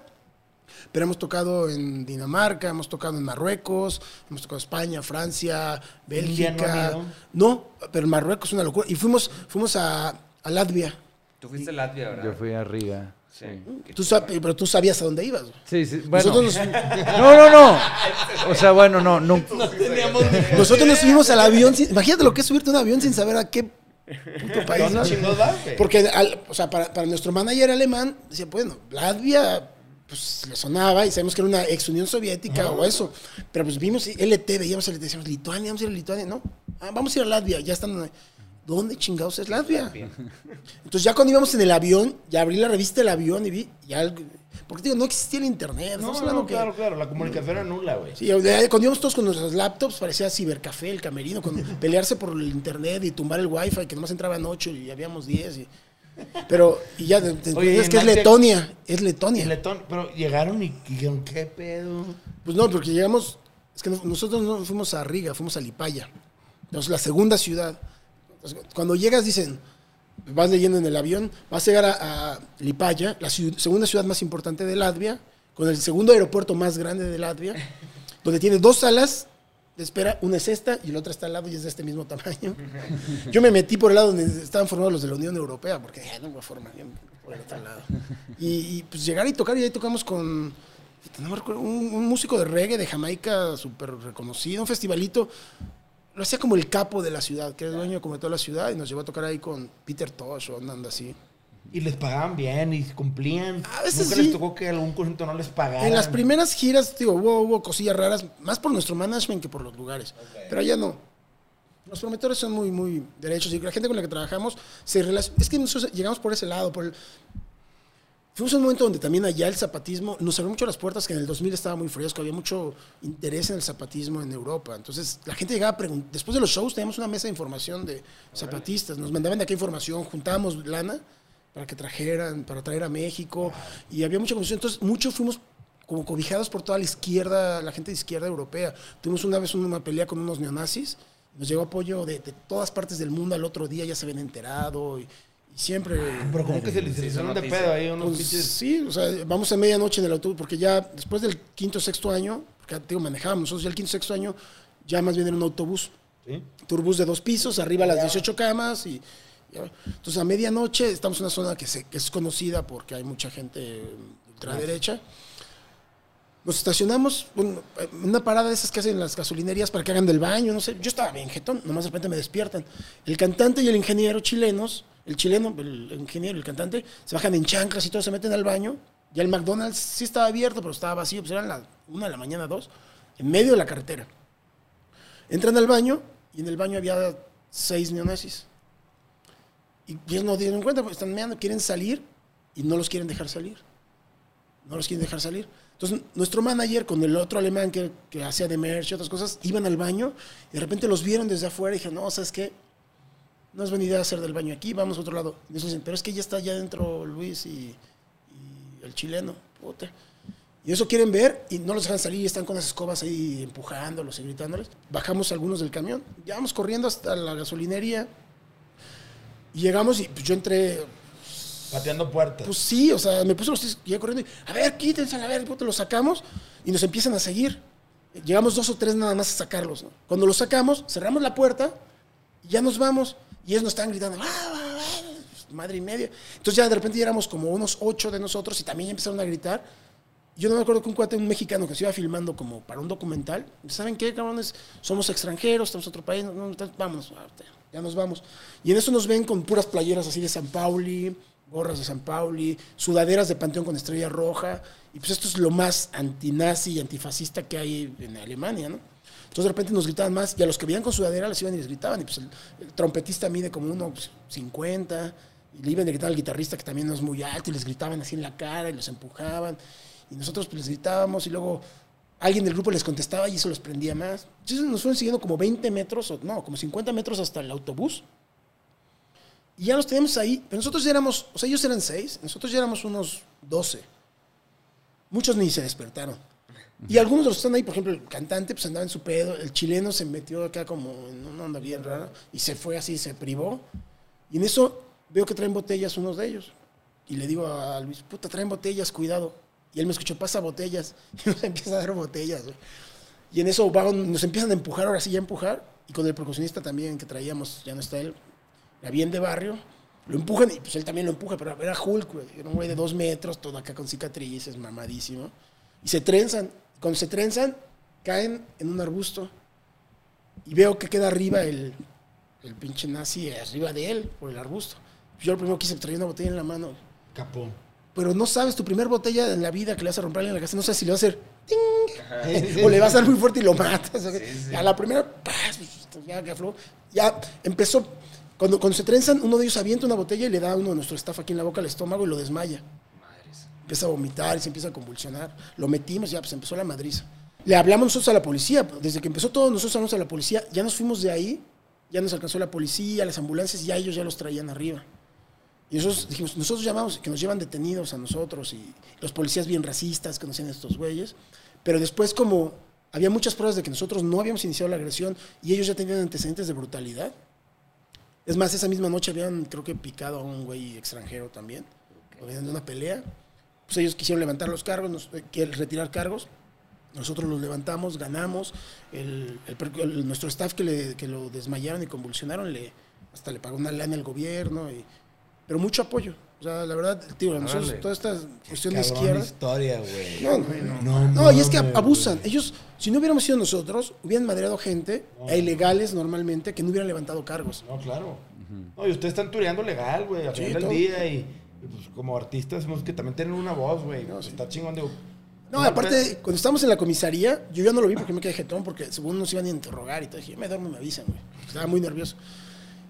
Pero hemos tocado en Dinamarca, hemos tocado en Marruecos, hemos tocado España, Francia, no Bélgica. ido. No, pero Marruecos es una locura. Y fuimos, fuimos a, a Latvia. Tú fuiste a Latvia, ¿verdad? Yo fui a Riga. Sí. Tú sab- pero tú sabías a dónde ibas. Sí, sí. Bueno. Nosotros, nos, No, no, no. O sea, bueno, no, no. Teníamos nosotros nos subimos al avión. sin- imagínate lo que es subirte a un avión sin saber a qué puto país. ¿Dónde vas. chingos vas, güey? Porque, al- o sea, para, para nuestro manager alemán, decía, bueno, Latvia, pues le sonaba y sabemos que era una ex Unión Soviética o eso. Pero pues vimos LT, veíamos LT, decíamos, Lituania, vamos a ir a Lituania. No, ah, vamos a ir a Latvia, ya están. ¿Dónde chingados es Latvia? Entonces ya cuando íbamos en el avión, ya abrí la revista del avión y vi, ya, porque digo, no existía el internet. No, no, no, que- claro, claro. La comunicación era nula, güey. Sí, cuando íbamos todos con nuestros laptops, parecía cibercafé, el camerino, con pelearse por el internet y tumbar el wifi, que nomás entraban ocho y habíamos 10. Y, pero, y ya, Oye, es que es Letonia, es Letonia. Letón, pero llegaron y dijeron, ¿qué pedo? Pues no, porque llegamos, es que nos- nosotros no fuimos a Riga, fuimos a Lipaya, Entonces, la segunda ciudad. Cuando llegas, dicen, vas leyendo en el avión, vas a llegar a, a Lipaya, la segunda ciudad más importante de Latvia, con el segundo aeropuerto más grande de Latvia, donde tiene dos salas espera, una es esta y la otra está al lado y es de este mismo tamaño. Yo me metí por el lado donde estaban formados los de la Unión Europea, porque dije, "Ah, no me meto por el otro lado. Y, pues llegar y tocar, y ahí tocamos con un músico de reggae de Jamaica súper reconocido, un festivalito. Lo hacía como el capo de la ciudad, que era el dueño como de toda la ciudad, y nos llevó a tocar ahí con Peter Tosh o andando así. Y les pagaban bien y cumplían. A veces Nunca sí. les tocó que algún conjunto no les pagara. En las primeras giras, digo, hubo, hubo cosillas raras, más por nuestro management que por los lugares. Pero allá no. Los promotores son muy, muy derechos y la gente con la que trabajamos se relaciona. Es que nosotros llegamos por ese lado. Por el- Fuimos a un momento donde también allá el zapatismo nos abrió mucho las puertas, que en el 2000 estaba muy fresco, había mucho interés en el zapatismo en Europa. Entonces la gente llegaba a preguntar. Después de los shows teníamos una mesa de información de zapatistas. Nos mandaban de acá información, juntábamos lana para que trajeran, para traer a México. Y había mucha confusión. Entonces, muchos fuimos como cobijados por toda la izquierda, la gente de izquierda europea. Tuvimos una vez una pelea con unos neonazis. Nos llegó apoyo de, de todas partes del mundo al otro día, ya se habían enterado. Y, y siempre. Pero como que se les hicieron hizo de pedo ahí unos Pues, sí, o sea, vamos a medianoche en el autobús, porque ya después del quinto sexto año, porque digo, manejábamos, nosotros ya el quinto sexto año, ya más bien era un autobús. ¿sí? Turbús de dos pisos, arriba las 18 camas y... Entonces a medianoche estamos en una zona que, se- que es conocida porque hay mucha gente ultraderecha. Nos estacionamos una parada de esas que hacen las gasolinerías para que hagan del baño, no sé. Yo estaba bien jetón, nomás de repente me despiertan. El cantante y el ingeniero chilenos, el chileno, el ingeniero y el cantante, se bajan en chanclas y todos se meten al baño. Ya el McDonald's sí estaba abierto, pero estaba vacío, pues eran una de la mañana, dos, en medio de la carretera. Entran al baño y en el baño había seis neonazis. Y ellos no dieron cuenta, porque están meando, quieren salir y no los quieren dejar salir. No los quieren dejar salir. Entonces, nuestro manager con el otro alemán que, que hacía de merch y otras cosas, iban al baño y de repente los vieron desde afuera y dijeron, no, ¿sabes qué? No es buena idea hacer del baño aquí, vamos a otro lado. Y nos dicen, pero es que ya está allá adentro Luis y, y el chileno. Puta. Y eso quieren ver y no los dejan salir y están con las escobas ahí empujándolos y gritándoles. Bajamos algunos del camión, ya vamos corriendo hasta la gasolinería. Y llegamos y pues, yo entré, Pateando puertas. pues sí, o sea, me puse los tres, llegué corriendo y, a ver, quítense, a ver, puto, los sacamos y nos empiezan a seguir. Llegamos dos o tres nada más a sacarlos. ¿no? Cuando los sacamos, cerramos la puerta y ya nos vamos. Y ellos nos estaban gritando, "Ah, ah, ah", madre y media. Entonces ya de repente ya éramos como unos ocho de nosotros y también empezaron a gritar. Yo no me acuerdo que un cuate, un mexicano que se iba filmando como para un documental, ¿saben qué, cabrones? Somos extranjeros, estamos en otro país, no, no, vámonos, ya nos vamos. Y en eso nos ven con puras playeras así de San Pauli, gorras de San Pauli, sudaderas de Panteón con estrella roja. Y pues esto es lo más antinazi y antifascista que hay en Alemania, ¿no? Entonces de repente nos gritaban más y a los que veían con sudadera les iban y les gritaban. Y pues el, trompetista mide como uno pues, 50 y le iban a gritar al guitarrista que también no es muy alto y les gritaban así en la cara y los empujaban. Y nosotros pues les gritábamos y luego alguien del grupo les contestaba y eso los prendía más. Entonces nos fueron siguiendo como 20 metros, o no, como 50 metros hasta el autobús. Y ya los teníamos ahí, pero nosotros ya éramos, o sea, ellos eran seis, nosotros ya éramos unos 12. Muchos ni se despertaron. Y algunos de los que están ahí, por ejemplo, el cantante, pues andaba en su pedo, el chileno se metió acá como en una onda bien rara y se fue así, se privó. Y en eso veo que traen botellas unos de ellos. Y le digo a Luis, puta, traen botellas, cuidado. Y él me escuchó, pasa botellas. Y nos empieza a dar botellas. güey. Y en eso nos empiezan a empujar, ahora sí ya a empujar. Y con el percusionista también que traíamos, ya no está él, era bien de barrio. Lo empujan y pues él también lo empuja, pero era Hulk, güey. Era un güey de dos metros, todo acá con cicatrices, mamadísimo. Y se trenzan. Cuando se trenzan, caen en un arbusto. Y veo que queda arriba el, el pinche nazi, arriba de él, por el arbusto. Yo lo primero que hice, traía una botella en la mano. Capó. Pero no sabes, tu primer botella en la vida que le vas a romper en la casa, no sabes si le va a hacer ¡ting! o le vas a dar muy fuerte y lo matas. A la primera, ¡paz! ya. Ya empezó. Cuando, cuando se trenzan, uno de ellos avienta una botella y le da a uno de nuestro staff aquí en la boca al estómago y lo desmaya. Madres. Empieza a vomitar y se empieza a convulsionar. Lo metimos ya, pues empezó la madriza. Le hablamos nosotros a la policía. Desde que empezó todo, nosotros hablamos a la policía. Ya nos fuimos de ahí, ya nos alcanzó la policía, las ambulancias, ya ellos ya los traían arriba. Y nosotros dijimos, nosotros llamamos que nos llevan detenidos a nosotros y los policías bien racistas que nos hacían estos güeyes. Pero después como había muchas pruebas de que nosotros no habíamos iniciado la agresión y ellos ya tenían antecedentes de brutalidad. Es más, esa misma noche habían, creo que, picado a un güey extranjero también. Venían de una pelea. Pues ellos quisieron levantar los cargos, nos, eh, retirar cargos. Nosotros los levantamos, ganamos. El, el per- el- nuestro staff que, le- que lo desmayaron y convulsionaron, le, hasta le pagó una lana al gobierno. Y, pero mucho apoyo. O sea, la verdad, tío, nosotros, toda esta cuestión de izquierda. historia, güey. No, no, No, no, y es que abusan. Ellos, si no hubiéramos sido nosotros, hubieran madreado gente, e ilegales normalmente, que no hubieran levantado cargos. No, claro. No, y ustedes están tureando legal, güey, al Sí, final del día. Y, y, pues, como artistas, que también tienen una voz, güey. No, sí. Está chingón, digo. No, aparte, cuando estábamos en la comisaría, yo ya no lo vi porque me quedé jetón, porque según nos iban a interrogar y todo. Dije, me duermo me avisan, güey. Estaba muy nervioso.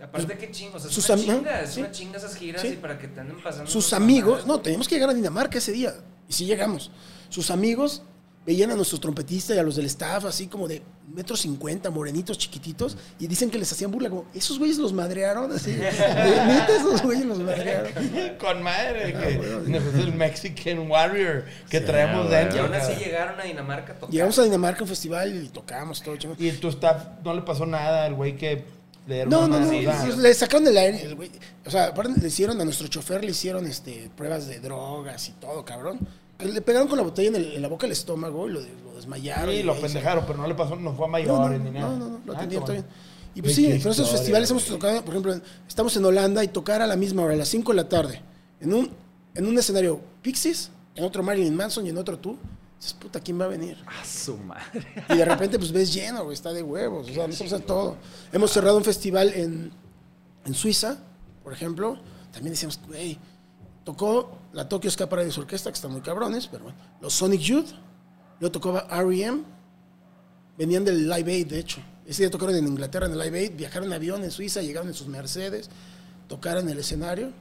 Aparte, qué chingo. O sea, es Sus una chinga. Es sí. una chinga esas giras Sí. y para que te anden pasando. Sus amigos, mamadas. no, teníamos que llegar a Dinamarca ese día. Y sí llegamos. Sus amigos veían a nuestros trompetistas y a los del staff así como de metro cincuenta, morenitos, chiquititos, y dicen que les hacían burla, como, esos güeyes los madrearon, así. De neta, esos güeyes los madrearon. Con madre, Ah, que es el Mexican Warrior que traemos güey. dentro. Y aún así llegaron a Dinamarca a tocar. Llegamos a Dinamarca a un festival y tocamos todo. Y tu staff no le pasó nada al güey que No, no, no. sí, pues, Le sacaron del aire. el güey. O sea, aparte le hicieron a nuestro chofer, le hicieron este, pruebas de drogas y todo, cabrón. Le pegaron con la botella en, el- en la boca del estómago y lo, lo desmayaron. Sí, y lo pendejaron, pero no le pasó, no fue a No, mayores no, ni nada. no, no, no, lo Ah, atendieron todo bien. Y pues sí, en esos festivales hemos tocado, por ejemplo, estamos en Holanda y tocar a la misma hora, a las 5 de la tarde, en un, en un escenario Pixies, en otro Marilyn Manson y en otro tú. Dices, puta, ¿quién va a venir? A su madre. Y de repente, pues ves lleno, güey, está de huevos. O sea, nosotros a todo. Hemos cerrado un festival en, en Suiza, por ejemplo. También decíamos, güey, tocó la Tokyo Ska Paradise Orquesta, que están muy cabrones, pero bueno. Los Sonic Youth, luego tocaba R.E.M., venían del Live Aid, de hecho. Ese día tocaron en Inglaterra, en el Live Aid, viajaron en avión en Suiza, llegaron en sus Mercedes, tocaron en el escenario.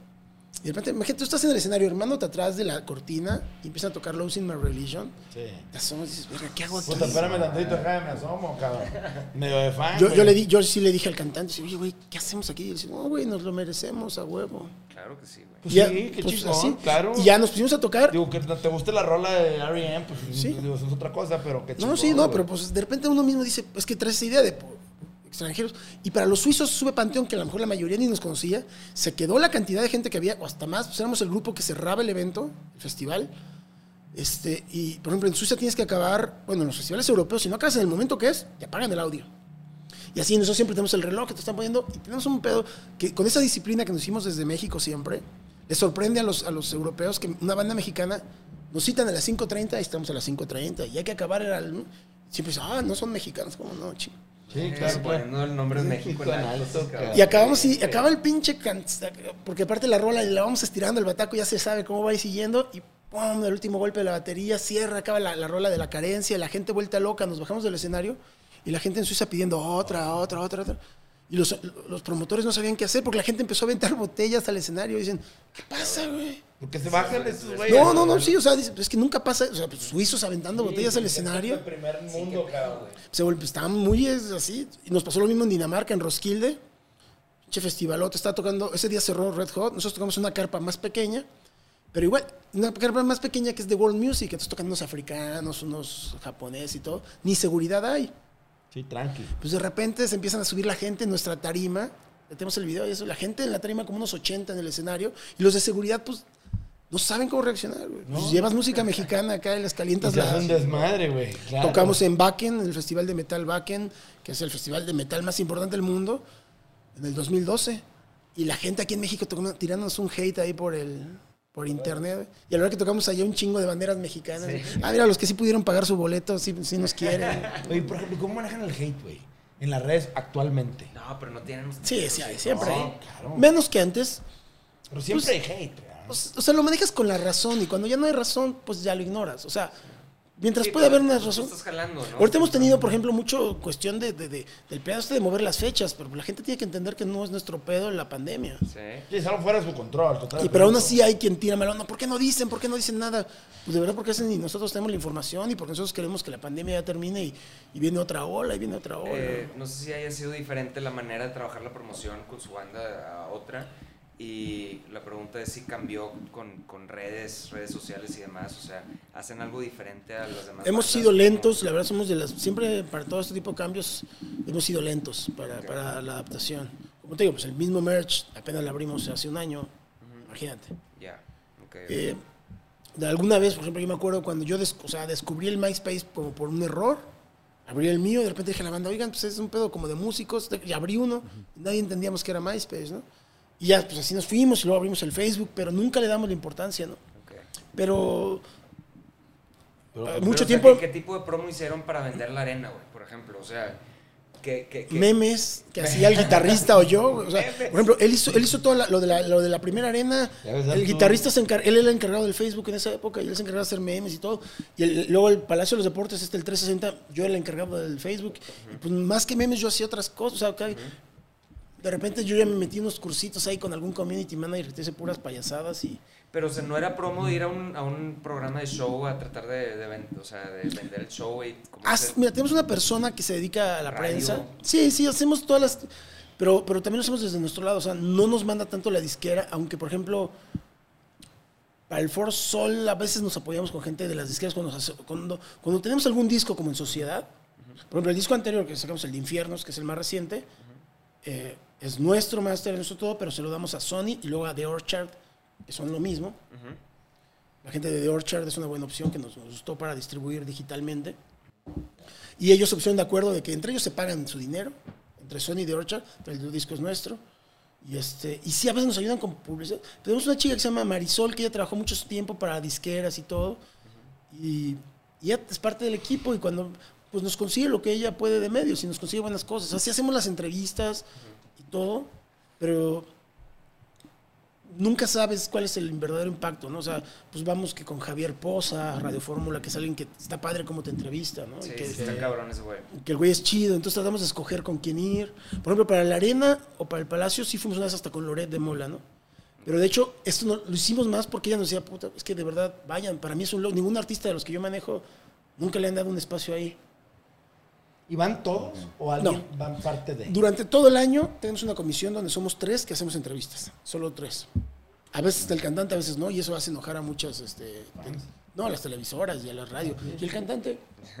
Y de repente, imagínate, tú estás en el escenario, hermándote atrás de la cortina y empiezan a tocar Losing My Religion. Sí. Te asomas y dices, "Verga, ¿qué hago aquí? Puta, espérame tantito, acá me asomo, cabrón. Medio de fan. Yo, yo, le di, yo sí le dije al cantante, oye, güey, ¿qué hacemos aquí? Y él dice, no, güey, nos lo merecemos a huevo. Claro que sí, güey. Pues ya, sí, qué pues, chingón, así. claro. Y ya nos pusimos a tocar. Digo, que te guste la rola de R.E.M., pues Sí. digo, eso es otra cosa, pero qué chingón. no, sí, no, güey. pero pues de repente uno mismo dice, es que traes esa idea de, extranjeros. Y para los suizos sube Panteón, que a lo mejor la mayoría ni nos conocía, se quedó la cantidad de gente que había, o hasta más, pues éramos el grupo que cerraba el evento, el festival. Este, y por ejemplo, en Suiza tienes que acabar, bueno, en los festivales europeos, si no acabas en el momento que es, te apagan el audio. Y así nosotros siempre tenemos el reloj que te están poniendo y tenemos un pedo que con esa disciplina que nos hicimos desde México siempre, les sorprende a los, a los europeos que una banda mexicana nos citan a las 5.30 y estamos a las 5.30 y hay que acabar el... Siempre dicen, ah, no son mexicanos, ¿cómo no, chico? Sí, Eh, claro, claro. poniendo el nombre de México en alto. Y acabamos y acaba el pinche can- porque aparte la rola la vamos estirando el bataco ya se sabe cómo va a ir siguiendo y pum, el último golpe de la batería cierra acaba la, la rola de la carencia la gente vuelta loca nos bajamos del escenario y la gente en Suiza pidiendo otra otra otra otra y los, los promotores no sabían qué hacer porque la gente empezó a aventar botellas al escenario y dicen qué pasa güey Porque se bajan estos güeyes. no no no sí o sea dice, es que nunca pasa o sea pues, suizos aventando botellas al escenario El primer mundo, cabrón. se volvió, estaban muy es, así. Y nos pasó lo mismo en Dinamarca, en Roskilde. Che festivalote, estaba tocando. Ese día cerró Red Hot. Nosotros tocamos una carpa más pequeña. Pero igual, una carpa más pequeña que es de World Music. Entonces tocan unos africanos, unos japoneses y todo. Ni seguridad hay. Sí, tranqui. Pues de repente se empiezan a subir la gente en nuestra tarima. Ya tenemos el video y eso. La gente en la tarima como unos 80 en el escenario. Y los de seguridad, pues, no saben cómo reaccionar. güey. Pues llevas música mexicana acá y les calientas hace un las... desmadre, güey. claro. Tocamos en Wacken, en el Festival de Metal Wacken, que es el festival de metal más importante del mundo, en el 2012. Y la gente aquí en México tocando- tirándonos un hate ahí por el por internet. Y a la hora que tocamos allá un chingo de banderas mexicanas. Ah, mira, los que sí pudieron pagar su boleto, sí, sí nos quieren. Oye, por ejemplo, ¿cómo manejan el hate, güey? En las redes actualmente. No, pero no tienen. Sí, sí, hay, siempre No, hay. claro. Menos que antes. Pero siempre hay hate, güey. Pues, o sea, lo manejas con la razón y cuando ya no hay razón, pues ya lo ignoras. O sea, mientras Sí, puede pero haber una tú razón. estás jalando, ¿no? Ahorita hemos tenido, por ejemplo, mucho cuestión de, de- de- del pedo este de mover las fechas, pero la gente tiene que entender que no es nuestro pedo la pandemia. Sí. Sí, es algo fuera de su control, total. Y pero aún así hay quien tira melón, no, ¿por qué no dicen? ¿Por qué no dicen nada? Pues de verdad porque hacen y nosotros tenemos la información y porque nosotros queremos que la pandemia ya termine y, y viene otra ola y viene otra ola. Eh, no sé si haya sido diferente la manera de trabajar la promoción con su banda a otra. Y la pregunta es si cambió con, con redes, redes sociales y demás. O sea, ¿hacen algo diferente a las demás? Hemos bandas? sido lentos, la verdad somos de las... Siempre para todo este tipo de cambios hemos sido lentos para, para la adaptación. Como te digo, pues el mismo merch apenas lo abrimos hace un año, imagínate. Ya, ok. Eh, de alguna vez, por ejemplo, yo me acuerdo cuando yo des- o sea, descubrí el MySpace como por un error, abrí el mío y de repente dije a la banda, oigan, pues es un pedo como de músicos, y abrí uno, y nadie entendíamos que era MySpace, ¿no? Y ya, pues así nos fuimos y luego abrimos el Facebook, pero nunca le damos la importancia, ¿no? ok. Pero Pero- eh, Pero, mucho o sea, tiempo, ¿qué, qué tipo de promo hicieron para vender la arena, güey? Por ejemplo, o sea, memes que hacía el guitarrista o yo, o sea, por ejemplo, él hizo, él hizo todo la- lo, de la, lo de la primera arena, el guitarrista, se encar- él era el encargado del Facebook en esa época y él se encargaba de hacer memes y todo, y el- luego el Palacio de los Deportes, este el 360, yo era el encargado del Facebook, y pues más que memes yo hacía otras cosas, o sea, acá, de repente yo ya me metí unos cursitos ahí con algún community manager que te puras payasadas y... Pero o sea, no era promo de ir a un, a un programa de show a tratar de, de, o sea, de vender el show y mira, tenemos una persona que se dedica a la Radio. prensa. Sí, sí, hacemos todas las... Pero, pero también lo hacemos desde nuestro lado. O sea, no nos manda tanto la disquera, aunque, por ejemplo, para el For Sol a veces nos apoyamos con gente de las disqueras cuando, cuando, cuando tenemos algún disco como en sociedad. Por ejemplo, el disco anterior que sacamos, el de Infiernos, que es el más reciente, eh, es nuestro máster, nuestro todo, pero se lo damos a Sony y luego a The Orchard, que son lo mismo. La gente de The Orchard es una buena opción que nos, nos gustó para distribuir digitalmente. Y ellos se pusieron de acuerdo de que entre ellos se pagan su dinero, entre Sony y The Orchard, pero el disco es nuestro. Y, este, y sí, a veces nos ayudan con publicidad. Tenemos una chica que se llama Marisol, que ella trabajó mucho tiempo para disqueras y todo. Y, y es parte del equipo y cuando pues nos consigue lo que ella puede de medios y nos consigue buenas cosas. Así hacemos las entrevistas y todo, pero nunca sabes cuál es el verdadero impacto, ¿no? O sea, pues vamos que con Javier Poza, Radio Fórmula, que es alguien que está padre como te entrevista, ¿no? Y Sí, que, sí, está cabrón ese güey. que el güey es chido, entonces tratamos de escoger con quién ir. Por ejemplo, para la arena o para el palacio sí fuimos una vez hasta con Loret de Mola, ¿no? Pero de hecho, esto no, lo hicimos más porque ella nos decía, puta, es que de verdad, vayan, para mí es un logro. Ningún artista de los que yo manejo nunca le han dado un espacio ahí. ¿Y van todos o alguien No. van parte de? Durante todo el año tenemos una comisión donde somos tres que hacemos entrevistas, solo tres. A veces el cantante, a veces no, y eso hace enojar a muchas, este, no, a las televisoras y a la radio. Y el cantante,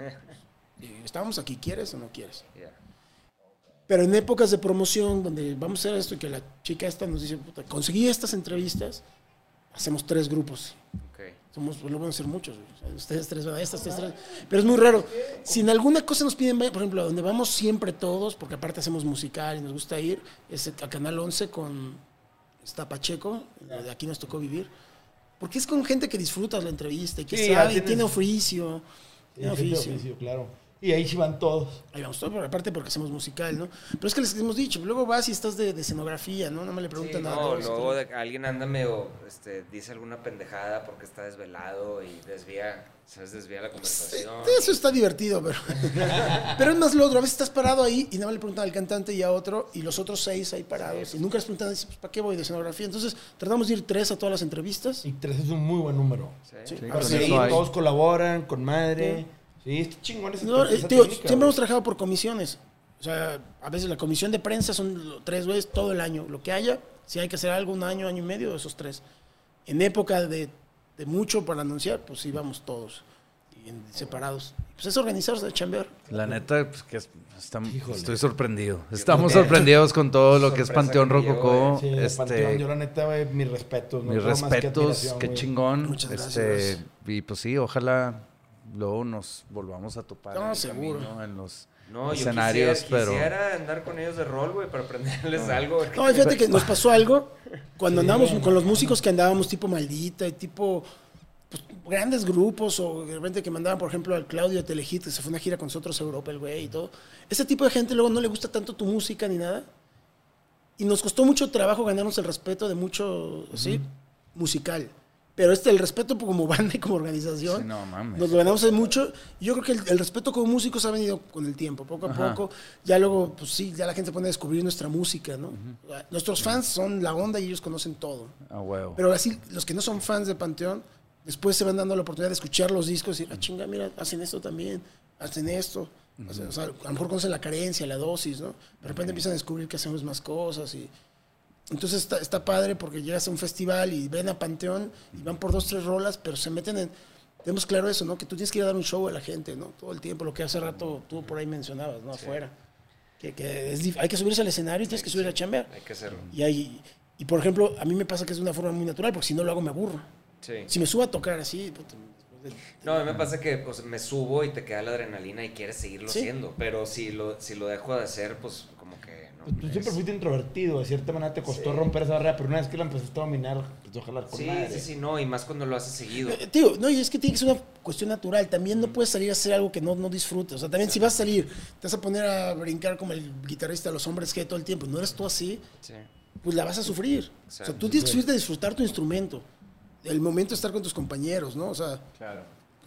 eh, estamos aquí, ¿quieres o no quieres? Pero en épocas de promoción, donde vamos a hacer esto y que la chica esta nos dice, puta, conseguí estas entrevistas, hacemos tres grupos. Ok. Somos, lo van a hacer muchos. güey. Ustedes tres estas, ustedes tres. Pero es muy raro. Si en alguna cosa nos piden, por ejemplo, a donde vamos siempre todos, porque aparte hacemos musical y nos gusta ir, es a Canal 11 con está Pacheco, de aquí nos tocó vivir. Porque es con gente que disfruta la entrevista y que Sí, sabe, tiene oficio. Tiene oficio. oficio, claro. Y ahí sí van todos. Ahí vamos todos, pero aparte porque hacemos musical, ¿no? Pero es que les hemos dicho, luego vas y estás de, de escenografía, ¿no? No me le Sí, preguntan nada. no, luego alguien anda medio, este, dice alguna pendejada porque está desvelado y desvía, ¿sabes? Desvía la Sí, conversación. Eso está divertido, pero. pero es más lo otro. A veces estás parado ahí y nada más le preguntan al cantante y a otro, y los otros seis ahí parados. Y nunca les preguntan, dices, pues, ¿para qué voy de escenografía? Entonces, tratamos de ir tres a todas las entrevistas. Y tres es un muy buen número. Sí. Todos colaboran con madre. Sí, está chingón ese No, eh, esa digo, técnica, siempre güey. hemos trabajado por comisiones. O sea, a veces la comisión de prensa son tres veces todo el año. Lo que haya, si hay que hacer algo un año, año y medio, esos tres. En época de, de mucho para anunciar, pues íbamos todos y en- separados. Pues es organizarse de chambear. La neta, pues que es- estoy sorprendido. Estamos sorprendidos con todo lo que es Panteón que Rococó. Sí, de este, Panteón, yo la neta, mis respetos. no mis tengo más que respetos, qué chingón. Muchas este, gracias. Y pues sí, ojalá luego nos volvamos a topar No, en seguro. camino, en los No, yo escenarios, quisiera, pero quisiera andar con ellos de rol, güey, para aprenderles algo. porque- No, fíjate que nos pasó algo cuando andábamos con los músicos que andábamos tipo maldita y tipo pues, grandes grupos o de repente que mandaban, por ejemplo, al Claudio de Telehit, que se fue una gira con nosotros a Europa, el güey y todo. Ese tipo de gente luego no le gusta tanto tu música ni nada. Y nos costó mucho trabajo ganarnos el respeto de mucho, ¿sí? Musical. Pero este, el respeto como banda y como organización, Sí, no mames. nos lo ganamos mucho. Yo creo que el, el respeto como músicos ha venido con el tiempo, poco a Ajá. poco. Ya luego, pues sí, ya la gente se pone a descubrir nuestra música, ¿no? O sea, Nuestros fans son la onda y ellos conocen todo. a huevo. Pero así, los que no son fans de Panteón, después se van dando la oportunidad de escuchar los discos y, ah, chinga, mira, hacen esto también, hacen esto. O sea, o sea, a lo mejor conocen la carencia, la dosis, ¿no? De repente empiezan a descubrir que hacemos más cosas y... Entonces está, está padre porque llegas a un festival y ven a Panteón y van por dos, tres rolas, pero se meten en... Tenemos claro eso, ¿no? Que tú tienes que ir a dar un show a la gente, ¿no? Todo el tiempo, lo que hace rato tú por ahí mencionabas, ¿no? Afuera. Que, que es hay que subirse al escenario y tienes que subir a chambear. Hay que hacerlo. Y, hay, y por ejemplo, a mí me pasa que es de una forma muy natural, porque si no lo hago me aburro. Sí. Si me subo a tocar así, No, a mí me pasa que pues, me subo y te queda la adrenalina y quieres seguirlo Sí. haciendo. Pero si lo, si lo dejo de hacer, pues como que no. Pues tú siempre Es- fuiste introvertido, de cierta manera te costó romper esa barrera, pero una vez que la empezaste a dominar, pues ojalá con Sí, madre. sí, sí, no. Y más cuando lo haces seguido. Eh, Tío, no, y es que tiene que ser una cuestión natural. También no puedes salir a hacer algo que no, no disfrutes. O sea, también si vas a salir, te vas a poner a brincar como el guitarrista de los hombres que todo el tiempo, no eres tú así, Sí. pues la vas a sufrir. O sea, tú tienes que subirte a disfrutar tu instrumento. El momento de estar con tus compañeros, ¿no? O sea, Claro.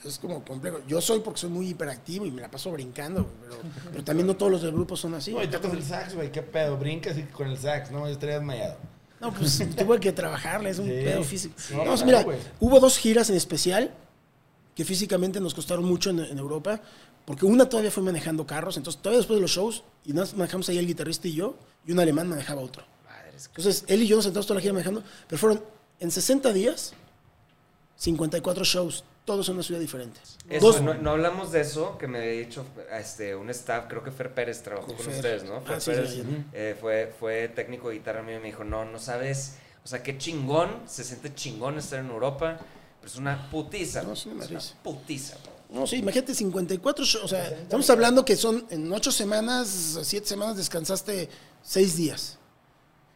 Es como complejo. Yo soy porque soy muy hiperactivo y me la paso brincando, pero, pero también no todos los del grupo son así. No, y tocas el sax, güey, qué pedo, brincas y con el sax, no, yo estaría desmayado. No, pues tuve que trabajarle, es un Sí. pedo físico. Sí, No, claro, mira, hubo dos giras en especial que físicamente nos costaron mucho en, en Europa, porque una todavía fue manejando carros, entonces todavía después de los shows, y nos manejamos ahí el guitarrista y yo, y un alemán manejaba otro. Entonces él y yo nos sentamos toda la gira manejando, pero fueron en 60 días, 54 shows, todos en una ciudad diferente. Eso, Dos- no, no hablamos de eso, que me había dicho este, un staff, creo que Fer Pérez trabajó con, Fer. ustedes, ¿no? Ah, Fer Pérez sí, sí. eh, fue, fue técnico de guitarra mío y me dijo, no, no sabes, o sea, qué chingón, se siente chingón estar en Europa, pero es una putiza, No, sí, me es una parece. putiza. bro. No, sí, imagínate 54 shows, o sea, estamos hablando que son en 8 semanas, 7 semanas descansaste 6 días.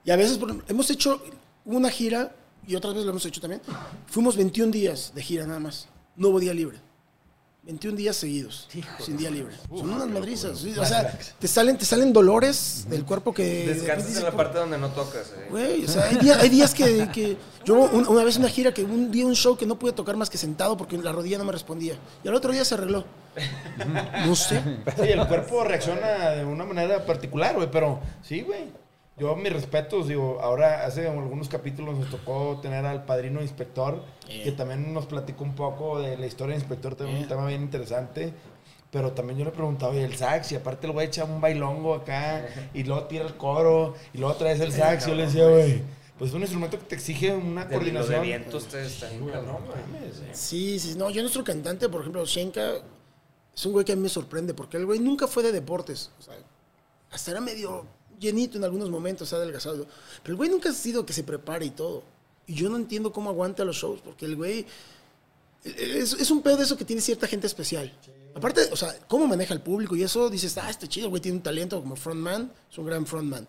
Y a veces hemos hecho una gira y otras veces lo hemos hecho también. Fuimos 21 días de gira nada más. No hubo día libre. 21 días seguidos, sin día libre. Son unas madrizas. o sea, te salen, te salen dolores del cuerpo que... Descansas dices, en la "Por- parte donde no tocas. eh". Güey, o sea, hay, día- hay días que, que- Yo un- una vez una gira que un día un show que no pude tocar más que sentado porque la rodilla no me respondía. Y al otro día se arregló. No sé. Sí, el cuerpo reacciona de una manera particular, güey, pero sí, güey. Yo, mis respetos, digo, ahora hace algunos capítulos nos tocó tener al padrino inspector, que también nos platicó un poco de la historia del inspector, también un tema bien interesante. Pero también yo le preguntaba, y el sax, y aparte el güey echa un bailongo acá, y luego tira el coro, y luego traes el sax, y yo le decía, güey, pues es un instrumento que te exige una De, coordinación. de viento ustedes están Güey, no eh. Sí, sí, no, yo nuestro cantante, por ejemplo, Shenka, es un güey que a mí me sorprende, porque el güey nunca fue de deportes. O sea, hasta era medio llenito en algunos momentos, ha adelgazado. Pero el güey nunca ha sido que se prepare y todo. Y yo no entiendo cómo aguanta los shows, porque el güey es, es un pedo de eso que tiene cierta gente especial. Aparte, o sea, cómo maneja el público y eso, dices, ah, este chido, güey, tiene un talento como frontman, es un gran frontman.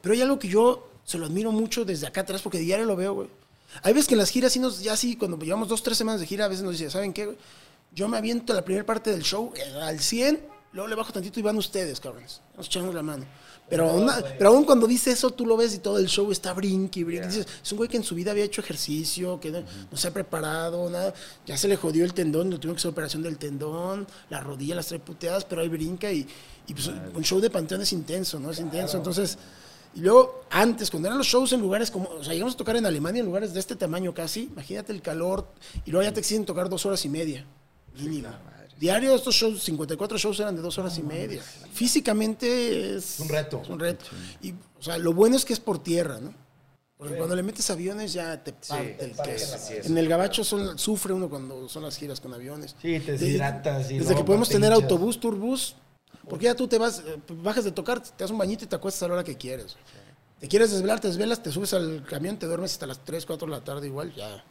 Pero hay algo que yo se lo admiro mucho desde acá atrás, porque diario lo veo, güey. Hay veces que en las giras, sí nos, ya sí, cuando llevamos dos, tres semanas de gira, a veces nos dice, ¿saben qué, güey? Yo me aviento la primera parte del show eh, al 100, luego le bajo tantito y van ustedes, cabrones. Nos echamos la mano. Pero aún, pero aún cuando dice eso, tú lo ves y todo el show está brinqui, brinqui. Dices, es un güey que en su vida había hecho ejercicio, que no, no se ha preparado, nada. Ya se le jodió el tendón, no tuvo que hacer operación del tendón, la rodilla las trae puteadas, pero ahí brinca y, y pues, un show de Panteón es intenso, ¿no? Es intenso. Entonces, y luego, antes, cuando eran los shows en lugares como, o sea, llegamos a tocar en Alemania en lugares de este tamaño casi, imagínate el calor, y luego ya te exigen tocar dos horas y media, mínimo. Diario estos shows, 54 shows eran de dos horas y media. Físicamente es... Un reto. Es un reto. Y, o sea, lo bueno es que es por tierra, ¿no? Porque cuando le metes aviones ya te parte el queso. sí, es En el gabacho son- sufre uno cuando son las giras con aviones. Sí, te De- deshidratas. y Desde que podemos te tener hinchas. autobús, turbús, porque ya tú te vas, eh, bajas de tocar, te das un bañito y te acuestas a la hora que quieres. Te quieres desvelar, te desvelas, te subes al camión, te duermes hasta las 3, 4 de la tarde igual, ya.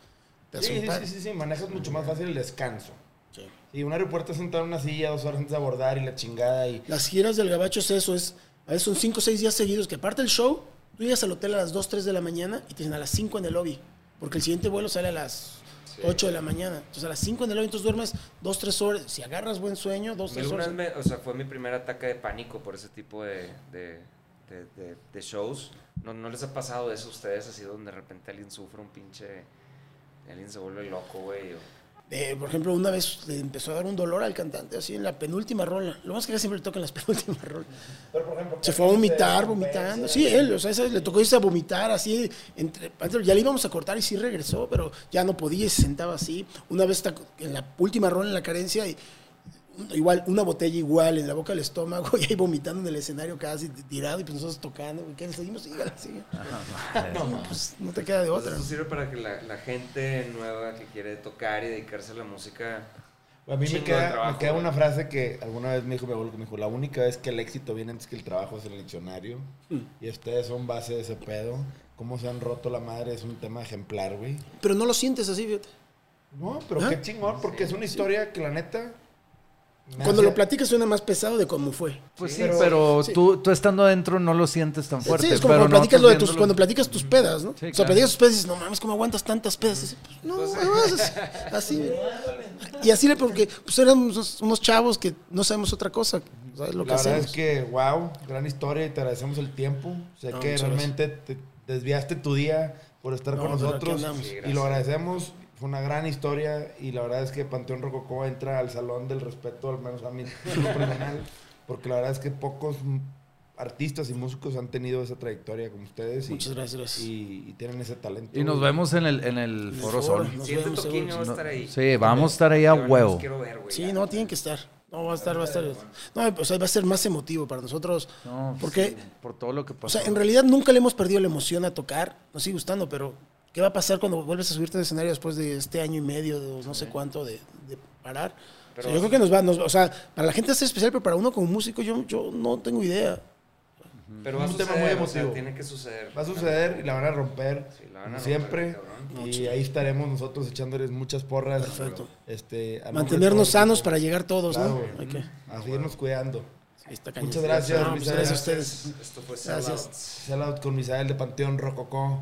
Te Sí, sí, sí, sí, sí, manejas mucho más fácil el descanso. Sí. Y un aeropuerto es sentado en una silla dos horas antes de abordar y la chingada y... Las giras del gabacho es eso, es, a veces son 5 o 6 días seguidos, que aparte del show, tú llegas al hotel a las 2, 3 de la mañana y te dicen a las 5 en el lobby, porque el siguiente vuelo sale a las 8 de la mañana. Entonces a las 5 en el lobby, entonces duermes 2, 3 horas. Si agarras buen sueño, 2, 3 Alguna horas. me- o sea, fue mi primer ataque de pánico por ese tipo de, de, de- de- de shows. ¿No, ¿No les ha pasado eso a ustedes así donde de repente alguien sufre un pinche... Alguien se vuelve loco, güey? o- Eh, por ejemplo, una vez le empezó a dar un dolor al cantante, así en la penúltima rola. Lo más que siempre le toca en las penúltimas rolas. Pero, por ejemplo, Se fue a vomitar, vomitando. Sí, él, o sea, le tocó irse a vomitar así. Entre, ya le íbamos a cortar y sí regresó, pero ya no podía y se sentaba así. Una vez en la última rola en la carencia y igual, una botella igual en la boca del estómago y ahí vomitando en el escenario casi tirado y pues nosotros tocando. ¿Qué le seguimos? Sígale, sigue. No, pues no te queda de Pues otra. eso sirve para que la, la gente nueva que quiere tocar y dedicarse a la música... A mí me queda, trabajo, me queda una frase que alguna vez me dijo mi abuelo, que me dijo, la única vez que el éxito viene antes que el trabajo es el diccionario. Mm. Y ustedes son base de ese pedo. Cómo se han roto la madre es un tema ejemplar, güey. Pero no lo sientes así, fíjate. No, pero ¿Ah? qué chingón, porque es una historia que la neta... me Cuando hace- lo platicas suena más pesado de cómo fue. Pues sí, pero- pero, sí. Tú, tú estando adentro no lo sientes tan fuerte. sí, es como pero cuando, no platicas lo de tus, cuando platicas tus pedas, ¿no? Sí, o sea, claro. platicas tus pedas y dices, no mames, ¿cómo aguantas tantas pedas? Dices, pues, no, además es así. Y así le, porque pues éramos unos, unos chavos que no sabemos otra cosa. ¿Sabes lo que La verdad hacemos? es que, wow, gran historia y te agradecemos el tiempo. Sé No, que realmente te desviaste tu día por estar No, con nosotros y lo agradecemos. Fue una gran historia y la verdad es que Panteón Rococó entra al salón del respeto, al menos a mí, personal, porque la verdad es que pocos artistas y músicos han tenido esa trayectoria como ustedes y, Muchas gracias, gracias. y, y tienen ese talento. Y nos vemos en el, en el el Foro Sol. Nos Siguiente vemos, toquín seguro. va a estar ahí. Sí, vamos a estar ahí a huevo. ver. Sí, no, tienen que estar. No, va a estar, va a estar. No, o sea, va a ser más emotivo para nosotros. No, porque, sí, por todo lo que o pasó. sea, en realidad nunca le hemos perdido la emoción a tocar. Nos sigue gustando, pero ¿qué va a pasar cuando vuelves a subirte al escenario después de este año y medio, de no sé cuánto, de, de parar? O sea, Pero- yo creo que nos va, nos- o sea, para la gente es especial, pero para uno como músico yo, yo no tengo idea. Pero va a Un tema muy o sea, emotivo. tiene que suceder. Va a suceder y la van a romper Sí, la van a siempre. romper, y ahí estaremos nosotros echándoles muchas porras. Perfecto. Este, a Mantenernos sanos para llegar todos, Claro, ¿no? que- A seguirnos cuidando. está. Muchas gracias, No, pues Misael. gracias a ustedes. Esto fue con Misael de Panteón Rococó.